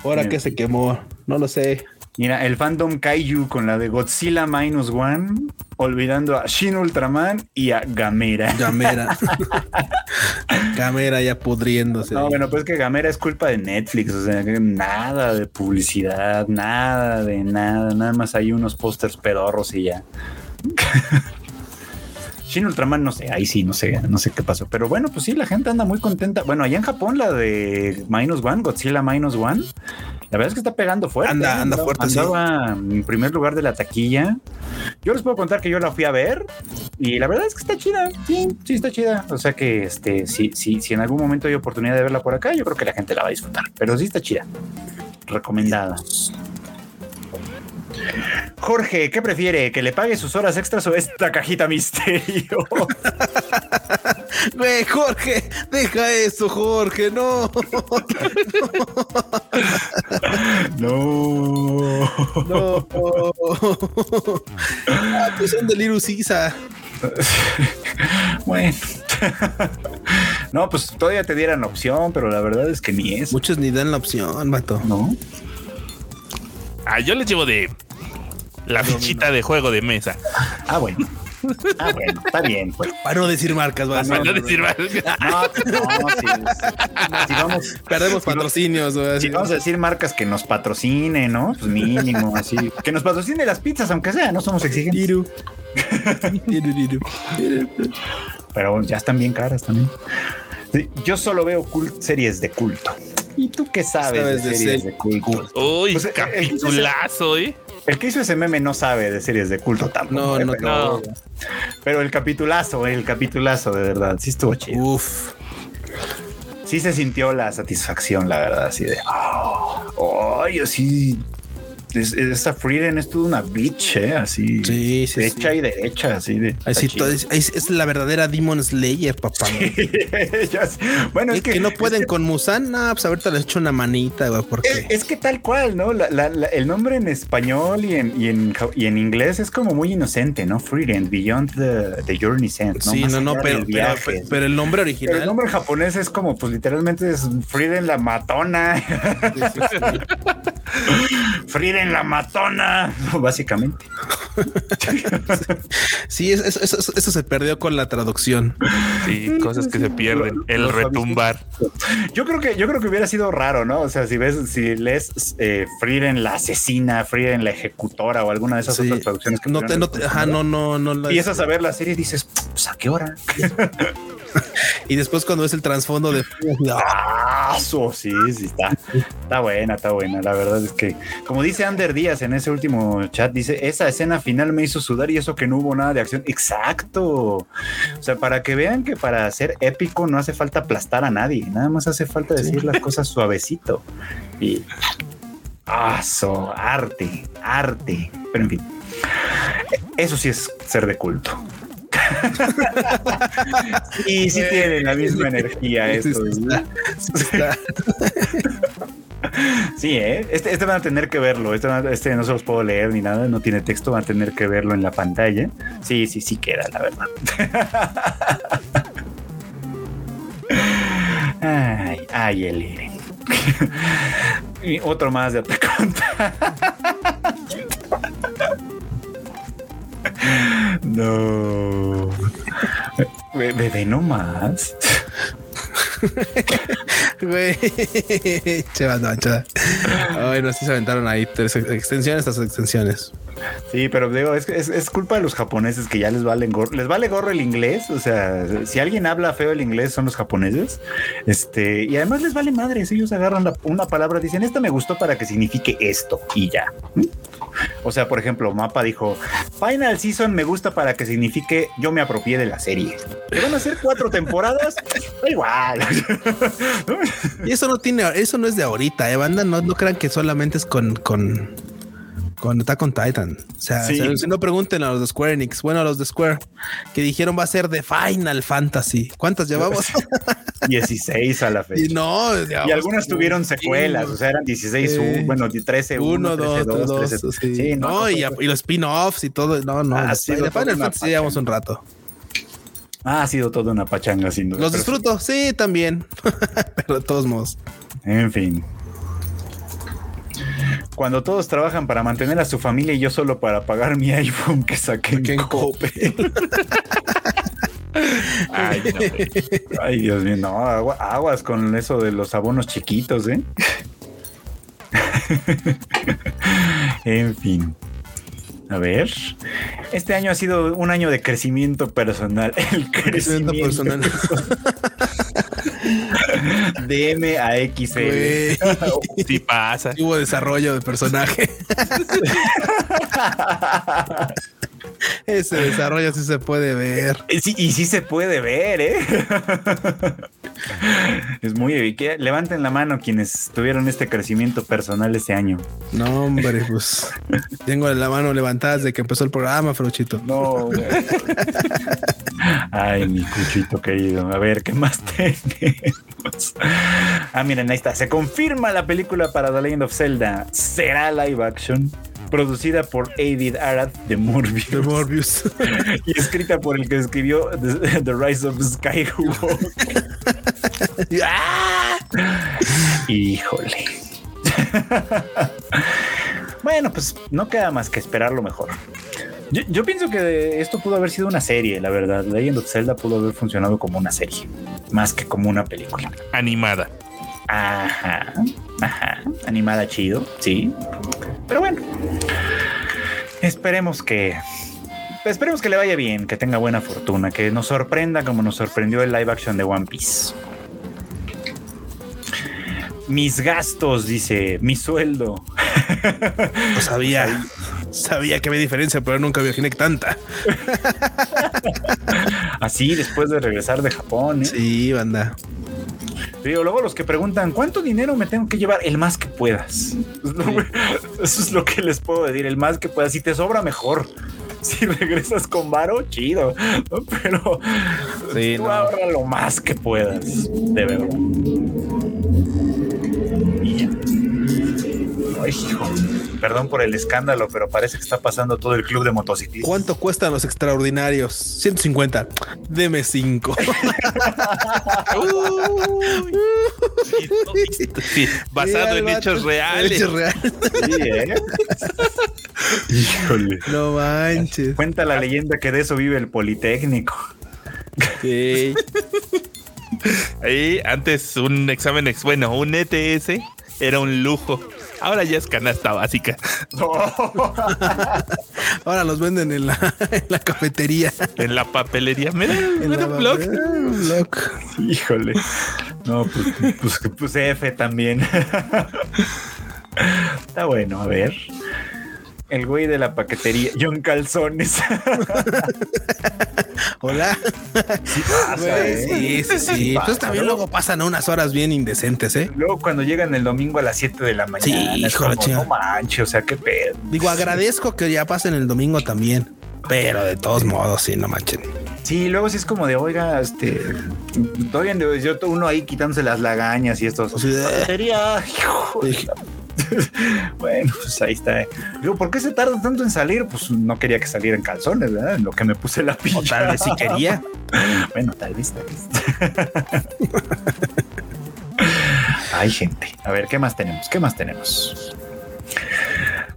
Ahora que se quemó, no lo sé. Mira, el fandom Kaiju con la de Godzilla Minus One, olvidando a Shin Ultraman y a Gamera. Gamera. Gamera ya pudriéndose. No, bueno, pues que Gamera es culpa de Netflix, o sea, que nada de publicidad, nada de nada, nada más hay unos pósters pedorros y ya. Shin Ultraman, no sé, ahí sí, no sé, no sé qué pasó. Pero bueno, pues sí, la gente anda muy contenta. Bueno, allá en Japón, la de Minus One, Godzilla Minus One, la verdad es que está pegando fuerte. Anda- ¿eh? anda Andaba- fuerte, sí. En primer lugar de la taquilla. Yo les puedo contar que yo la fui a ver y la verdad es que está chida. Sí, sí está chida. O sea que este, si, si, si en algún momento hay oportunidad de verla por acá, yo creo que la gente la va a disfrutar. Pero sí está chida. Recomendada. Jorge, ¿qué prefiere? ¿Que le pague sus horas extras o esta cajita misterio? Güey, Jorge, deja eso, Jorge, no. no. No. Ah, pues son de Little Caesar. Bueno. no, pues todavía te dieran opción, pero la verdad es que ni eso. Muchos ni dan la opción, vato. No. Ah, yo les llevo de la fichita de juego de mesa. Ah, bueno. Ah, bueno, está bien, pues. Para no decir marcas, va. Ah, Para no, no no, decir más. No, no, si, si- si vamos, Perdemos patrocinios, güey. si vamos a decir marcas que nos patrocinen, ¿no? Pues mínimo, así. Que nos patrocine las pizzas, aunque sea, no somos exigentes. Tiru. Tiru, tiru. Tiru. Pero ya están bien caras también. Sí, Yo solo veo cult- series de culto. ¿Y tú qué sabes, Sabes de de series ser- de culto? Uy, Pues, eh, capitulazo, ¿eh? El que hizo ese meme no sabe de series de culto tampoco. No, ¿eh? no, pero, pero el capitulazo, el capitulazo, de verdad, sí estuvo chido. Uf. Sí se sintió la satisfacción, la verdad, así de. Oh, ay, así. Es- esa Frieden es toda una bitch, ¿eh? Así. Sí, sí, Derecha sí. y derecha, así de. Así todo es, es- es la verdadera Demon Slayer, papá. Bueno, Es que, que, no pueden con Musan, no, pues ahorita les echo una manita, güey, porque es que tal cual, ¿no? La- la- la- el nombre en español y en, y, en, ja- y en inglés es como muy inocente, ¿no? Freedom, Beyond the, the Journey's End. ¿no? sí, Más no, no, pero, pero, el nombre Pero el original. nombre japonés es como, pues literalmente es Frieden la matona. La matona, básicamente. sí, eso, eso, eso, se perdió con la traducción. Sí, cosas que se pierden. El retumbar. Yo creo que yo creo que hubiera sido raro, ¿no? O sea, si ves, si lees eh, en la asesina, en la ejecutora o alguna de esas otras traducciones que no te, no, ajá, no, no, no. Empiezas a ver la serie y dices, pues a qué hora. y después cuando ves el trasfondo de ah, sí, sí está, está buena, está buena. La verdad es que, como dice Ander Díaz en ese último chat, dice esa escena final me hizo sudar y eso que no hubo nada de acción. Exacto. O sea, para que vean que para ser épico no hace falta aplastar a nadie, nada más hace falta decir las cosas suavecito y ah, arte, arte. Pero en fin, eso sí es ser de culto. y sí tiene la misma energía esto. Sí, ¿eh? este, este, van a tener que verlo. Este, este, no se los puedo leer ni nada, no tiene texto, van a tener que verlo en la pantalla. Sí, sí, sí queda, la verdad. ay, ay, el y otro más de Atacanta. No. Bebé, no más. Güey, chavas, no, Ay, no, sí se aventaron ahí tres extensiones, estas extensiones. Sí, pero digo, es, es, es, culpa de los japoneses que ya les vale gorro, les vale gorro el inglés. O sea, si alguien habla feo el inglés son los japoneses. Este, y además les vale madres. Ellos agarran una palabra, dicen, esta me gustó para que signifique esto y ya. O sea, por ejemplo, Mapa dijo, Final Season me gusta para que signifique yo me apropié de la serie. ¿Que van a ser cuatro temporadas? igual. y eso no tiene, eso no es de ahorita, ¿eh, banda? No, no crean que solamente es con, con con Attack on Titan. O sea, si no pregunten a los de Square Enix, bueno, a los de Square, que dijeron va a ser de Final Fantasy. ¿Cuántas llevamos? 16 a la fecha. Y no, y algunas tuvieron secuelas, o sea, eran 16, bueno, 13, 1, 2, 13, 2, Sí, no, y, los spin-offs y todo. No, no, de Final Fantasy llevamos un rato. ha sido toda una pachanga, sin duda. Los disfruto, sí, también. pero de todos modos. En fin. Cuando todos trabajan para mantener a su familia y yo solo para pagar mi iPhone que saqué en Cope. Ay, Dios mío, no, aguas con eso de los abonos chiquitos, ¿eh? en fin. A ver. Este año ha sido un año de crecimiento personal. El crecimiento, personal. DM a XL. Si pasa. Hubo desarrollo de personaje. Ese desarrollo sí se puede ver. Eh, y sí se puede ver, ¿eh? Es muy evidente. Levanten la mano quienes tuvieron este crecimiento personal este año. No, hombre, pues tengo la mano levantada desde que empezó el programa, Fruchito. No, Ay, mi cuchito querido. A ver, ¿qué más tenemos? Ah, miren, ahí está. Se confirma la película para The Legend of Zelda. ¿Será live action? Producida por David Arad de Morbius. De Morbius. y escrita por el que escribió The, Rise of Skywalker. Híjole. bueno, pues no queda más que esperar lo mejor. Yo, pienso que esto pudo haber sido una serie, la verdad. Legend of Zelda pudo haber funcionado como una serie, más que como una película. Animada. Ajá, ajá. Animada chido, sí. Pero bueno, esperemos que esperemos que le vaya bien, que tenga buena fortuna, que nos sorprenda como nos sorprendió el live action de One Piece. Mis gastos, dice, mi sueldo. No sabía. Sabía que había diferencia, pero nunca imaginé tanta. Así después de regresar de Japón. ¿eh? Sí, banda luego los que preguntan, ¿cuánto dinero me tengo que llevar? El más que puedas. Eso es lo que les puedo decir, el más que puedas. Si te sobra, mejor. Si regresas con varo, chido. Pero tú ahorra lo más que puedas, de verdad. Perdón por el escándalo, pero parece que está pasando todo el club de motociclistas. ¿Cuánto cuestan los extraordinarios? 150. Deme 5. basado en hechos reales. Hechos reales. Sí, ¿eh? Híjole. No manches. Cuenta la leyenda que de eso vive el Politécnico. Sí. Ahí antes un examen, ex, bueno, un ETS era un lujo. Ahora ya es canasta básica. Ahora los venden en la, en la cafetería. En la papelería. Mira, En mira un blog. un blog. Híjole. No, pues, pues, pues F también. Está bueno, a ver. El güey de la paquetería, John Calzones. Hola. pasa, Güey, ¿eh? Sí, sí, sí. pasa, Pues también luego pasan unas horas bien indecentes, ¿eh? Luego cuando llegan el domingo a las 7 de la mañana, Sí, hijo como, no manches, o sea, qué pedo. Digo, agradezco que ya pasen el domingo también. Pero de todos modos, sí, no manchen. Sí, luego sí es como de, oiga, este, todavía de- yo uno ahí quitándose las lagañas y estos. O sea, de- Paquetería, hijo de Bueno, pues ahí está. Digo, ¿por qué se tarda tanto en salir? Pues no quería que saliera en calzones, ¿verdad? En lo que me puse la pincha. O tal vez si quería. Bueno, tal vez, tal vez. Ay, gente. A ver, ¿qué más tenemos? ¿Qué más tenemos?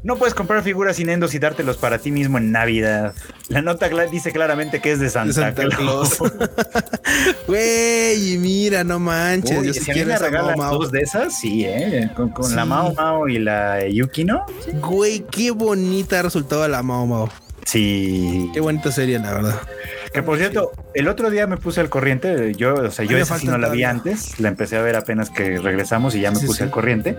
No puedes comprar figuras sin endos y dártelos para ti mismo en Navidad. La nota dice claramente que es de Santa, De Santa Claus. Güey, y mira, no manches. Uy, yo si sí a mí quiero me esa regalan Mao Mao. dos de esas, sí, ¿eh? Con, con la Sí. Mao Mao y la Yuki, ¿no? Güey, qué bonita ha resultado la Mao Mao. Sí. Qué bonita serie, la verdad. Que por cierto, el otro día me puse al corriente. Yo, o sea, yo esa sí no la vi antes. La empecé a ver apenas que regresamos y ya me Sí, puse sí. al corriente.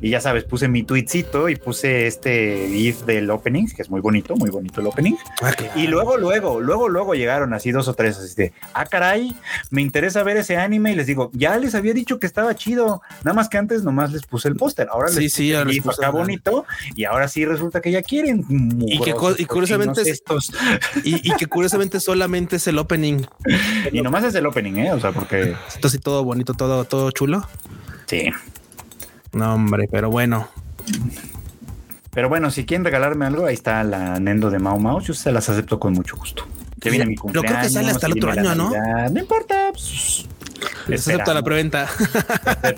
Y ya sabes, puse mi tweetcito y puse este GIF del opening, que es muy bonito, muy bonito el opening. Ah, claro. Y luego, luego, luego, luego llegaron así dos o tres, así de, ah, caray, me interesa ver ese anime. Y les digo, ya les había dicho que estaba chido. Nada más que antes nomás les puse el póster. Ahora Sí, les sí, puse el GIF acá bonito. Y ahora sí resulta que ya quieren. Y que y curiosamente es- estos. Y, y que curiosamente solamente es el opening. Y nomás es el opening, ¿eh? O sea, porque Entonces, todo bonito, todo, todo chulo. sí. No, hombre, pero bueno. Pero bueno, si quieren regalarme algo, ahí está la Nendo de Mau Mau. Yo se las acepto con mucho gusto. Ya viene mi Pero creo que cumpleaños. sale hasta el otro año, ¿no? No importa. pues, Les acepto la esperamos. preventa.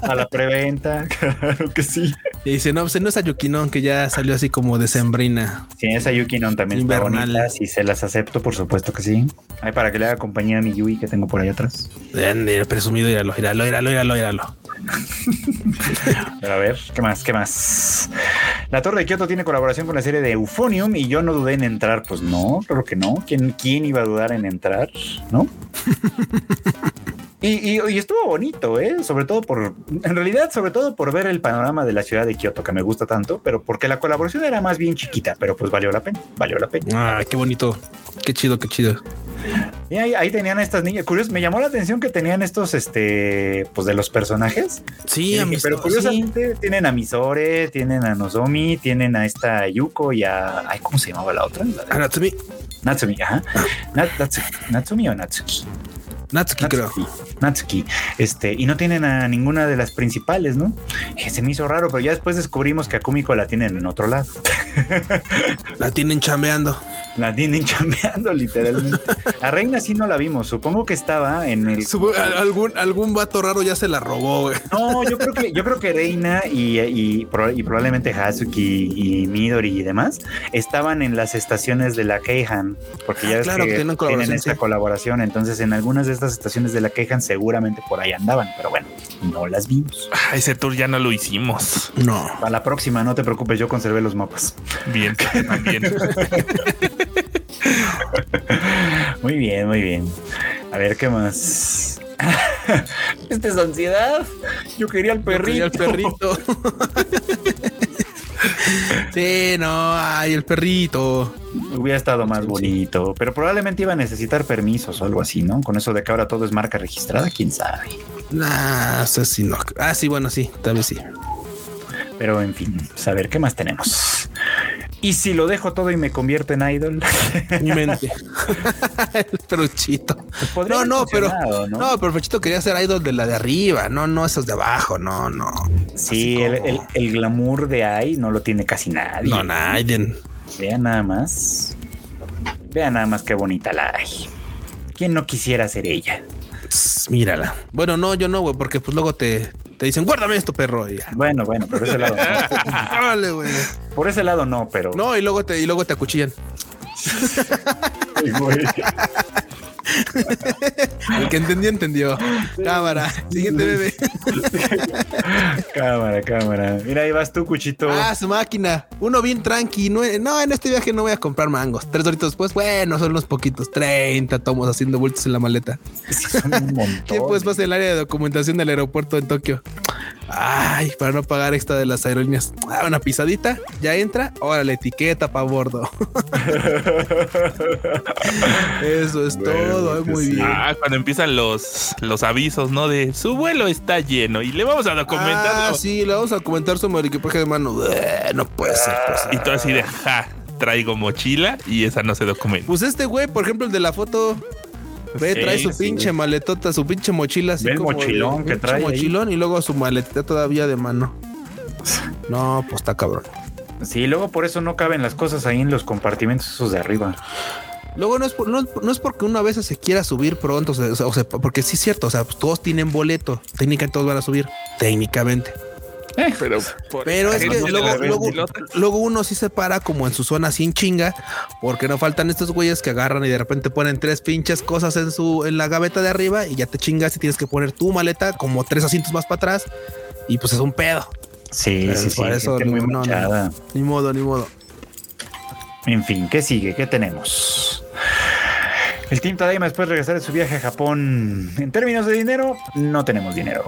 A la preventa. Claro que sí. Y dice, no, pues no es Ayukinón, que ya salió así como de sembrina. Sí, esa Yukinon también Invernal. Si se las acepto, por supuesto que sí. Ay, para que le haga compañía a mi Yui que tengo por ahí atrás. Ande, presumido, íralo, íralo, íralo, íralo, íralo. Pero a ver, ¿qué más? ¿Qué más? La Torre de Kioto tiene colaboración con la serie de Euphonium y yo no dudé en entrar. Pues no, claro que no. ¿Quién, quién iba a dudar en entrar? ¿No? Y, y- y estuvo bonito, ¿eh? Sobre todo por, en realidad, sobre todo por ver el panorama de la ciudad de Kioto, que me gusta tanto, pero porque la colaboración era más bien chiquita, pero pues valió la pena, valió la pena. Ah, qué bonito. Qué chido, qué chido. Y ahí, ahí tenían a estas niñas. Curioso, me llamó la atención que tenían estos, este, pues de los personajes. Sí, dije, amistoso, pero sí. curiosamente tienen a Misore, tienen a Nozomi, tienen a esta Yuko y a. Ay, ¿cómo se llamaba la otra? La de- Ah, Natsumi, Natsumi, ajá. Nat- Natsuki, Natsumi o Natsuki. Natsuki, creo. Natsuki. Natsuki. Este, y no tienen a ninguna de las principales, ¿no? Eh, Se me hizo raro, pero ya después descubrimos que a Kumiko la tienen en otro lado. La tienen chambeando. La tienen chambeando, literalmente. A Reina sí no la vimos. Supongo que estaba en el. Algún, algún vato raro ya se la robó, güey. No, yo creo que yo creo que Reina y, y, pro- y probablemente Hazuki y Midori y demás estaban en las estaciones de la Keihan, porque ya Ah, ves claro, que que tienen colaboración, esta colaboración. Entonces, en algunas de estas estaciones de la Keihan seguramente por ahí andaban, pero bueno, no las vimos. Ese tour ya no lo hicimos. No. Para la próxima, no te preocupes, yo conservé los mapas. Bien, también. Muy bien, muy bien. A ver qué más. Este es ansiedad. Yo quería el perrito. Quería el perrito. sí, no, ay, el perrito. Hubiera estado más bonito, pero probablemente iba a necesitar permisos o algo así, ¿no? Con eso de que ahora todo es marca registrada, quién sabe. Nah, sí, no. Ah, sí, bueno, sí, tal vez sí. Pero en fin, a ver qué más tenemos. Y si lo dejo todo y me convierto en idol, Mi mente. el peruchito. No, no, pero no, ¿no? pero Pechito quería ser idol de la de arriba, no, no esos de abajo, no, no. sí, el- el glamour de ahí no lo tiene casi nadie. No, nadie. Vean nada más. Vean nada más qué bonita la hay. ¿Quién no quisiera ser ella? Mírala. Bueno, no, yo no, güey, porque pues luego te, te dicen, guárdame esto, perro. Y ya. Bueno, bueno, por ese lado. No. Órale, güey. Por ese lado no, pero. No, y luego te, y luego te acuchillan. Ay, güey. El que entendió, entendió. Cámara. Siguiente bebé. cámara, cámara. Mira, ahí vas tú, cuchito. Ah, su máquina. Uno bien tranqui. No, no, en este viaje no voy a comprar mangos. Tres horitos después, bueno, son unos poquitos. 30 tomos haciendo vueltas en la maleta. Sí, son un montón. ¿Quién pues pasa el área de documentación del aeropuerto en Tokio? Ay, para no pagar extra de las aerolíneas. Ah, una pisadita, ya entra. Ahora la etiqueta para bordo. Eso es Bueno, todo. eh, que muy sí. bien. Ah, cuando empiezan los, los avisos, ¿no? De su vuelo está lleno y le vamos a documentar. Ah, sí, le vamos a comentar su equipaje de mano. Eh, no puede ser. pues. Y todo así de, ja, traigo mochila y esa no se documenta. Pues este güey, por ejemplo, el de la foto, ve, Sí, trae su sí. pinche maletota, su pinche mochila. Así Ve el como mochilón que trae ahí. mochilón y luego su maletita todavía de mano. No, pues está cabrón. Sí, luego por eso no caben las cosas ahí en los compartimentos esos de arriba. Luego no es, por- no, no es porque una vez se quiera subir pronto, o sea, o sea, porque sí es cierto, o sea, pues todos tienen boleto, técnicamente todos van a subir, técnicamente. Pero, Pero es que no luego, uno sí se para como en su zona sin chinga, porque no faltan estos güeyes que agarran y de repente ponen tres pinches cosas en su en la gaveta de arriba y ya te chingas y tienes que poner tu maleta como tres asientos más para atrás y pues es un pedo. Sí, Pero sí, sí. por eso no, no, no. Ni modo, ni modo. En fin, ¿qué sigue? ¿Qué tenemos? El Team Tadaima después de regresar de su viaje a Japón. En términos de dinero, no tenemos dinero.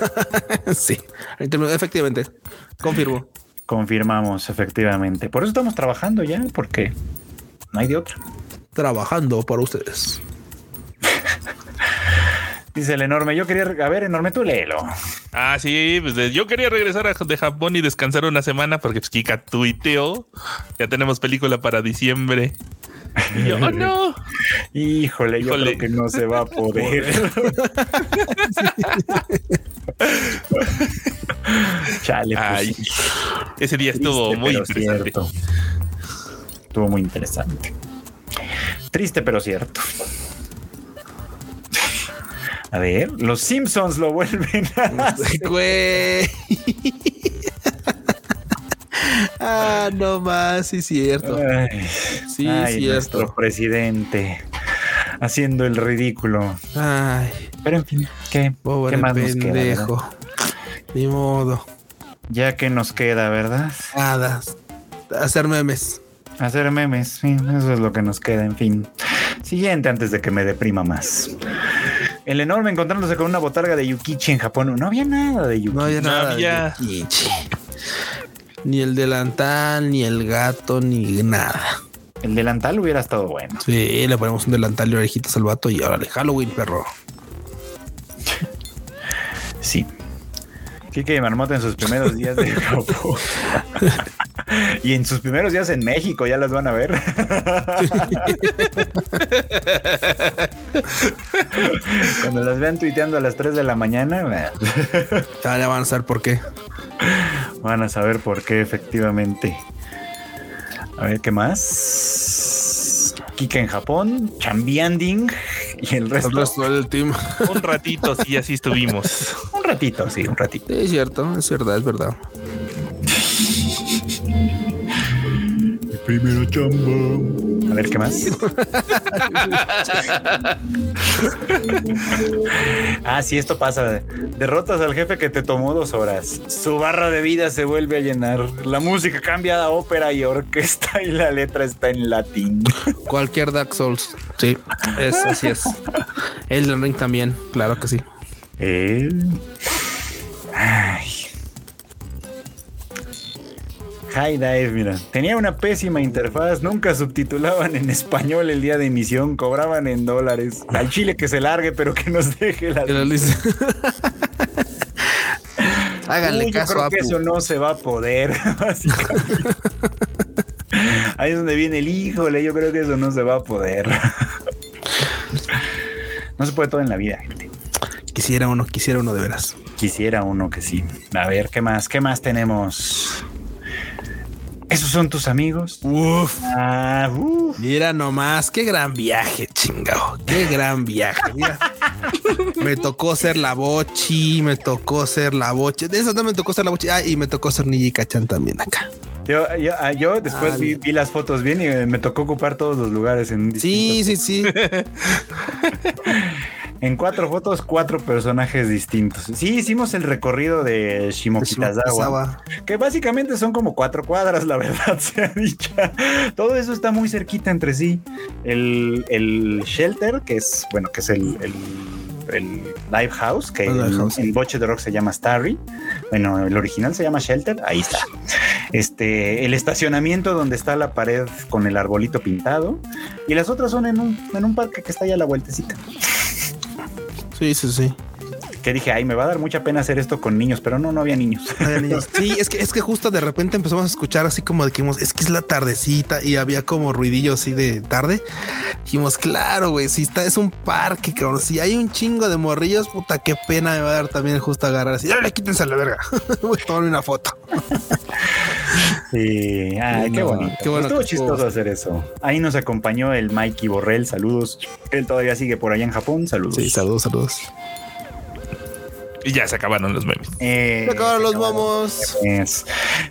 sí, efectivamente. Confirmo. Confirmamos, efectivamente. Por eso estamos trabajando ya, porque no hay de otra. Trabajando para ustedes. Dice el enorme. Yo quería. A ver, enorme, tú léelo. Ah, sí, pues yo quería regresar a, de Japón y descansar una semana porque pues, Kika tuiteó. Ya tenemos película para diciembre. Y yo, oh no. Híjole, yo Híjole. creo que no se va a poder. Chale, pues Ay, ese día estuvo Triste, muy pero interesante. cierto. Estuvo muy interesante. Triste, pero cierto. A ver, los Simpsons lo vuelven a hacer. Güey. Ah, no más, sí, cierto. Ay, Sí, ay, cierto. nuestro presidente haciendo el ridículo. Ay, Pero en fin, ¿qué, pobre qué más nos queda? pendejo. verdad? Ni modo. Ya que nos queda, ¿verdad? Nada. Hacer memes. Hacer memes, sí, eso es lo que nos queda, en fin. Siguiente antes de que me deprima más. El enorme encontrándose con una botarga de Yukichi en Japón. No había nada de Yukichi. No había No nada. de. Yukichi. Ni el delantal, ni el gato, ni nada. El delantal hubiera estado bueno. Sí, le ponemos un delantal y orejitas al vato y órale, Halloween, perro. Sí. Kike y Marmota en sus primeros días de y en sus primeros días en México, ya las van a ver. Cuando las vean tuiteando a las 3 de la mañana, Ya le van a saber por qué. van a saber por qué, efectivamente. A ver, ¿qué más? Kika en Japón, Chambianding y el resto. El resto del team. Un ratito, sí, así estuvimos. Un ratito, sí, un ratito. Sí, es cierto, es verdad, es verdad. Primero chamba. A ver, ¿qué más? ah, sí, esto pasa. Derrotas al jefe que te tomó dos horas. Su barra de vida se vuelve a llenar. La música cambia a ópera y orquesta y la letra está en latín. Cualquier Dark Souls. Sí, es, así es. Elden Ring también, claro que sí. Eh. Ay. High Dive, mira. Tenía una pésima interfaz, nunca subtitulaban en español el día de emisión, cobraban en dólares. Al chile que se largue, pero que nos deje la. Dice. Háganle Uy, yo caso creo a que eso no se va a poder. básicamente. Ahí es donde viene el híjole, yo creo que eso no se va a poder. No se puede todo en la vida, gente. Quisiera uno, quisiera uno de veras. Quisiera uno que sí. A ver, ¿qué más? ¿Qué más tenemos? ¿Esos son tus amigos? Uf. Ah, uf. Mira nomás, qué gran viaje. ch. chingado. Qué gran viaje. Mira. me tocó ser la bochi, me tocó ser la bochi. De eso no me tocó ser la bochi. Ah, y me tocó ser Nijika Chan también acá. Yo, yo, ah, yo después Ah, vi, vi las fotos bien y me tocó ocupar todos los lugares en Sí, sí, sí. En cuatro fotos, cuatro personajes distintos. Sí, hicimos el recorrido de Shimokitazawa, que básicamente son como cuatro cuadras, la verdad sea dicha. Todo eso está muy cerquita entre sí. El, el shelter, que es, bueno, que es el, el, el live house, que El live en, house. en Boche de Rock se llama Starry. Bueno, el original se llama Shelter, ahí está. Este, el estacionamiento donde está la pared con el arbolito pintado. Y las otras son en un, en un parque que está allá a la vueltecita. Sí, sí, sí. Que dije, ay, me va a dar mucha pena hacer esto con niños, pero no, no había niños. Sí, es que es que justo de repente empezamos a escuchar así como dijimos, es que es la tardecita y había como ruidillo así de tarde. Dijimos, claro, güey, si está, es un parque, cabrón. Si hay un chingo de morrillos, puta, qué pena me va a dar también justo agarrar así. Dale, quítense a la verga. Voy a tomarme una foto. Sí, ay, qué bonito. qué bueno estuvo. chistoso hacer eso. Ahí nos acompañó el Mikey Borrell, saludos. Él todavía sigue por allá en Japón, saludos. Sí, saludos, saludos. Y ya se acabaron los memes. Eh, Se acabaron los momos.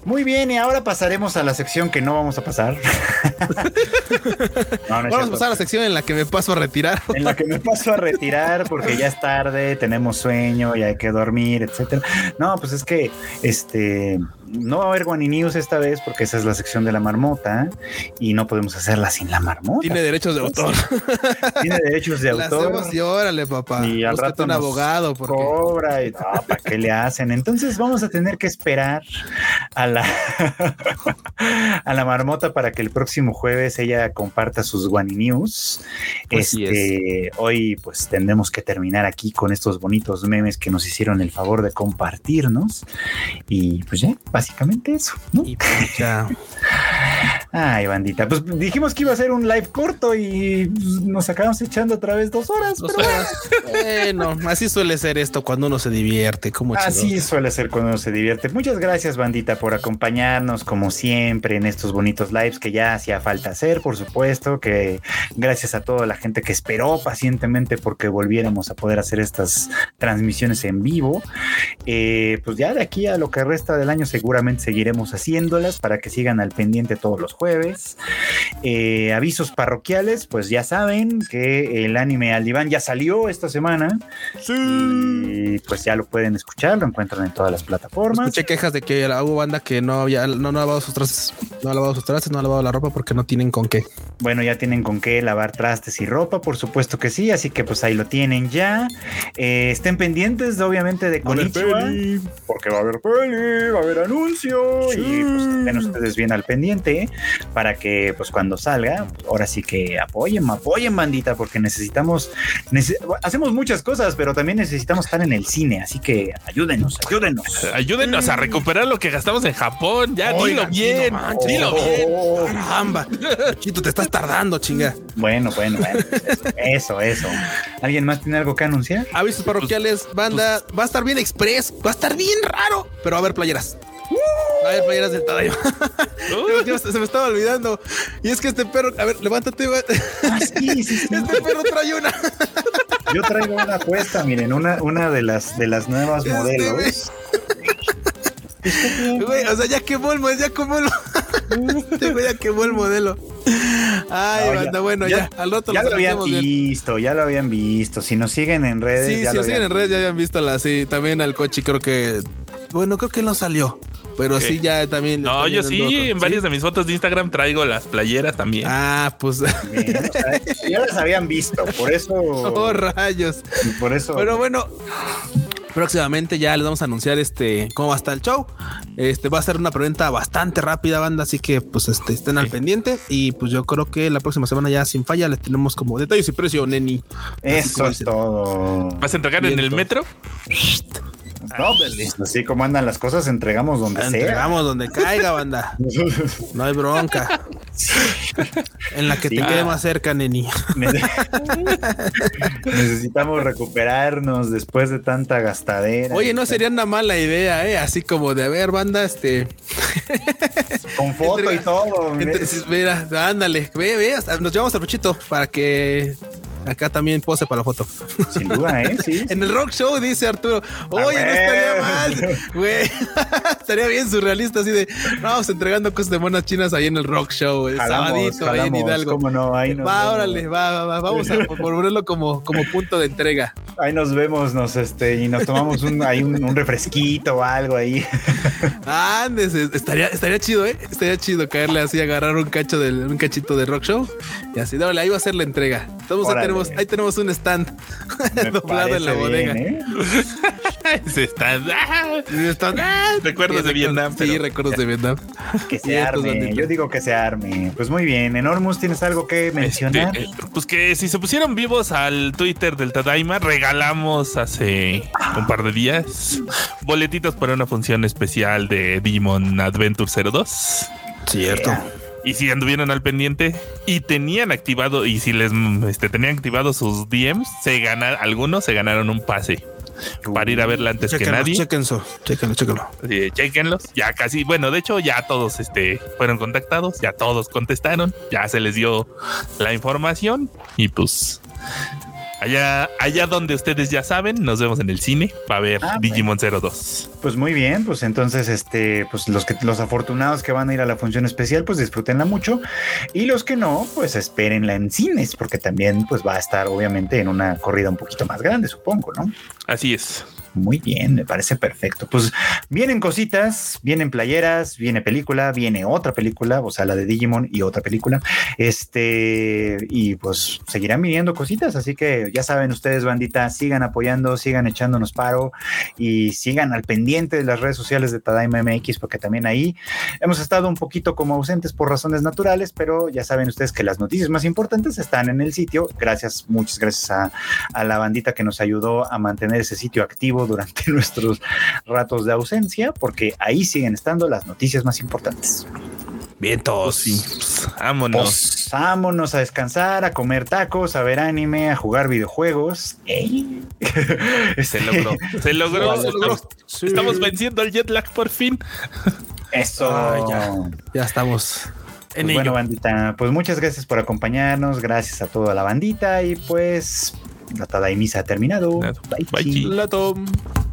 Muy bien, y ahora pasaremos a la sección que no vamos a pasar. no, no es Vamos a pasar a la sección en la que me paso a retirar. en la que me paso a retirar porque ya es tarde, tenemos sueño y hay que dormir, etcétera. No, pues es que este no va a haber Guani News esta vez porque esa es la sección de la marmota y no podemos hacerla sin la marmota. Tiene derechos de autor. Tiene derechos de La autor. hacemos y órale, papá. Y al rato un abogado porque cobra y no, ¿para qué le hacen? Entonces vamos a tener que esperar a la a la marmota para que el próximo jueves ella comparta sus Guani News. Así este, hoy pues tendremos que terminar aquí con estos bonitos memes que nos hicieron el favor de compartirnos y pues ya, básicamente eso, ¿no? y pues. Ay, bandita, pues dijimos que iba a ser un live corto y pues, nos acabamos echando otra vez dos horas. Dos pero horas. Bueno, así suele ser esto cuando uno se divierte. Como Así suele ser cuando uno se divierte. Muchas gracias, bandita, por acompañarnos como siempre en estos bonitos lives que ya hacía falta hacer, por supuesto, que gracias a toda la gente que esperó pacientemente porque volviéramos a poder hacer estas transmisiones en vivo. Eh, pues ya de aquí a lo que resta del año seguramente seguiremos haciéndolas para que sigan al pendiente todos los jueves. Eh, avisos parroquiales, pues ya saben que el anime al diván ya salió esta semana. Y pues ya lo pueden escuchar, lo encuentran en todas las plataformas. Escuché quejas de que hubo banda que no había, no, no ha lavado sus trastes, no ha lavado sus trastes, no ha lavado la ropa porque no tienen con qué. Bueno, ya tienen con qué lavar trastes y ropa, por supuesto que sí, así que pues ahí lo tienen ya. Eh, estén pendientes, obviamente, de Konichiwa, porque va a haber peli, va a haber anuncio y pues estén ustedes bien al pendiente para que pues cuando salga, pues, ahora sí que apoyen, apoyen bandita, porque necesitamos, nece- hacemos muchas cosas, pero también necesitamos estar en el cine, así que ayúdenos, ayúdenos. Ayúdenos a recuperar lo que gastamos en Japón. Ya, Oigan, dilo bien. manches. dilo bien. Caramba, Chito, te estás tardando, chinga. Bueno, bueno, bueno. Eso, eso. ¿Alguien más tiene algo que anunciar? Avisos parroquiales, banda, va a estar bien express, va a estar bien raro, pero a haber playeras. A haber playeras del Tadaima. Se me estaba olvidando. Y es que este perro, a ver, levántate. Ah, sí, sí, sí. Este perro trae una. Yo traigo una apuesta, miren, una, una de las de las nuevas Este, modelos. Güey, o sea, ya quemó el modelo, ya quemó el, Este güey ya quemó el modelo. Ay, No, ya- banda, bueno, ya, ya- al rato Ya lo habían bien. visto, ya lo habían visto. Si nos siguen en redes, Sí, ya si nos siguen en redes ya habían visto la, sí, también al coche creo que, bueno, creo que no salió, pero sí ya también. No, yo sí, en varias de mis fotos de Instagram traigo las playeras también. Ah, pues, Bien, o sea, ya las habían visto, por eso, oh, rayos. por eso. Pero bueno, próximamente ya les vamos a anunciar este cómo va a estar el show. Este va a ser una preventa bastante rápida, banda, así que pues este estén al pendiente y pues yo creo que la próxima semana ya sin falla les tenemos como detalles y precio, neni. eso es todo. ¿Vas a entregar en el metro? No, pues, así como andan las cosas, entregamos donde sea. Entregamos donde caiga, banda. No hay bronca. En la que Sí. te quede más cerca, neni. Necesitamos recuperarnos después de tanta gastadera. Oye, no sería una mala idea, eh, así como de a ver, banda, este, Con foto y todo. Entonces, mira, ándale, ve, ve, hasta nos llevamos al Puchito para que Acá también pose para la foto. Sin duda, ¿eh? Sí. en el rock show, dice Arturo. Oye, no estaría mal. Güey, estaría bien surrealista así de vamos entregando cosas de monas chinas ahí en el rock show. El sabadito ahí en Hidalgo. ¿Cómo no? Ahí va, órale, va, va, va. Vamos a ponerlo como, como punto de entrega. Ahí nos vemos, nos este, y nos tomamos un, ahí un, un refresquito o algo ahí. Andes, estaría, estaría chido, ¿eh? Estaría chido caerle así, agarrar un cacho del, un cachito de rock show y así, dale, ahí va a ser la entrega. Ahí tenemos, ahí tenemos un stand doblado en la bodega. ¿eh? Ese stand. ¡Ah! Recuerdos de Vietnam. Sí, recuerdos de Vietnam. Que se arme. Yo digo que se arme. Pues muy bien. Enormous, ¿tienes algo que este, mencionar? Eh, pues que si se pusieron vivos al Twitter del Tadaima, regalamos hace un par de días boletitos para una función especial de Demon Adventure 02. Cierto. Y si anduvieron al pendiente y tenían activado, y si les este, tenían activado sus DMs, se algunos se ganaron un pase para ir a verla antes que nadie. Chequenlo, chequenlo, chequenlo. Sí, chequenlos. Ya casi, bueno, de hecho, ya todos este, fueron contactados, ya todos contestaron, ya se les dio la información y pues Allá, allá donde ustedes ya saben, nos vemos en el cine. Va a haber ah, Digimon 02. Pues muy bien, pues entonces, este, pues los que los afortunados que van a ir a la función especial, pues disfrútenla mucho. Y los que no, pues espérenla en cines, porque también pues va a estar obviamente en una corrida un poquito más grande, supongo, ¿no? Así es. Muy bien, me parece perfecto. Pues vienen cositas, vienen playeras, viene película, viene otra película, o sea, la de Digimon y otra película. Este, y pues seguirán viniendo cositas, así que ya saben ustedes, bandita, sigan apoyando, sigan echándonos paro y sigan al pendiente de las redes sociales de Tadaima MX, porque también ahí hemos estado un poquito como ausentes por razones naturales, pero ya saben ustedes que las noticias más importantes están en el sitio. Gracias, muchas gracias a, a la bandita que nos ayudó a mantener ese sitio activo durante nuestros ratos de ausencia, porque ahí siguen estando las noticias más importantes. Bien, todos. Pues, vámonos. Pues, vámonos a descansar, a comer tacos, a ver anime, a jugar videojuegos. Se logró. Se logró. Estamos, venciendo el jet lag por fin. Eso. ya, ya estamos. En pues bueno, bandita, pues muchas gracias por acompañarnos, gracias a toda la bandita y pues la Tadaimisa ha terminado. Bye. Bye.